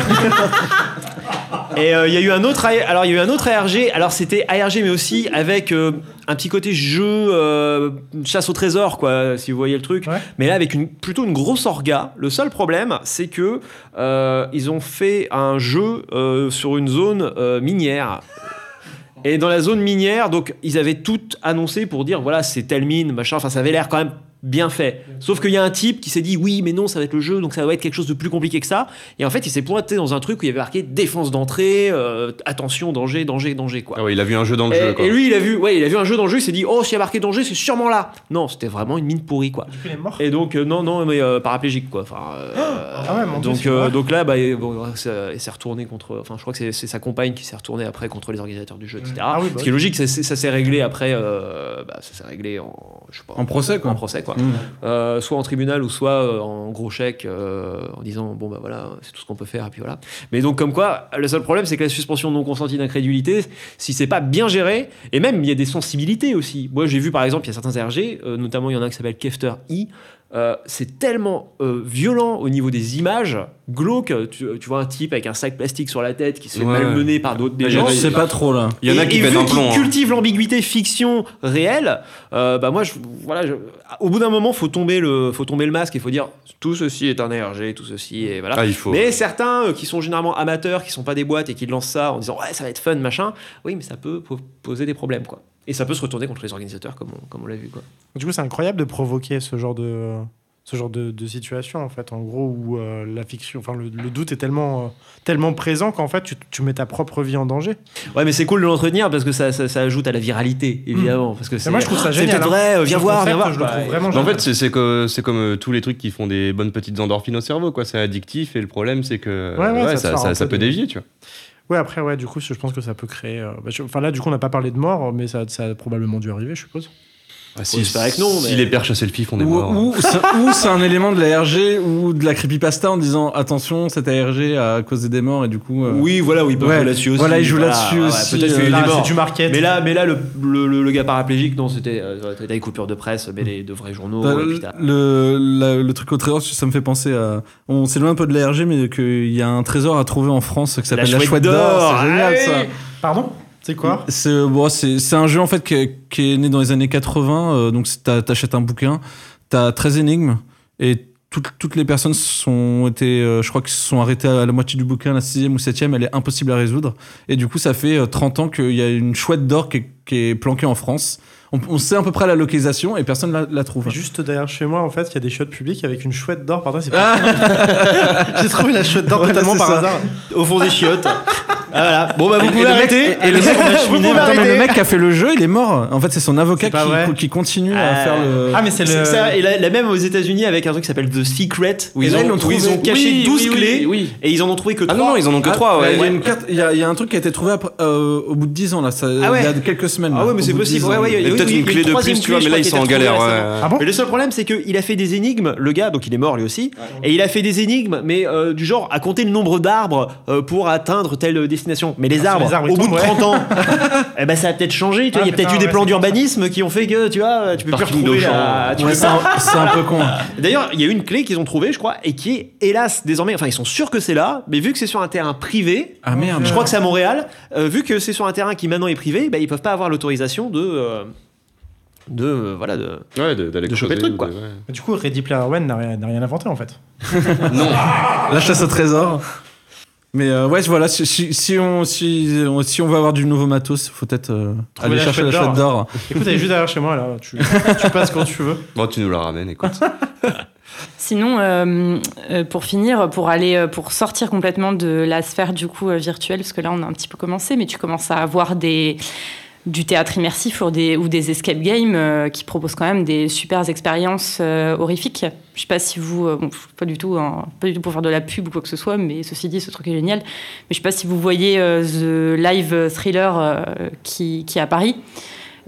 Et euh, il y a eu un autre, alors il y a eu un autre ARG. Alors c'était ARG, mais aussi avec euh, un petit côté jeu euh, chasse au trésor, quoi, si vous voyez le truc. Ouais. Mais là avec une, plutôt une grosse orga. Le seul problème, c'est que euh, ils ont fait un jeu euh, sur une zone euh, minière. Et dans la zone minière, donc ils avaient tout annoncé pour dire voilà c'est telle mine machin. Enfin ça avait l'air quand même bien fait. Sauf qu'il y a un type qui s'est dit oui mais non ça va être le jeu donc ça doit être quelque chose de plus compliqué que ça. Et en fait il s'est pointé dans un truc où il y avait marqué défense d'entrée, euh, attention danger danger danger quoi. Ah ouais, il a vu un jeu dans le Et, jeu, quoi. et lui il a vu ouais il a vu un jeu dans le jeu il s'est dit oh s'il y a marqué danger c'est sûrement là. Non c'était vraiment une mine pourrie quoi. Du coup, il est mort. Et donc euh, non non mais euh, paraplégique quoi. Enfin, euh, Ah ouais, mon Dieu, donc euh, donc là bah, bon, il s'est retourné contre. Enfin je crois que c'est- c'est sa compagne qui s'est retournée après contre les organisateurs du jeu etc. Ah oui, bah Ce qui est logique ça, s'est- ça s'est réglé après euh, bah, ça s'est réglé en je sais pas En procès, quoi. en procès quoi. Mm. Euh, soit en tribunal ou soit euh, en gros chèque euh, en disant bon bah voilà c'est tout ce qu'on peut faire et puis voilà. Mais donc comme quoi le seul problème c'est que la suspension non consentie d'incrédulité si c'est pas bien géré et même il y a des sensibilités aussi. Moi j'ai vu par exemple il y a certains RG euh, notamment il y en a un qui s'appelle Kefter I euh, c'est tellement euh, violent au niveau des images glauque tu, tu vois un type avec un sac plastique sur la tête qui se fait Ouais. malmener par d'autres des gens a- Je sais pas trop là. Il y en a qui et vu un plomb. hein. cultive l'ambiguïté fiction réelle, euh, bah moi, je, voilà, je- au bout d'un moment, faut tomber le, faut tomber le masque et faut dire tout ceci est un ARG, tout ceci et voilà. Ah, il faut. Mais certains euh, qui sont généralement amateurs, qui sont pas des boîtes et qui lancent ça en disant ouais ça va être fun machin, oui mais ça peut po- poser des problèmes quoi. Et ça peut se retourner contre les organisateurs comme on, comme on l'a vu quoi. Du coup, c'est incroyable de provoquer ce genre de ce genre de, de situation en fait, en gros où euh, la fiction, enfin le, le doute est tellement euh, tellement présent qu'en fait tu, tu mets ta propre vie en danger. Ouais mais c'est cool de l'entretenir parce que ça, ça, ça ajoute à la viralité évidemment parce que c'est moi, je trouve ça c'est génial, peut-être hein. vrai, euh, viens voir, viens voir. je le trouve vraiment Mais en fait, c'est- c'est que- c'est comme euh, tous les trucs qui font des bonnes petites endorphines au cerveau, quoi. C'est addictif et le problème, c'est que Ouais, ouais, ça ça, peut dévier, tu vois. Ouais, après, ouais, du coup, je pense que ça peut créer. euh, bah, Enfin, là, du coup, on n'a pas parlé de mort, mais ça, ça a probablement dû arriver, je suppose. Ah, Faut espérer que non, Si les perches à selfie font des Ou, morts. ou c'est- ou c'est un élément de la RG ou de la creepypasta en disant attention, cette ARG a causé des morts et du coup. euh, Oui, voilà, oui, ils peuvent Ouais, jouer là-dessus aussi. voilà, ils jouent là-dessus aussi, Peut-être euh, qu'il y a eu Là, des morts. c'est du market. Mais là, mais là le, le, le- le gars paraplégique, non, c'était euh, des coupures de presse, mais les, de vrais journaux. Et le, puis t'as- le, la- le truc au trésor, ça me fait penser à. On s'éloigne un peu de la RG, mais qu'il y a un trésor à trouver en France qui s'appelle la, chouette d'or. C'est génial Ah ça. Pardon? C'est quoi C'est bon, un jeu en fait qui est, qui est né dans les années 80. euh, donc t'achètes un bouquin, t'as 13 énigmes et toutes, toutes les personnes sont été, euh, je crois qu'ils se sont arrêtées à la moitié du bouquin, la sixième ou septième, elle est impossible à résoudre. Et du coup, ça fait euh, 30 ans qu'il y a une chouette d'or qui, est- qui est planquée en France. On, on sait à peu près la localisation et personne la, la trouve. Juste derrière chez moi, en fait, il y a des chiottes publiques avec une chouette d'or. Pardon, c'est pas. J'ai trouvé la chouette d'or totalement par ça. hasard. Au fond des chiottes. Ah, voilà. Bon, bah, vous Et- pouvez et le mec- arrêter. Et le mec, Vous pouvez Attends, mais le mec qui a fait le jeu, il est mort. En fait, c'est son avocat C'est pas qui, vrai. qui continue à Ah. faire le. Ah, mais c'est C'est le. ça, et là, là, même aux États-Unis avec un truc qui s'appelle The Secret, où, Et ils, là, ont, ils l'ont où ils trouvé. ont caché Oui, 12 oui, oui, clés oui. et ils en ont trouvé que Ah 3. non, non, ils en ont que Ah, 3, ouais. Il y, a une carte- il y a- il y a un truc qui a été trouvé après, euh, au bout de 10 ans, là, ça, Ah ouais. il y a quelques semaines. Ah là, ouais, mais au c'est bout de possible. 10 ans. Ouais, ouais, Il y a peut-être oui, une oui, clé de troisième plus, tu vois, mais là, ils sont en était galère. ouais. Ah bon Mais le seul problème, c'est qu'il a fait des énigmes, le gars, donc il est mort lui aussi, et il a fait des énigmes, mais euh, du genre à compter le nombre d'arbres euh, pour atteindre telle destination. Mais les Ah, arbres, les arbres, au bout de tombent, ouais. 30 ans, eh ben ça a peut-être changé. Ah, il y a peut-être eu des ouais, plans d'urbanisme qui ont fait que tu vois, tu peux plus retrouver. la- tu Ouais, peux c'est un, c'est un peu con. D'ailleurs, il y a une clé qu'ils ont trouvée, je crois, et qui est hélas désormais, enfin ils sont sûrs que c'est là, mais vu que c'est sur un terrain privé, Ah merde. je crois que c'est à Montréal, euh, vu que c'est sur un terrain qui maintenant est privé, bah, ils peuvent pas avoir l'autorisation de euh, de euh, voilà de Ouais, de- choper le truc, quoi. ou de- ouais. Du coup, Ready Player One n'a rien, n'a rien inventé en fait. Non, La chasse au trésor. Mais euh, ouais, voilà, si, si, si on, si, on- si on veut avoir du nouveau matos, faut peut-être euh, aller la chercher la chouette d'or. Écoute, elle est juste derrière chez moi là. Tu, tu passes quand tu veux. bon, tu nous la ramènes, écoute. Sinon, euh, euh, pour finir, pour aller, pour sortir complètement de la sphère du coup virtuelle, parce que là on a un petit peu commencé, mais tu commences à avoir des du théâtre immersif ou des, escape games euh, qui proposent quand même des super expériences euh, horrifiques. Je sais pas si vous, euh, pas du tout, hein, pas du tout pour faire de la pub ou quoi que ce soit, mais ceci dit, ce truc est génial. Mais je sais pas si vous voyez The Live Thriller qui, qui est à Paris,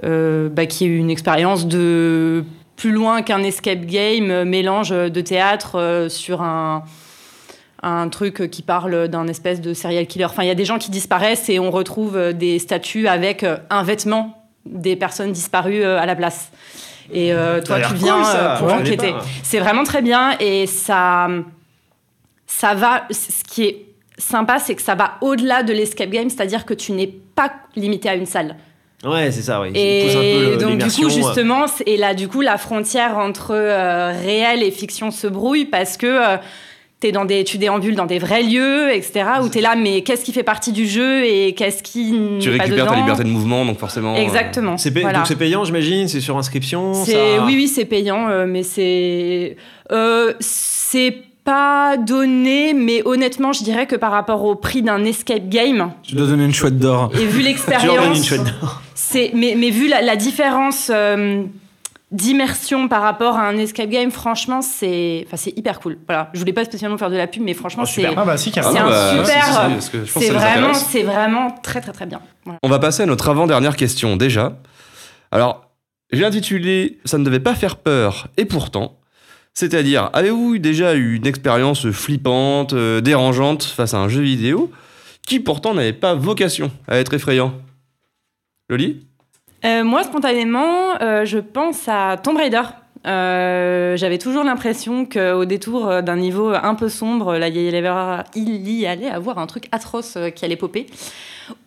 bah, qui est une expérience de plus loin qu'un escape game, mélange de théâtre sur un, un truc qui parle d'un espèce de serial killer. Enfin, il y a des gens qui disparaissent et on retrouve euh, des statues avec euh, un vêtement des personnes disparues euh, à la place. Et euh, toi, tu viens cool, euh, pour Ouais, enquêter. C'est vraiment très bien et ça, ça va. Ce qui est sympa, c'est que ça va au-delà de l'escape game, c'est-à-dire que tu n'es pas limité à une salle. Ouais, c'est ça, oui. Un peu Et le- donc du coup justement, et là du coup la frontière entre euh, réel et fiction se brouille parce que t'es dans des, tu déambules dans des vrais lieux, etc. Où t'es là, mais qu'est-ce qui fait partie du jeu et qu'est-ce qui Tu n'est pas récupères ta liberté de mouvement, donc forcément. euh, Exactement. C'est pay- Voilà. Donc c'est payant, j'imagine, c'est sur inscription. C'est ça- oui oui c'est payant, euh, mais c'est euh, c'est pas donné, mais honnêtement je dirais que par rapport au prix d'un escape game Tu dois donner une chouette d'or. et vu Tu leur donnes une l'expérience, chouette C'est, mais, mais vu la, la différence euh, d'immersion par rapport à un escape game, franchement, c'est, enfin, c'est hyper cool. Voilà, je voulais pas spécialement faire de la pub, mais franchement, Oh, c'est. Ah bah si, Ah c'est un bah, super. c'est vraiment, c'est vraiment très très très bien. Voilà. On va passer à notre avant-dernière question déjà. Alors, j'ai intitulé Ça ne devait pas faire peur, et pourtant. C'est-à-dire, avez-vous déjà eu une expérience flippante, euh, dérangeante face à un jeu vidéo qui pourtant n'avait pas vocation à être effrayant? Loli? Euh, moi, spontanément, euh, je pense à Tomb Raider. Euh, J'avais toujours l'impression qu'au détour d'un niveau un peu sombre, là, il y allait, il y allait avoir un truc atroce qui allait popper.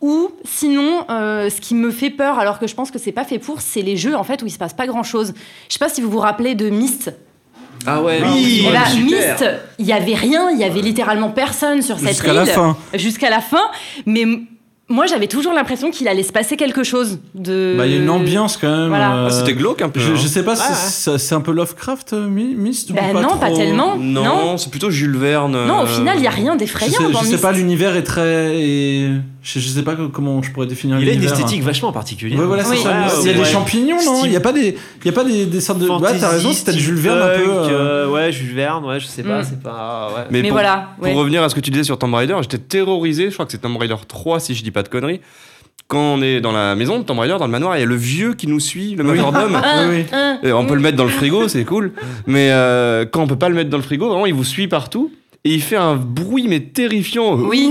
Ou sinon, euh, ce qui me fait peur, alors que je pense que c'est pas fait pour, c'est les jeux en fait où il se passe pas grand chose. Je sais pas si vous vous rappelez de Myst. Ah ouais, Oui, super. Myst, il y avait rien, il y avait littéralement personne sur cette Jusqu'à la fin. jusqu'à la fin. Mais moi, j'avais toujours l'impression qu'il allait se passer quelque chose. De... Bah, il y a une ambiance quand même. Voilà. euh, Ah, c'était glauque un peu. Je, hein. je sais pas, Ouais, si ouais. c'est un peu Lovecraft, euh, My- Myst ou Ben pas non, trop pas tellement. Non, Non. c'est plutôt Jules Verne. Non, au euh, final, il n'y a rien Je d'effrayant sais, dans je sais pas, l'univers est très. et- Je, je sais pas comment je pourrais définir Il a une esthétique vachement particulière. Ouais, voilà, c'est Oui. ça. Ouais, il y a ouais. des champignons, non? Il y a pas des, il y a pas des, des sortes de. Ouais, t'as raison, c'était Jules Verne un peu. euh, euh, ouais, Jules Verne, ouais, je sais pas, Mm. c'est pas. Ouais. Mais, Mais pour, voilà, pour revenir à ce que tu disais sur Tomb Raider, j'étais terrorisé, je crois que c'est Tomb Raider 3 si je dis pas de conneries, quand on est dans la maison de Tomb Raider, dans le manoir, il y a le vieux qui nous suit, le majordome. Oui. Et on peut le mettre dans le frigo, c'est cool. Mais euh, quand on peut pas le mettre dans le frigo, vraiment, il vous suit partout. Et il fait un bruit, mais terrifiant. Oui.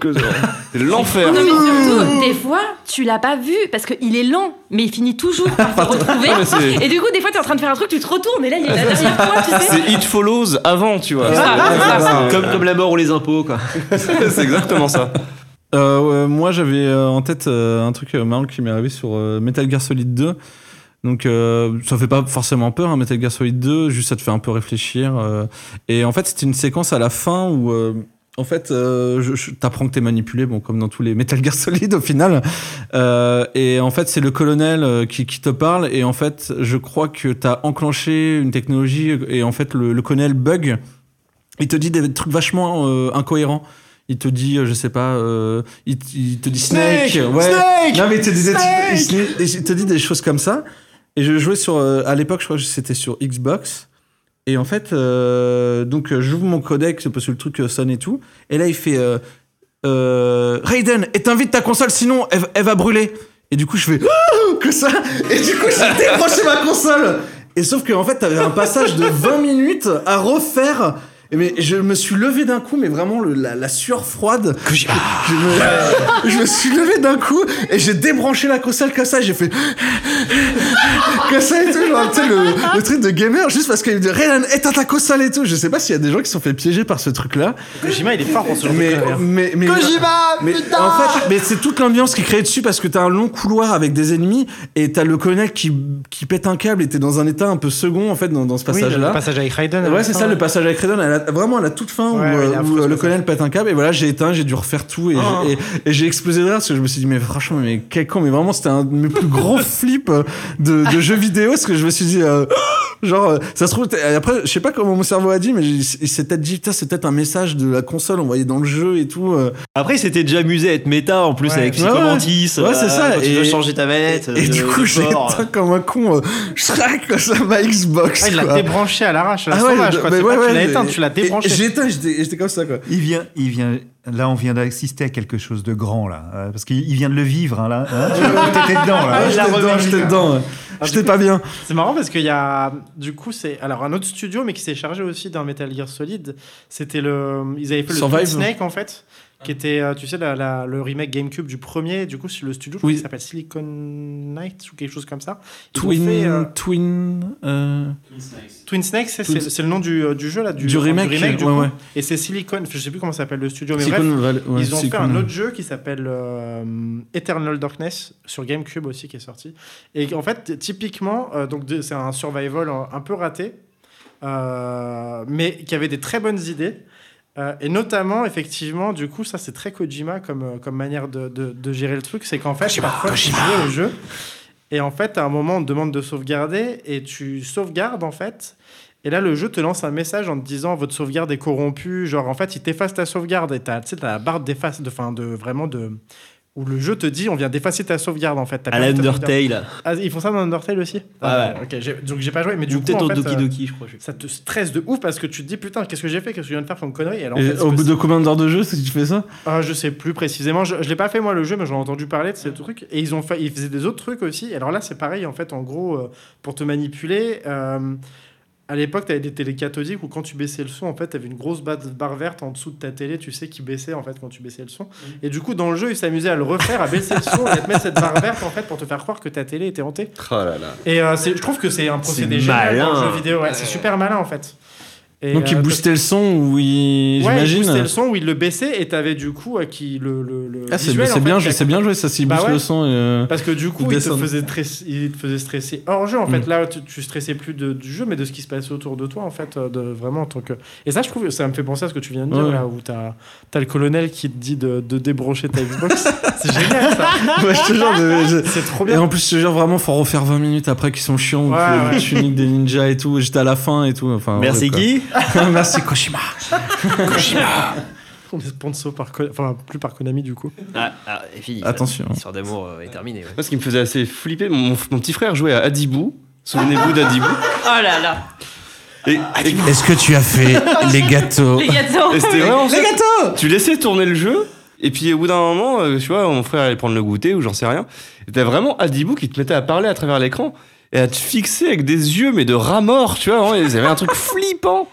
Que ça- C'est l'enfer. Non mais surtout, des fois, tu l'as pas vu parce qu'il est lent, mais il finit toujours par te retrouver. c'est- Et du coup, des fois, t'es en train de faire un truc, tu te retournes et là, il est là derrière toi, tu sais. C'est It Follows avant, tu vois. Ah, C'est- Comme, comme la mort ou les impôts, quoi. C'est exactement ça. Euh, ouais, moi, j'avais euh, en tête euh, un truc euh, marrant qui m'est arrivé sur euh, Metal Gear Solid 2. Donc, euh, ça fait pas forcément peur, hein, Metal Gear Solid 2, juste ça te fait un peu réfléchir. euh. et en fait, c'était une séquence à la fin où, euh, en fait, euh, je, je- t'apprends que t'es manipulé, bon, comme dans tous les Metal Gear Solid au final. Euh, et en fait, c'est le colonel euh, qui, qui te parle. Et en fait, je crois que t'as enclenché une technologie et en fait, le, le colonel bug. Il te dit des trucs vachement euh, incohérents. Il te dit, je sais pas, euh, il, te dit Snake, Snake ouais. Snake non mais il te, Snake il- il te dit des choses comme ça. Et je jouais sur, euh, à l'époque, je crois que c'était sur Xbox. Et en fait, euh, donc euh, j'ouvre mon codec parce que le truc euh, sonne et tout. Et là, il fait euh, euh, Raiden, éteins vite ta console, sinon elle, va brûler. Et du coup, je fais Ah que ça? Et du coup, j'ai décroché ma console. Et sauf qu'en fait, t'avais un passage de 20 minutes à refaire. Et mais je me suis levé d'un coup, mais vraiment le- la, la sueur froide. Je me, je me suis levé d'un coup et j'ai débranché la console comme ça. J'ai fait comme ça et tout, genre, tu sais, le, le truc de gamer, juste parce qu'il me dit Raylan, éteins ta console et tout. Je sais pas s'il y a des gens qui se sont fait piéger par ce truc-là. Kojima, il est fort pour ce genre Mais, de conneries. mais, mais, mais en fait, mais c'est toute l'ambiance qui est créée dessus parce que t'as un long couloir avec des ennemis et t'as le colonel qui, qui pète un câble et t'es dans un état un peu second en fait dans, dans ce Oui, passage-là. le passage avec Raiden. Ouais, c'est ça, le passage avec Raiden, elle a- vraiment à la toute fin où, Ouais, euh, où, euh, le colonel pète un câble et voilà, j'ai éteint, j'ai dû refaire tout et Oh. j'ai- et, et j'ai explosé de rire parce que je me suis dit, mais franchement, mais quel con, mais vraiment, c'était un de mes plus gros flips de, de jeux vidéo parce que je me suis dit, euh, genre, euh, ça se trouve, et après, je sais pas comment mon cerveau a dit, mais il s'est peut-être dit, putain, c'est peut-être un message de la console envoyé dans le jeu et tout. euh. Après, il s'était déjà amusé à être méta en plus Ouais. avec Ouais, ouais. Psychomantis. Ouais, c'est ça, Quand tu et- veux changer ta manette. Et de- du coup, j'ai comme un con, euh, Shrek, comme ça, ma Xbox. Ah, il l'a débranché à l'arrache, la Ah ouais, sauvage, quoi. tu l'as éteint, mais- tu l'as et- débranché. J'étais j'étais comme ça, quoi. Il vient, il vient. Là, on vient d'assister à quelque chose de grand là, euh, parce qu'il il vient de le vivre hein, là. Hein, tu étais dedans là. J'étais dedans, j'étais dedans. Ah, J'étais du pas bien. C'est marrant parce qu'il y a du coup c'est alors un autre studio mais qui s'est chargé aussi d'un Metal Gear Solid. C'était le ils avaient fait le Snake en fait qui était euh, tu sais la- la- le remake GameCube du premier du coup sur le studio je crois Oui. qu'il s'appelle Silicon Knight ou quelque chose comme ça. Ils Twin. fait, euh, Twin. euh, Twin Snake c'est Twin- c'est- c'est le nom du, du jeu là du, remake, du ouais, ouais. et c'est Silicon je sais plus comment s'appelle le studio mais Silicon bref Valley- ouais, ils ont fait un autre jeu qui s'appelle euh, Eternal Darkness sur GameCube aussi qui est sorti. Et en fait, typiquement, euh, donc c'est un survival un un peu raté, euh, mais qui avait des très bonnes idées. Euh, et notamment, effectivement, du coup, ça c'est très Kojima comme, euh, comme manière de, de- de gérer le truc. C'est qu'en fait, parfois, tu joues au jeu. Et en fait, à un moment, on te demande de sauvegarder et tu sauvegardes en fait. Et là, le jeu te lance un message en te disant votre sauvegarde est corrompue. Genre, en fait, il t'efface ta sauvegarde et t'as, t'as la barre d'efface, de, fin, de vraiment de. Où le jeu te dit on vient d'effacer ta sauvegarde en fait. T'as À l'Undertale. Ah, ils font ça dans Undertale aussi? Ah Ok, j'ai- donc j'ai pas joué, mais du Ou coup, peut-être en au fait, Doki euh, Doki, je crois. ça te stresse de ouf parce que tu te dis putain, qu'est-ce que j'ai fait? Qu'est-ce que je viens de faire comme connerie? Et alors, en fait, au bout de combien d'heures de jeu, si tu fais ça? Ah, je sais plus précisément. Je, je l'ai pas fait moi le jeu, mais j'en ai entendu parler de ces trucs. Et ils ont fait, ils faisaient des autres trucs aussi. Alors là, c'est pareil en fait. En gros, euh, pour te manipuler, euh, à l'époque, tu avais des télés cathodiques où quand tu baissais le son, en fait, tu avais une grosse barre, barre verte en dessous de ta télé, tu sais, qui baissait en fait quand tu baissais le son. Et du coup, dans le jeu, ils s'amusaient à le refaire, à baisser le son et à te mettre cette barre verte en fait pour te faire croire que ta télé était hantée. Oh là là. Et euh, je trouve que c'est un procédé génial dans le jeu vidéo. Ouais, c'est super malin en fait. Et, Donc il euh, boostait le son ou il. Ouais, il J'imagine. boostait le son où il le baissait et t'avais du coup euh, qui le, le, le Ah, c'est visuel, en c'est fait, bien, bien jouer ça, s'il Bah booste ouais. le son. et, euh, Parce que du coup, Ou il te, faisait stress- il te faisait stresser hors jeu. En fait, Mm. là, tu, tu stressais plus de- du jeu, mais de ce qui se passait autour de toi, en fait, euh, de, vraiment en tant que. Et ça, je trouve, ça me fait penser à ce que tu viens de dire, Ouais. là, où t'as as le colonel qui te dit de, de débrancher ta Xbox. c'est génial, ça. Ouais, je te jure, je- je- C'est trop Et bien. en plus, je te jure, vraiment, faut refaire 20 minutes après qui sont chiants, où Ouais, tu ouais. tu niques des ninjas et tout. J'étais à la fin et tout. Enfin, Merci quoi. Merci Koshima. On est sponsor par. Enfin, plus par Konami, du coup. Ah, ah, et fini. Attention. L'histoire d'amour euh, est terminée. ouais. Moi, ce qui me faisait assez flipper, mon, mon petit frère jouait à Adibou. Souvenez-vous d'Adibou. Oh là là, Et, et- Est-ce que tu as fait les gâteaux les gâteaux. et c'était vraiment ça. gâteaux Tu laissais tourner le jeu Et puis au bout d'un moment, euh, tu vois, mon frère allait prendre le goûter ou j'en sais rien. Et t'as vraiment Adibou qui te mettait à parler à travers l'écran et à te fixer avec des yeux, mais de rat mort, tu vois. vraiment, Il y avait un truc flippant.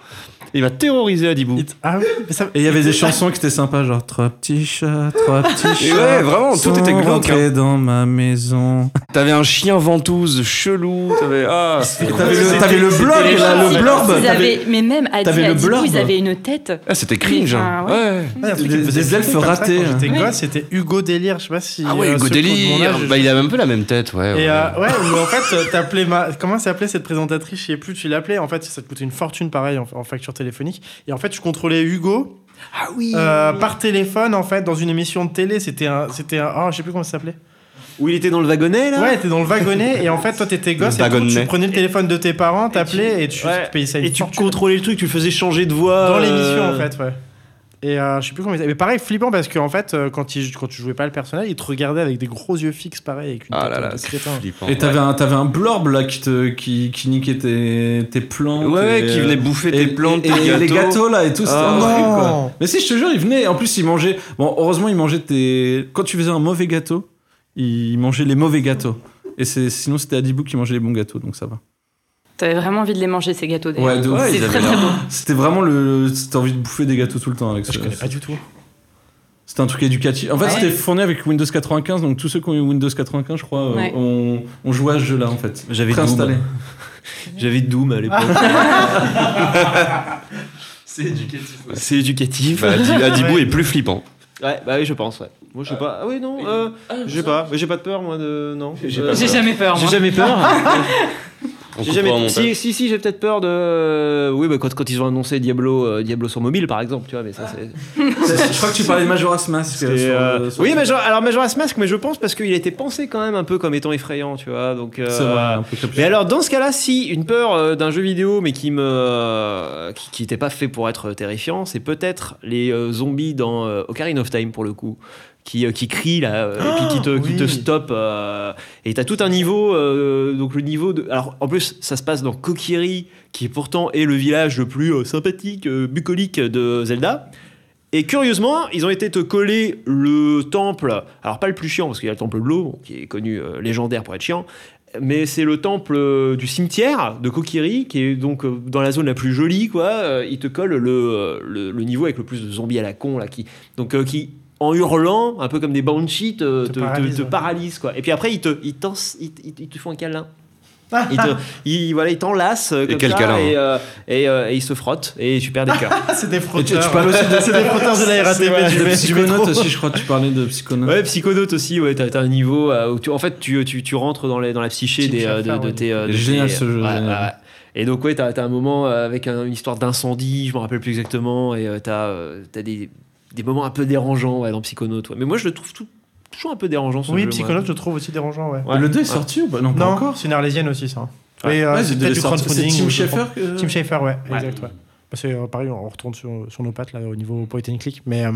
Il m'a terrorisé Adibou. Ah oui, mais ça. Et il y avait des chansons qui étaient sympas, genre Trois petits chats, trois petits Et chats. ouais, vraiment, tout était glauque. rentrés hein. dans ma maison. T'avais un chien ventouse chelou. T'avais ah. c'était- T'avais le, t'avais le C'était là, le ils avaient- mais même à t'avais le ils avaient une tête. Ah, c'était cringe. Hein. enfin, ouais. ouais. Ouais, un truc Des- qui me faisait des elfes flipper comme ça ratés, Quand j'étais hein. gosse, c'était Hugo Délire. Je sais pas si. Ah ouais, euh, Hugo ceux qui ont de mon Délire. âge, Bah, il a un peu la même tête, ouais. ouais. Et euh, ouais, où en fait, euh, t'appelais ma... comment s'appelait cette présentatrice Je sais plus, tu l'appelais. En fait, ça te coûtait une fortune pareil en, en facture téléphonique. Et en fait, tu contrôlais Hugo Ah oui. euh, par téléphone en fait dans une émission de télé. C'était un, c'était un, oh, je sais plus comment ça s'appelait. Où il était dans le wagonnet là? Ouais, t'es dans le wagonnet et en fait, toi, t'étais gosse. et tout, wagonnet. tu prenais le téléphone de tes parents, t'appelais et tu, Ouais. tu payais ça Et tu fortune. contrôlais le truc, tu le faisais changer de voix. dans euh, l'émission en fait, ouais. Et euh, je sais plus comment il Mais pareil, flippant parce qu'en fait, euh, quand, il, quand tu jouais pas le personnage, il te regardait avec des gros yeux fixes, pareil, avec une Ah tête là là, de c'est crétin. flippant. Et t'avais un, t'avais un blurb là qui, te, qui, qui niquait tes, tes plans. Ouais, qui venait bouffer et, tes plantes, et, tes et gâteaux. les gâteaux là et tout, c'était un truc, non. quoi. Mais si, je te jure, il venait. En plus, il mangeait. Bon, heureusement, il mangeait tes. Quand tu faisais un mauvais gâteau, il mangeait les mauvais gâteaux. Et sinon, c'était Adibou qui mangeait les bons gâteaux, donc ça va. T'avais vraiment envie de les manger ces gâteaux. Ouais, de ils très avaient très l'air- beau. C'était vraiment le. C'était envie de bouffer des gâteaux tout le temps avec Je ça. connais pas du tout. C'était un truc éducatif. En fait, Ouais. c'était fourni avec Windows 95, donc tous ceux qui ont eu Windows 95, je crois, euh, Ouais. ont, ont joué à ce jeu-là en fait. J'avais Préinstallé. Doom. J'avais Doom à l'époque. C'est éducatif. C'est éducatif. Bah, Adi- Adibou Ouais. est plus flippant. Ouais, bah oui, je pense, ouais. Moi, je sais pas. Ah oui, non, euh, je sais pas. Mais j'ai pas de peur, moi, de. Non. J'ai Euh, J'ai jamais peur. J'ai jamais peur. J'ai jamais. Si, si, si, j'ai peut-être peur de. Oui, bah, quand, quand ils ont annoncé Diablo, euh, Diablo sur mobile, par exemple, tu vois, mais ça, c'est. je crois que tu parlais de Majora's Mask. euh, Et, sur, euh, euh, sur- Oui, Major- alors Majora's Mask, mais je pense parce qu'il a été pensé quand même un peu comme étant effrayant, tu vois. Donc, euh, C'est vrai, un peu comme Mais alors, dans ce cas-là, si une peur euh, d'un jeu vidéo, mais qui me, euh, qui, qui était pas fait pour être terrifiant, c'est peut-être les euh, zombies dans euh, Ocarina of Time pour le coup. Qui, euh, qui crient là, euh, et puis qui te, qui te oui. stoppent. euh, et t'as tout un niveau, euh, donc le niveau de. Alors en plus, ça se passe dans Kokiri, qui pourtant est le village le plus euh, sympathique, bucolique de Zelda. Et curieusement, ils ont été te coller le temple, alors pas le plus chiant, parce qu'il y a le temple de l'eau, qui est connu légendaire pour être chiant, mais c'est le temple du cimetière de Kokiri, qui est donc dans la zone la plus jolie, quoi. Il te colle le, le, le niveau avec le plus de zombies à la con, là, qui, donc, qui en hurlant, un peu comme des banshees, te, Te te, te- paralyse, te ouais. paralyse, quoi. Et puis après, ils te, ils ils, ils- ils te font un câlin. Ils te- ils- voilà, ils t'enlacent euh, Et comme quel ça, câlin, et, euh, et, euh, et ils se frottent et tu perds des cœurs. c'est des Et tu, frotteurs. tu parles aussi de, C'est des frotteurs de la RATP de du Psychonautes aussi, je crois que tu parlais de Psychonautes. Ouais, Psychonautes aussi, ouais, t'as t'as un niveau euh, où tu, en fait tu, tu, tu rentres dans, les, dans la psyché des, euh, de, de ouais. tes. euh, de génial, tes- ce jeu, ouais, génial. Et donc, ouais, t'as t'as un moment euh, avec un- une histoire d'incendie, je me rappelle plus exactement, et euh, t'as euh, t'as des, des moments un peu dérangeants ouais, dans Psychonautes. ouais. Mais moi, je le trouve tout- toujours un peu dérangeant ce Oui, jeu, moi. Psychonautes, je trouve aussi dérangeant, ouais. Ouais. Le 2 est Ouais. sorti ou pas? Non, pas Non, encore. c'est une arlésienne aussi, ça. Ouais. Euh, c'est. Tim Schafer. Tim Schafer, ouais, Ouais. exact, ouais. Bah, C'est euh, pareil, on retourne sur, sur nos pattes là au niveau point and click, mais euh,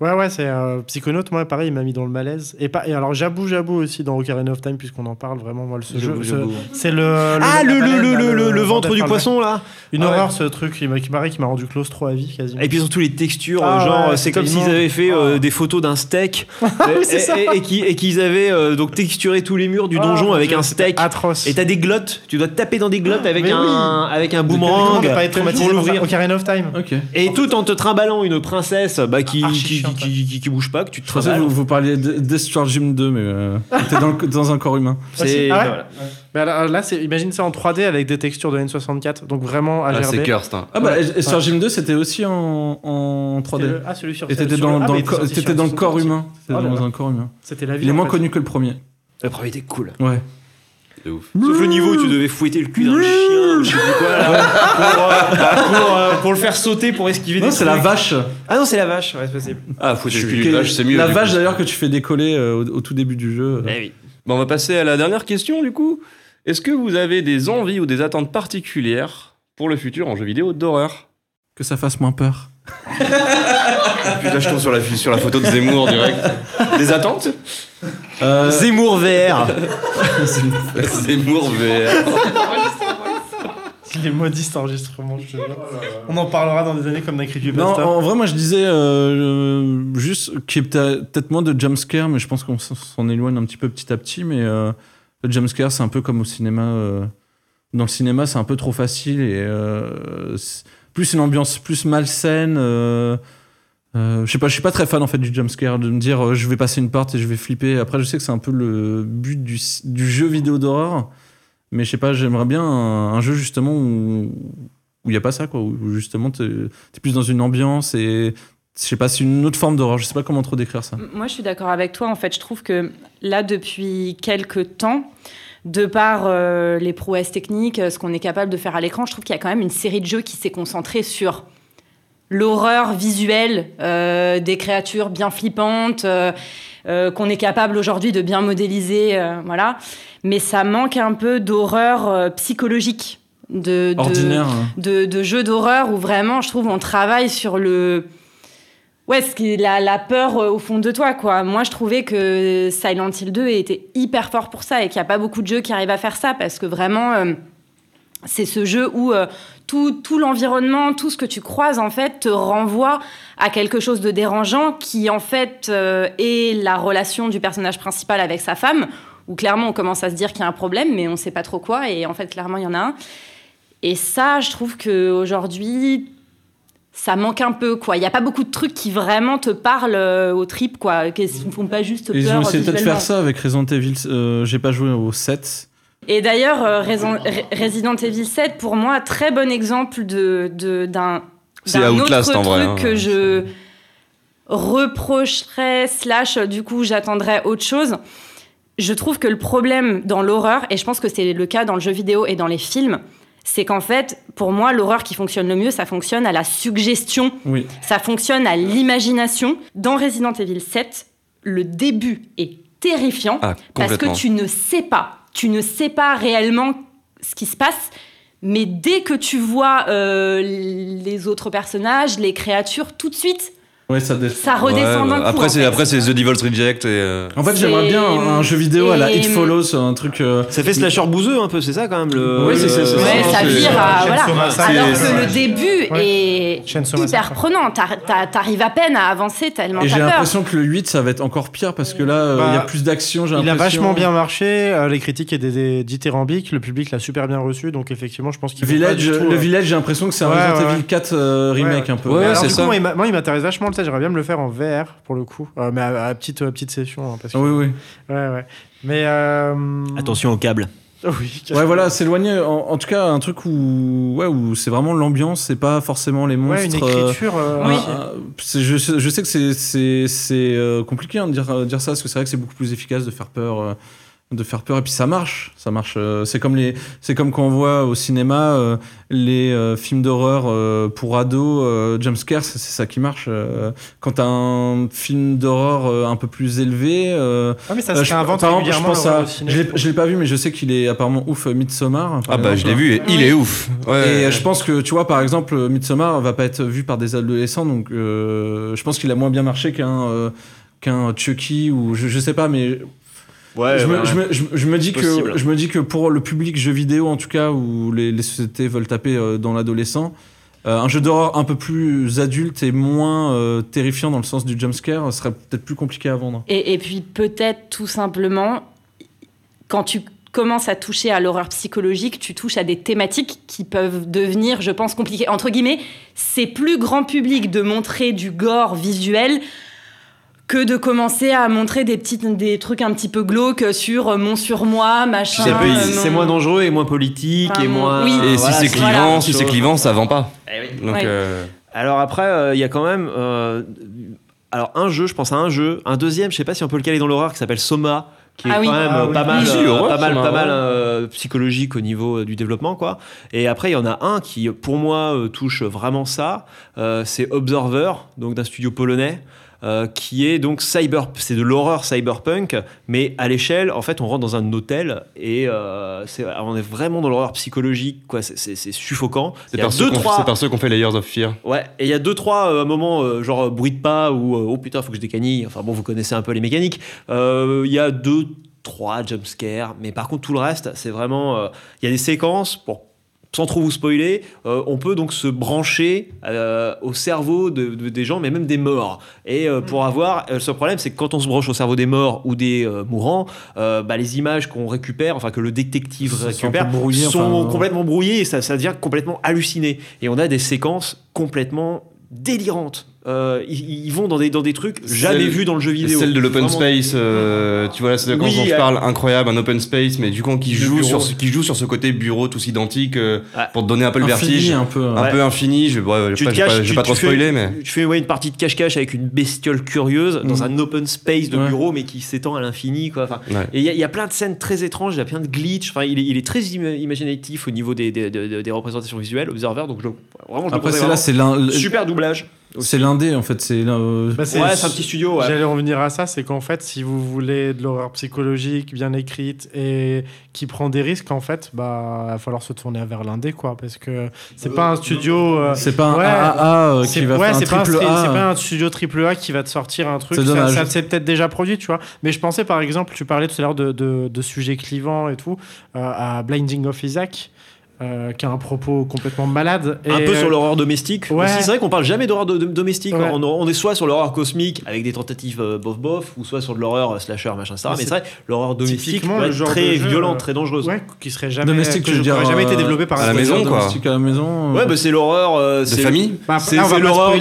ouais, ouais, c'est euh, Psychonautes, moi, pareil, il m'a mis dans le malaise. Et, pas, et alors, Jabou Jabou aussi dans Ocarina of Time, puisqu'on en parle vraiment, moi, ce jeu. J'avoue, ce- j'avoue. C'est le, Ah, le, le, le, le, le, le ventre du poisson, là Une Ah ouais. horreur, ce truc qui m'a qui m'a qui m'a rendu claustro à vie, quasiment. Et puis tous les textures, Ah genre ouais, c'est comme s'ils avaient fait euh, Ah. des photos d'un steak et, et- et- et qui- et qu'ils avaient euh, donc texturé tous les murs du donjon avec un steak. Atroce. Et t'as des glottes, tu dois te taper dans des glottes avec un, avec un boomerang ne pas être traumatisé pour par l'ouvrir. Ocarina of Time. Ok. Et tout en te trimballant une princesse bah, qui, qui, qui, qui- qui bouge pas, que tu te trimbales. vous, vous parliez de Destroy Gym 2, mais euh, t'es dans, dans un corps humain. C'est Ah ouais voilà. Mais alors, là, c'est imagine ça en 3D avec des textures de N64, donc vraiment Ah, HRD. c'est cursed. hein. Ah bah, Destroy Gym 2, c'était aussi en, en 3D. C'est le- Ah, celui sur Et t'étais dans, le- ah, dans le, il était co- sorti t'étais sur dans le N64 corps humain. T'étais Oh là dans un corps humain. C'était la vie. Il est moins connu que le premier. Le premier était cool. Ouais. De ouf. Sauf le niveau où tu devais fouetter le cul d'un chien, ou je sais plus quoi, là, pour, euh, pour, euh, pour le faire sauter, pour esquiver Non, des c'est la trucs. vache. Ah non, c'est la vache, ouais, c'est possible. Ah, faut Je- le vache, c'est mieux. La du vache coup. d'ailleurs que tu fais décoller euh, au, au tout début du jeu. Eh oui. Bon, on va passer à la dernière question du coup. Est-ce que vous avez des envies ou des attentes particulières pour le futur en jeu vidéo d'horreur? Que ça fasse moins peur. Puis là, je tombe sur la, sur la photo de Zemmour direct. Des attentes? Euh, Zemmour VR. Zemmour VR. Il est maudit cet enregistrement, je te jure. On en parlera dans des années comme d'un Non, creepypasta. en vrai, moi je disais euh, euh, juste qu'il y a peut- peut-être moins de jumpscare, mais je pense qu'on s'en éloigne un petit peu petit à petit. Mais euh, le jumpscare, c'est un peu comme au cinéma. euh, dans le cinéma, c'est un peu trop facile et euh, plus une ambiance plus malsaine. Euh, je sais pas, je suis pas très fan en fait du jumpscare, de me dire euh, je vais passer une porte et je vais flipper. Après, je sais que c'est un peu le but du, jeu vidéo d'horreur, mais je sais pas, j'aimerais bien un, jeu justement où il y a pas ça quoi, où justement t'es es plus dans une ambiance et je sais pas, c'est une autre forme d'horreur. Je sais pas comment trop décrire ça. Moi, je suis d'accord avec toi. En fait, je trouve que là, depuis quelques temps, de par euh, les prouesses techniques, euh, ce qu'on est capable de faire à l'écran, je trouve qu'il y a quand même une série de jeux qui s'est concentrée sur l'horreur visuelle euh, des créatures bien flippantes, euh, euh, qu'on est capable aujourd'hui de bien modéliser, voilà. Mais ça manque un peu d'horreur psychologique, de, de- Ordinaire. hein. de, de jeux d'horreur où vraiment, je trouve, on travaille sur le. Ouais, ce qui est la, la peur au fond de toi, quoi. Moi, je trouvais que Silent Hill 2 était hyper fort pour ça et qu'il n'y a pas beaucoup de jeux qui arrivent à faire ça parce que vraiment, c'est ce jeu où tout, tout l'environnement, tout ce que tu croises, en fait, te renvoie à quelque chose de dérangeant qui, en fait, euh, est la relation du personnage principal avec sa femme, où clairement, on commence à se dire qu'il y a un problème, mais on ne sait pas trop quoi, et en fait, clairement, il y en a un. Et ça, je trouve qu'aujourd'hui, ça manque un peu, quoi. Il n'y a pas beaucoup de trucs qui vraiment te parlent euh, aux tripes, quoi. Qui ne font pas juste Ils peur ont essayé peut-être de faire ça avec Resident Evil. euh, J'ai pas joué au 7. Et d'ailleurs, euh, Resident Evil 7, pour moi, très bon exemple de de- d'un d'un autre en vrai, truc hein. que je reprocherais slash du coup j'attendrais autre chose. Je trouve que le problème dans l'horreur, et je pense que c'est le cas dans le jeu vidéo et dans les films, c'est qu'en fait, pour moi, l'horreur qui fonctionne le mieux, ça fonctionne à la suggestion Oui. ça fonctionne à l'imagination. Dans Resident Evil 7, le début est terrifiant Ah, parce que tu ne sais pas, tu ne sais pas réellement ce qui se passe. Mais dès que tu vois euh, les autres personnages, les créatures, tout de suite, Ouais, ça dé- ça redescend Ouais, d'un. Après, en c'est fait. après c'est The Devil's Reject et. euh, En fait, j'aimerais bien un, un jeu vidéo à la It Follows, un truc. euh, Ça fait slasher bouseux un peu, c'est ça quand même le. Oui, c'est- Ouais, ça c'est- vire à. Voilà. Alors que le début Ouais. est Chainsaw hyper prenant. T'ar- t'ar- T'arrives à peine à avancer tellement Et j'ai l'impression que le 8, ça va être encore pire parce que là, euh, il y a Bah, plus d'action. j'ai Il a vachement bien marché, les critiques étaient dithyrambiques, le public l'a super bien reçu, donc effectivement, je pense qu'il Village, le Village, j'ai l'impression que c'est un Resident Evil ouais. 4 euh, remake un peu. Ouais, c'est du ça. moi, il m'intéresse vachement J'aimerais bien me le faire en VR pour le coup, Euh, mais à, à petite, à petite session. hein, parce que... Ah oui, oui. Ouais, ouais. Mais. euh, Attention au câble. Oui, Ouais, voilà, s'éloigner. En, en tout cas, un truc où, ouais, où c'est vraiment l'ambiance, c'est pas forcément les Ouais, une monstres. euh, écriture. euh, un- Oui. c'est- je, sais- je sais que c'est- c'est c'est, euh, compliqué hein, de dire, dire ça, parce que c'est vrai que c'est beaucoup plus efficace de faire peur. De faire peur et puis ça marche ça marche euh, c'est comme les c'est comme quand on voit au cinéma euh, les euh, films d'horreur euh, pour ados euh, jumpscare c'est c'est ça qui marche euh, quand t'as un film d'horreur euh, un peu plus élevé euh, Ah, mais ça euh, se je, réinvente par exemple, je pense à je l'ai- pas vu mais je sais qu'il est apparemment ouf Midsommar Ah bah je l'ai vu et il est ouf. Ouais. Et je pense que, tu vois, par exemple, Midsommar va pas être vu par des adolescents, donc euh, je pense qu'il a moins bien marché qu'un euh, qu'un Chucky ou je, je sais pas, mais Ouais, je, me, ouais, je, me, je, me- je me dis que Possible. je me dis que pour le public jeu vidéo, en tout cas, où les, les sociétés veulent taper euh, dans l'adolescent, euh, un jeu d'horreur un peu plus adulte et moins euh, terrifiant dans le sens du jumpscare serait peut-être plus compliqué à vendre. Et, et puis peut-être tout simplement, quand tu commences à toucher à l'horreur psychologique, tu touches à des thématiques qui peuvent devenir, je pense, compliquées. Entre guillemets, c'est plus grand public de montrer du gore visuel que de commencer à montrer des, petites, des trucs un petit peu glauques sur euh, mon surmoi, machin. C'est euh, c'est moins dangereux et moins politique Enfin, et moins. oui. Et voilà, si c'est voilà. clivant, si Chose. c'est clivant, ça vend pas. Donc Ouais. euh, Alors après, euh, il y a quand même. euh, alors un jeu, je pense à un jeu. Un deuxième, je sais pas si on peut le caler dans l'horreur, qui s'appelle Soma. Qui est Ah oui. quand même Ah euh, oui. pas mal, Oui, si, euh, pas mal, pas mal euh, psychologique au niveau euh, du développement, quoi. Et après, il y en a un qui, pour moi, euh, touche vraiment ça. Euh, c'est Observer, donc d'un studio polonais. Euh, qui est donc cyber, c'est de l'horreur cyberpunk, mais à l'échelle, en fait, on rentre dans un hôtel et euh, on est vraiment dans l'horreur psychologique, quoi. C'est- suffocant. c'est par, trois- par ceux qu'on fait Layers of Fear. Ouais, et il y a deux, trois euh, moments, euh, genre bruit de pas ou oh putain, faut que je décanille. Enfin bon, vous connaissez un peu les mécaniques. Il y a deux, trois jumpscares, mais par contre, tout le reste, c'est vraiment. Il y a des séquences pour sans trop vous spoiler, euh, on peut donc se brancher euh, au cerveau de, de- des gens, mais même des morts. Et euh, pour avoir, euh, ce problème, c'est que quand on se branche au cerveau des morts ou des euh, mourants, euh, bah, les images qu'on récupère, enfin que le détective Ça, récupère, brouillé, sont enfin, complètement brouillées et ça, ça devient complètement halluciné. Et on a des séquences complètement délirantes. Euh, ils, ils vont dans des, dans des trucs jamais vus dans le jeu vidéo. Celle de l'open space, euh, tu vois la séquence Oui, dont je euh, parle, incroyable, un open space, mais du coup qui joue bureau. sur ce, qui joue sur ce côté bureau tous identiques euh, pour te donner un peu le Infini, vertige, un peu. un Ouais. peu infini. Je, ouais, Tu vais pas, caches, je vais tu- pas trop tu fais- spoiler, mais Tu fais ouais, une partie de cache-cache avec une bestiole curieuse dans Mhm. un open space de Ouais. bureau, mais qui s'étend à l'infini. quoi. Enfin, Ouais. Et il y, a- il y a plein de scènes très étranges, il y a plein de glitches. Enfin, il, est, il est très ima- imaginatif au niveau des, des, des- des représentations visuelles, Observer. Donc, je, vraiment, je Après, c'est là, vraiment. c'est l'un- super doublage. C'est l'indé en fait. C'est euh, Bah, Ouais, c'est un petit studio. ouais. J'allais revenir à ça, c'est qu'en fait, si vous voulez de l'horreur psychologique bien écrite et qui prend des risques, en fait, bah, il va falloir se tourner vers l'indé, quoi, parce que c'est pas un studio. euh, c'est pas un ouais, AAA euh, c'est qui va ouais, faire un c'est pas, un triple A. c'est pas un studio triple A qui va te sortir un truc. C'est Ça, ça s'est peut-être déjà produit, tu vois. Mais je pensais, par exemple, tu parlais tout à l'heure de, de, de sujets clivants et tout, euh, à Blinding of Isaac, euh, qui a un propos complètement malade. Un peu sur euh, l'horreur domestique. ouais. C'est vrai qu'on parle jamais d'horreur domestique. Ouais. On, on est soit sur l'horreur cosmique avec des tentatives euh, bof-bof, ou soit sur de l'horreur euh, slasher, machin, etc. Mais Mais c'est vrai, l'horreur domestique, le genre très violente, très dangereuse. Ouais, qui serait jamais, Domestique, que je- dire, jamais été développé par à un la maison, quoi. Domestique à la maison. Ouais, bah c'est l'horreur. euh, de c'est- famille. Bah, C'est l'horreur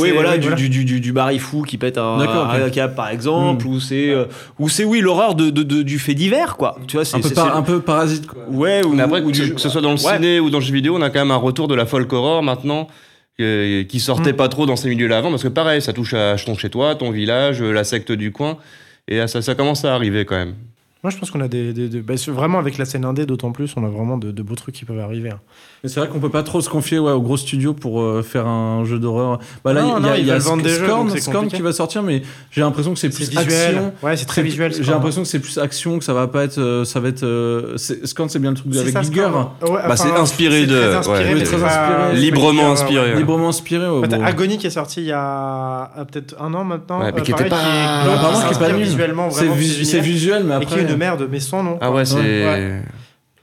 oui, voilà, du. Du, fou qui pète un, câble, par exemple, Mm. ou c'est ou c'est oui l'horreur de, du fait divers, quoi. Tu vois, c'est un peu parasite quoi. ouais, ou, que ce soit dans le Ouais. ciné ou dans le jeu vidéo, on a quand même un retour de la folk horror maintenant euh, qui sortait Mm. pas trop dans ces milieux-là avant parce que pareil, ça touche à ton chez toi, ton village, euh, la secte du coin et ça, ça commence à arriver quand même. Moi, je pense qu'on a des. des- des- bah, vraiment, avec la scène indé, d'autant plus, on a vraiment de, de beaux trucs qui peuvent arriver. hein. Mais c'est vrai qu'on peut pas trop se confier ouais, aux gros studios pour euh, faire un jeu d'horreur. Bah là, Non, il y a, non, il ils y a veulent vendre des jeux, Scorn, donc qui va sortir, mais j'ai l'impression que c'est plus visuel. action. Ouais, c'est très visuel. J'ai Scorn. l'impression que c'est plus action, que ça va pas être. euh, ça va être. euh, Scorn, c'est bien le truc avec ça, Giger. Ouais, Bah, c'est inspiré c'est de- Très inspiré, ouais, c'est pas- inspiré. c'est Librement inspiré. Librement inspiré. Agony qui est sorti il y a peut-être un an maintenant. Mais qui était pas- Apparemment, qui est pas visuellement C'est de visuel, mais après. Merde, mais sans nom. Ah ouais, c'est. Ouais.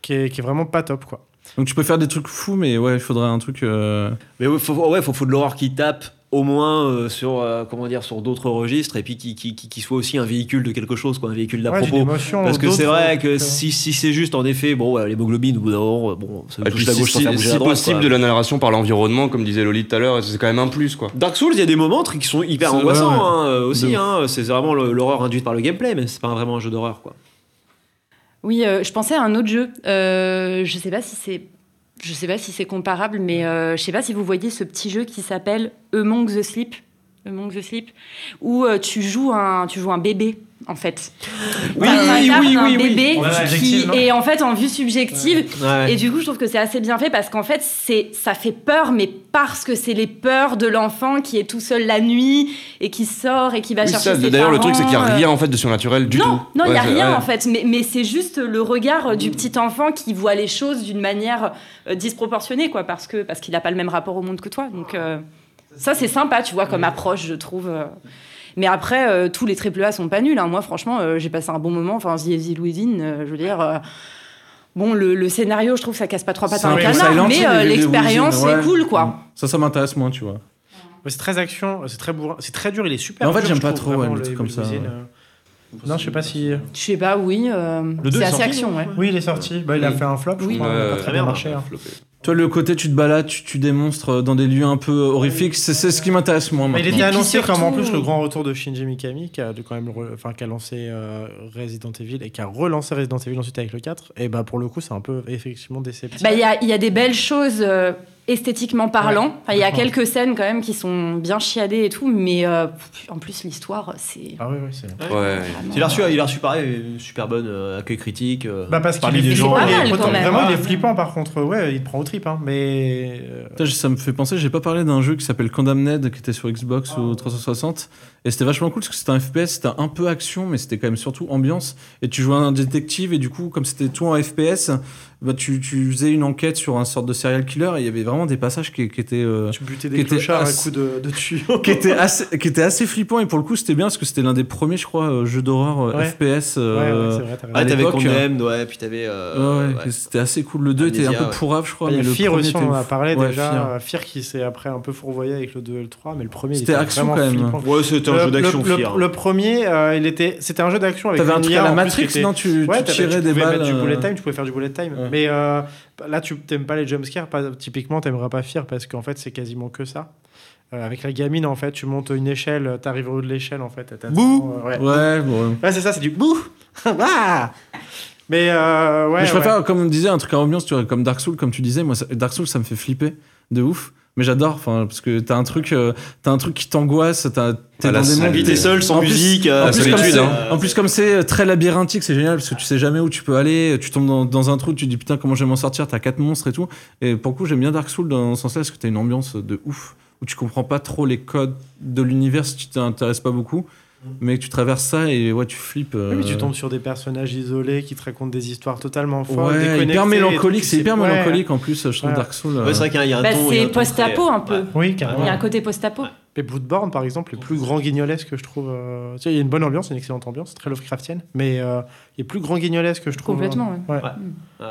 Qui est, qui est vraiment pas top, quoi. Donc tu peux faire des trucs fous, mais ouais, il faudrait un truc. euh, Mais ouais, faut, ouais, faut, faut de l'horreur qui tape au moins euh, sur euh, comment dire sur d'autres registres et puis qui, qui, qui, qui soit aussi un véhicule de quelque chose quoi un véhicule d'à Ouais, propos émotion, parce que c'est vrai que si, si c'est juste en effet bon ouais, l'hémoglobine au bout d'un moment bon ça touche la si, gauche sans si- faire si la droite possible quoi. de la narration par l'environnement, comme disait Loli tout à l'heure, c'est quand même un plus quoi. Dark Souls il y a des moments qui sont hyper angoissants ouais, ouais. hein, aussi De- hein, c'est vraiment l'horreur induite par le gameplay mais c'est pas vraiment un jeu d'horreur quoi Oui, euh, je pensais à un autre jeu. Euh, je sais pas si c'est, je sais pas si c'est comparable, mais euh, je sais pas si vous voyez ce petit jeu qui s'appelle Among the Sleep, Among the Sleep, où euh, tu joues un, tu joues un bébé en fait. Oui, T'as- oui, oui, un oui, bébé qui est en fait en vue subjective. Ouais. Et du coup, je trouve que c'est assez bien fait parce qu'en fait, c'est, ça fait peur, mais parce que c'est les peurs de l'enfant qui est tout seul la nuit et qui sort et qui va Oui, chercher ça, ses D'ailleurs, le truc, c'est qu'il n'y a euh, rien en fait de surnaturel du non, tout. non, il n'y a rien ouais. en fait, mais, mais c'est juste le regard du petit enfant qui voit les choses d'une manière euh, disproportionnée, quoi, parce que parce qu'il n'a pas le même rapport au monde que toi. Donc euh, ça, c'est sympa, tu vois, comme approche, je trouve. euh. Mais après, euh, tous les triple A sont pas nuls. hein. Moi, franchement, euh, j'ai passé un bon moment. Enfin, The Within, euh, je veux dire. euh, Bon, le, le scénario, je trouve que ça casse pas trois pattes à un canard, mais euh, l'expérience, ouais. cool, quoi. Ça, ça m'intéresse moins, tu vois. Ouais, C'est très action, c'est très bourrin, c'est très dur, il est super Mais en fait, j'aime pas trop, ouais, les le trucs comme ça. Non, je sais pas si. Je sais pas, oui. euh, Le deux c'est est assez sorti, action, ouais. Oui, il est sorti. Bah, il a fait un flop, je Oui. crois. Ouais, pas très bien marché. hein. Toi, le côté, tu te balades, tu, tu des monstres dans des lieux un peu horrifiques, c'est ce qui m'intéresse moins Mais il maintenant. était annoncé comme en surtout- plus le grand retour de Shinji Mikami qui a de quand même re- enfin qui a lancé euh, Resident Evil et qui a relancé Resident Evil ensuite avec le 4 et bah pour le coup c'est un peu effectivement déceptif. Bah, Il y, a, il y a des belles choses euh, esthétiquement parlant. Ouais, Enfin, Il y a quelques scènes quand même qui sont bien chiadées et tout, mais euh, en plus l'histoire, c'est... Ah oui oui c'est. Ouais. vraiment- il a reçu il a reçu pareil super bonne euh, accueil critique euh, Bah parce qu'il est, gens même. vraiment il est Ouais. flippant par contre ouais il te prend au trip hein mais euh, Putain, ça me fait penser, j'ai pas parlé d'un jeu qui s'appelle Condemned qui était sur Xbox ou 360 et c'était vachement cool parce que c'était un FPS, c'était un peu action mais c'était quand même surtout ambiance et tu jouais un détective et du coup comme c'était tout en FPS, bah, tu, tu faisais une enquête sur un sorte de serial killer et il y avait vraiment des passages qui, qui étaient. euh, Tu butais qui des clochards à assez- coups de, de tuyaux. qui était assez qui était assez flippant et pour le coup c'était bien parce que c'était l'un des premiers je crois euh, jeux d'horreur Ouais. FPS Ouais, euh, ouais, c'est vrai, Ah, t'avais Condemned, ouais, puis t'avais. euh, ouais, ouais, ouais. c'était assez cool le 2 était un peu ouais. pourrave je crois mais le Fear aussi, on en a parlé Ouais, déjà. Fear. Fear qui s'est après un peu fourvoyé avec le 2 et le 3, mais le premier il C'était était action, vraiment quand même. flippant. Ouais, c'était un Le- jeu d'action le, le- fier. le premier, il était, c'était un jeu d'action avec t'avais un truc à la Matrix non tu, Ouais, tirais tu des pouvais balles mettre du bullet time, tu pouvais faire du bullet time. Mais euh, là, tu t'aimes pas les jumpscares, pas, typiquement, t'aimeras pas Fear parce qu'en fait, c'est quasiment que ça. Euh, avec la gamine, en fait, tu montes une échelle, t'arrives au haut de l'échelle, en fait. Bouh euh, ouais. ouais bon Ouais, c'est ça, c'est du bouh Ah Mais euh, ouais. mais je ouais. préfère comme on disait un truc à ambiance tu vois, comme Dark Souls comme tu disais moi ça- Dark Souls ça me fait flipper de ouf mais j'adore enfin parce que t'as un truc euh, t'as un truc qui t'angoisse t'as t'es Ah, dans des mondes t'es seul, sans En plus- musique. En euh, plus, comme solitude, c'est- hein. en plus, comme c'est très labyrinthique, c'est génial parce que tu sais jamais où tu peux aller. Tu tombes dans, dans un trou, tu te dis putain, comment je vais m'en sortir T'as quatre monstres et tout. Et pour le coup, j'aime bien Dark Souls dans ce sens-là parce que t'as une ambiance de ouf où tu comprends pas trop les codes de l'univers si tu t'intéresses pas beaucoup. Mais tu traverses ça et ouais, tu flippes. Oui, mais tu euh, tombes sur des personnages isolés qui te racontent des histoires totalement folles, Ouais, déconnectées hyper mélancolique, c'est hyper ouais. mélancolique en plus, je trouve Ouais. Dark Souls. Ouais, euh, c'est vrai qu'il y a un Bah, il c'est post-apo très- un peu. Ouais. Oui, Il carrément. y a un côté post-apo. Mais Bloodborne, par exemple, est plus grand guignolesque, je trouve. euh, tu sais, il y a une bonne ambiance, une excellente ambiance, très Lovecraftienne, mais euh, il est plus grand guignolesque, je trouve. Complètement, Ouais. Ouais.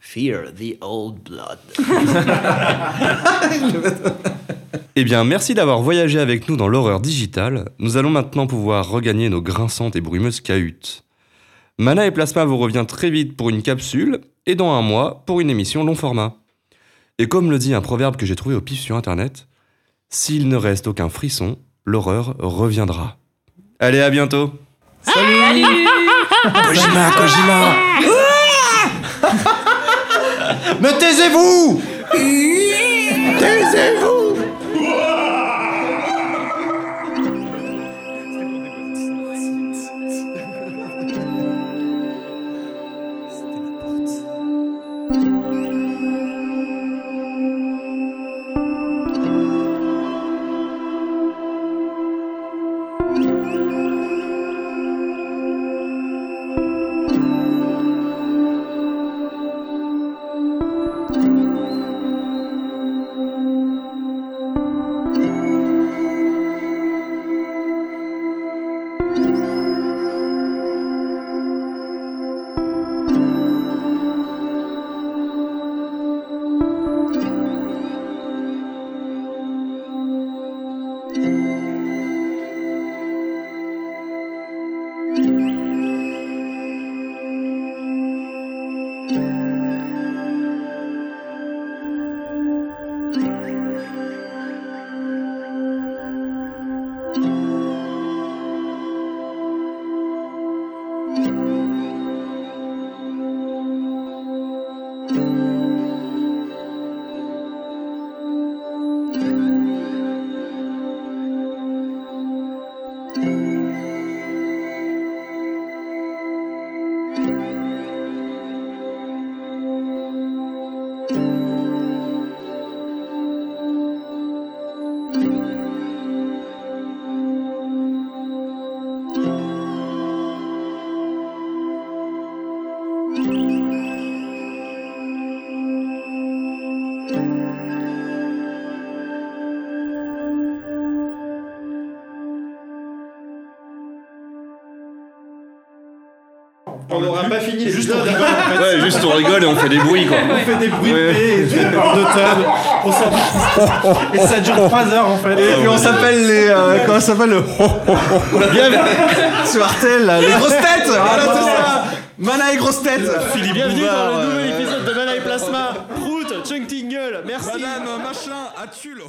Fear the old blood. Eh bien, merci d'avoir voyagé avec nous dans l'horreur digitale. Nous allons maintenant pouvoir regagner nos grinçantes et brumeuses cahutes. Mana et Plasma vous revient très vite pour une capsule et dans un mois pour une émission long format. Et comme le dit un proverbe que j'ai trouvé au pif sur internet, s'il ne reste aucun frisson, l'horreur reviendra. Allez, à bientôt. Kojima, Kojima Mais taisez-vous On rigole et on fait des bruits quoi. On fait des bruits de paix, de. On s'en- Et ça dure 3 heures en fait. Et puis on s'appelle les. euh, comment ça s'appelle le. Sur Artel, là, les grosses têtes Voilà, c'est ça Mana et grosses têtes Philippe Bienvenue Bouvard, dans le euh, nouvel épisode de Mana et Plasma. Prout, Chunk Tingle, merci. Madame machin, as-tu le.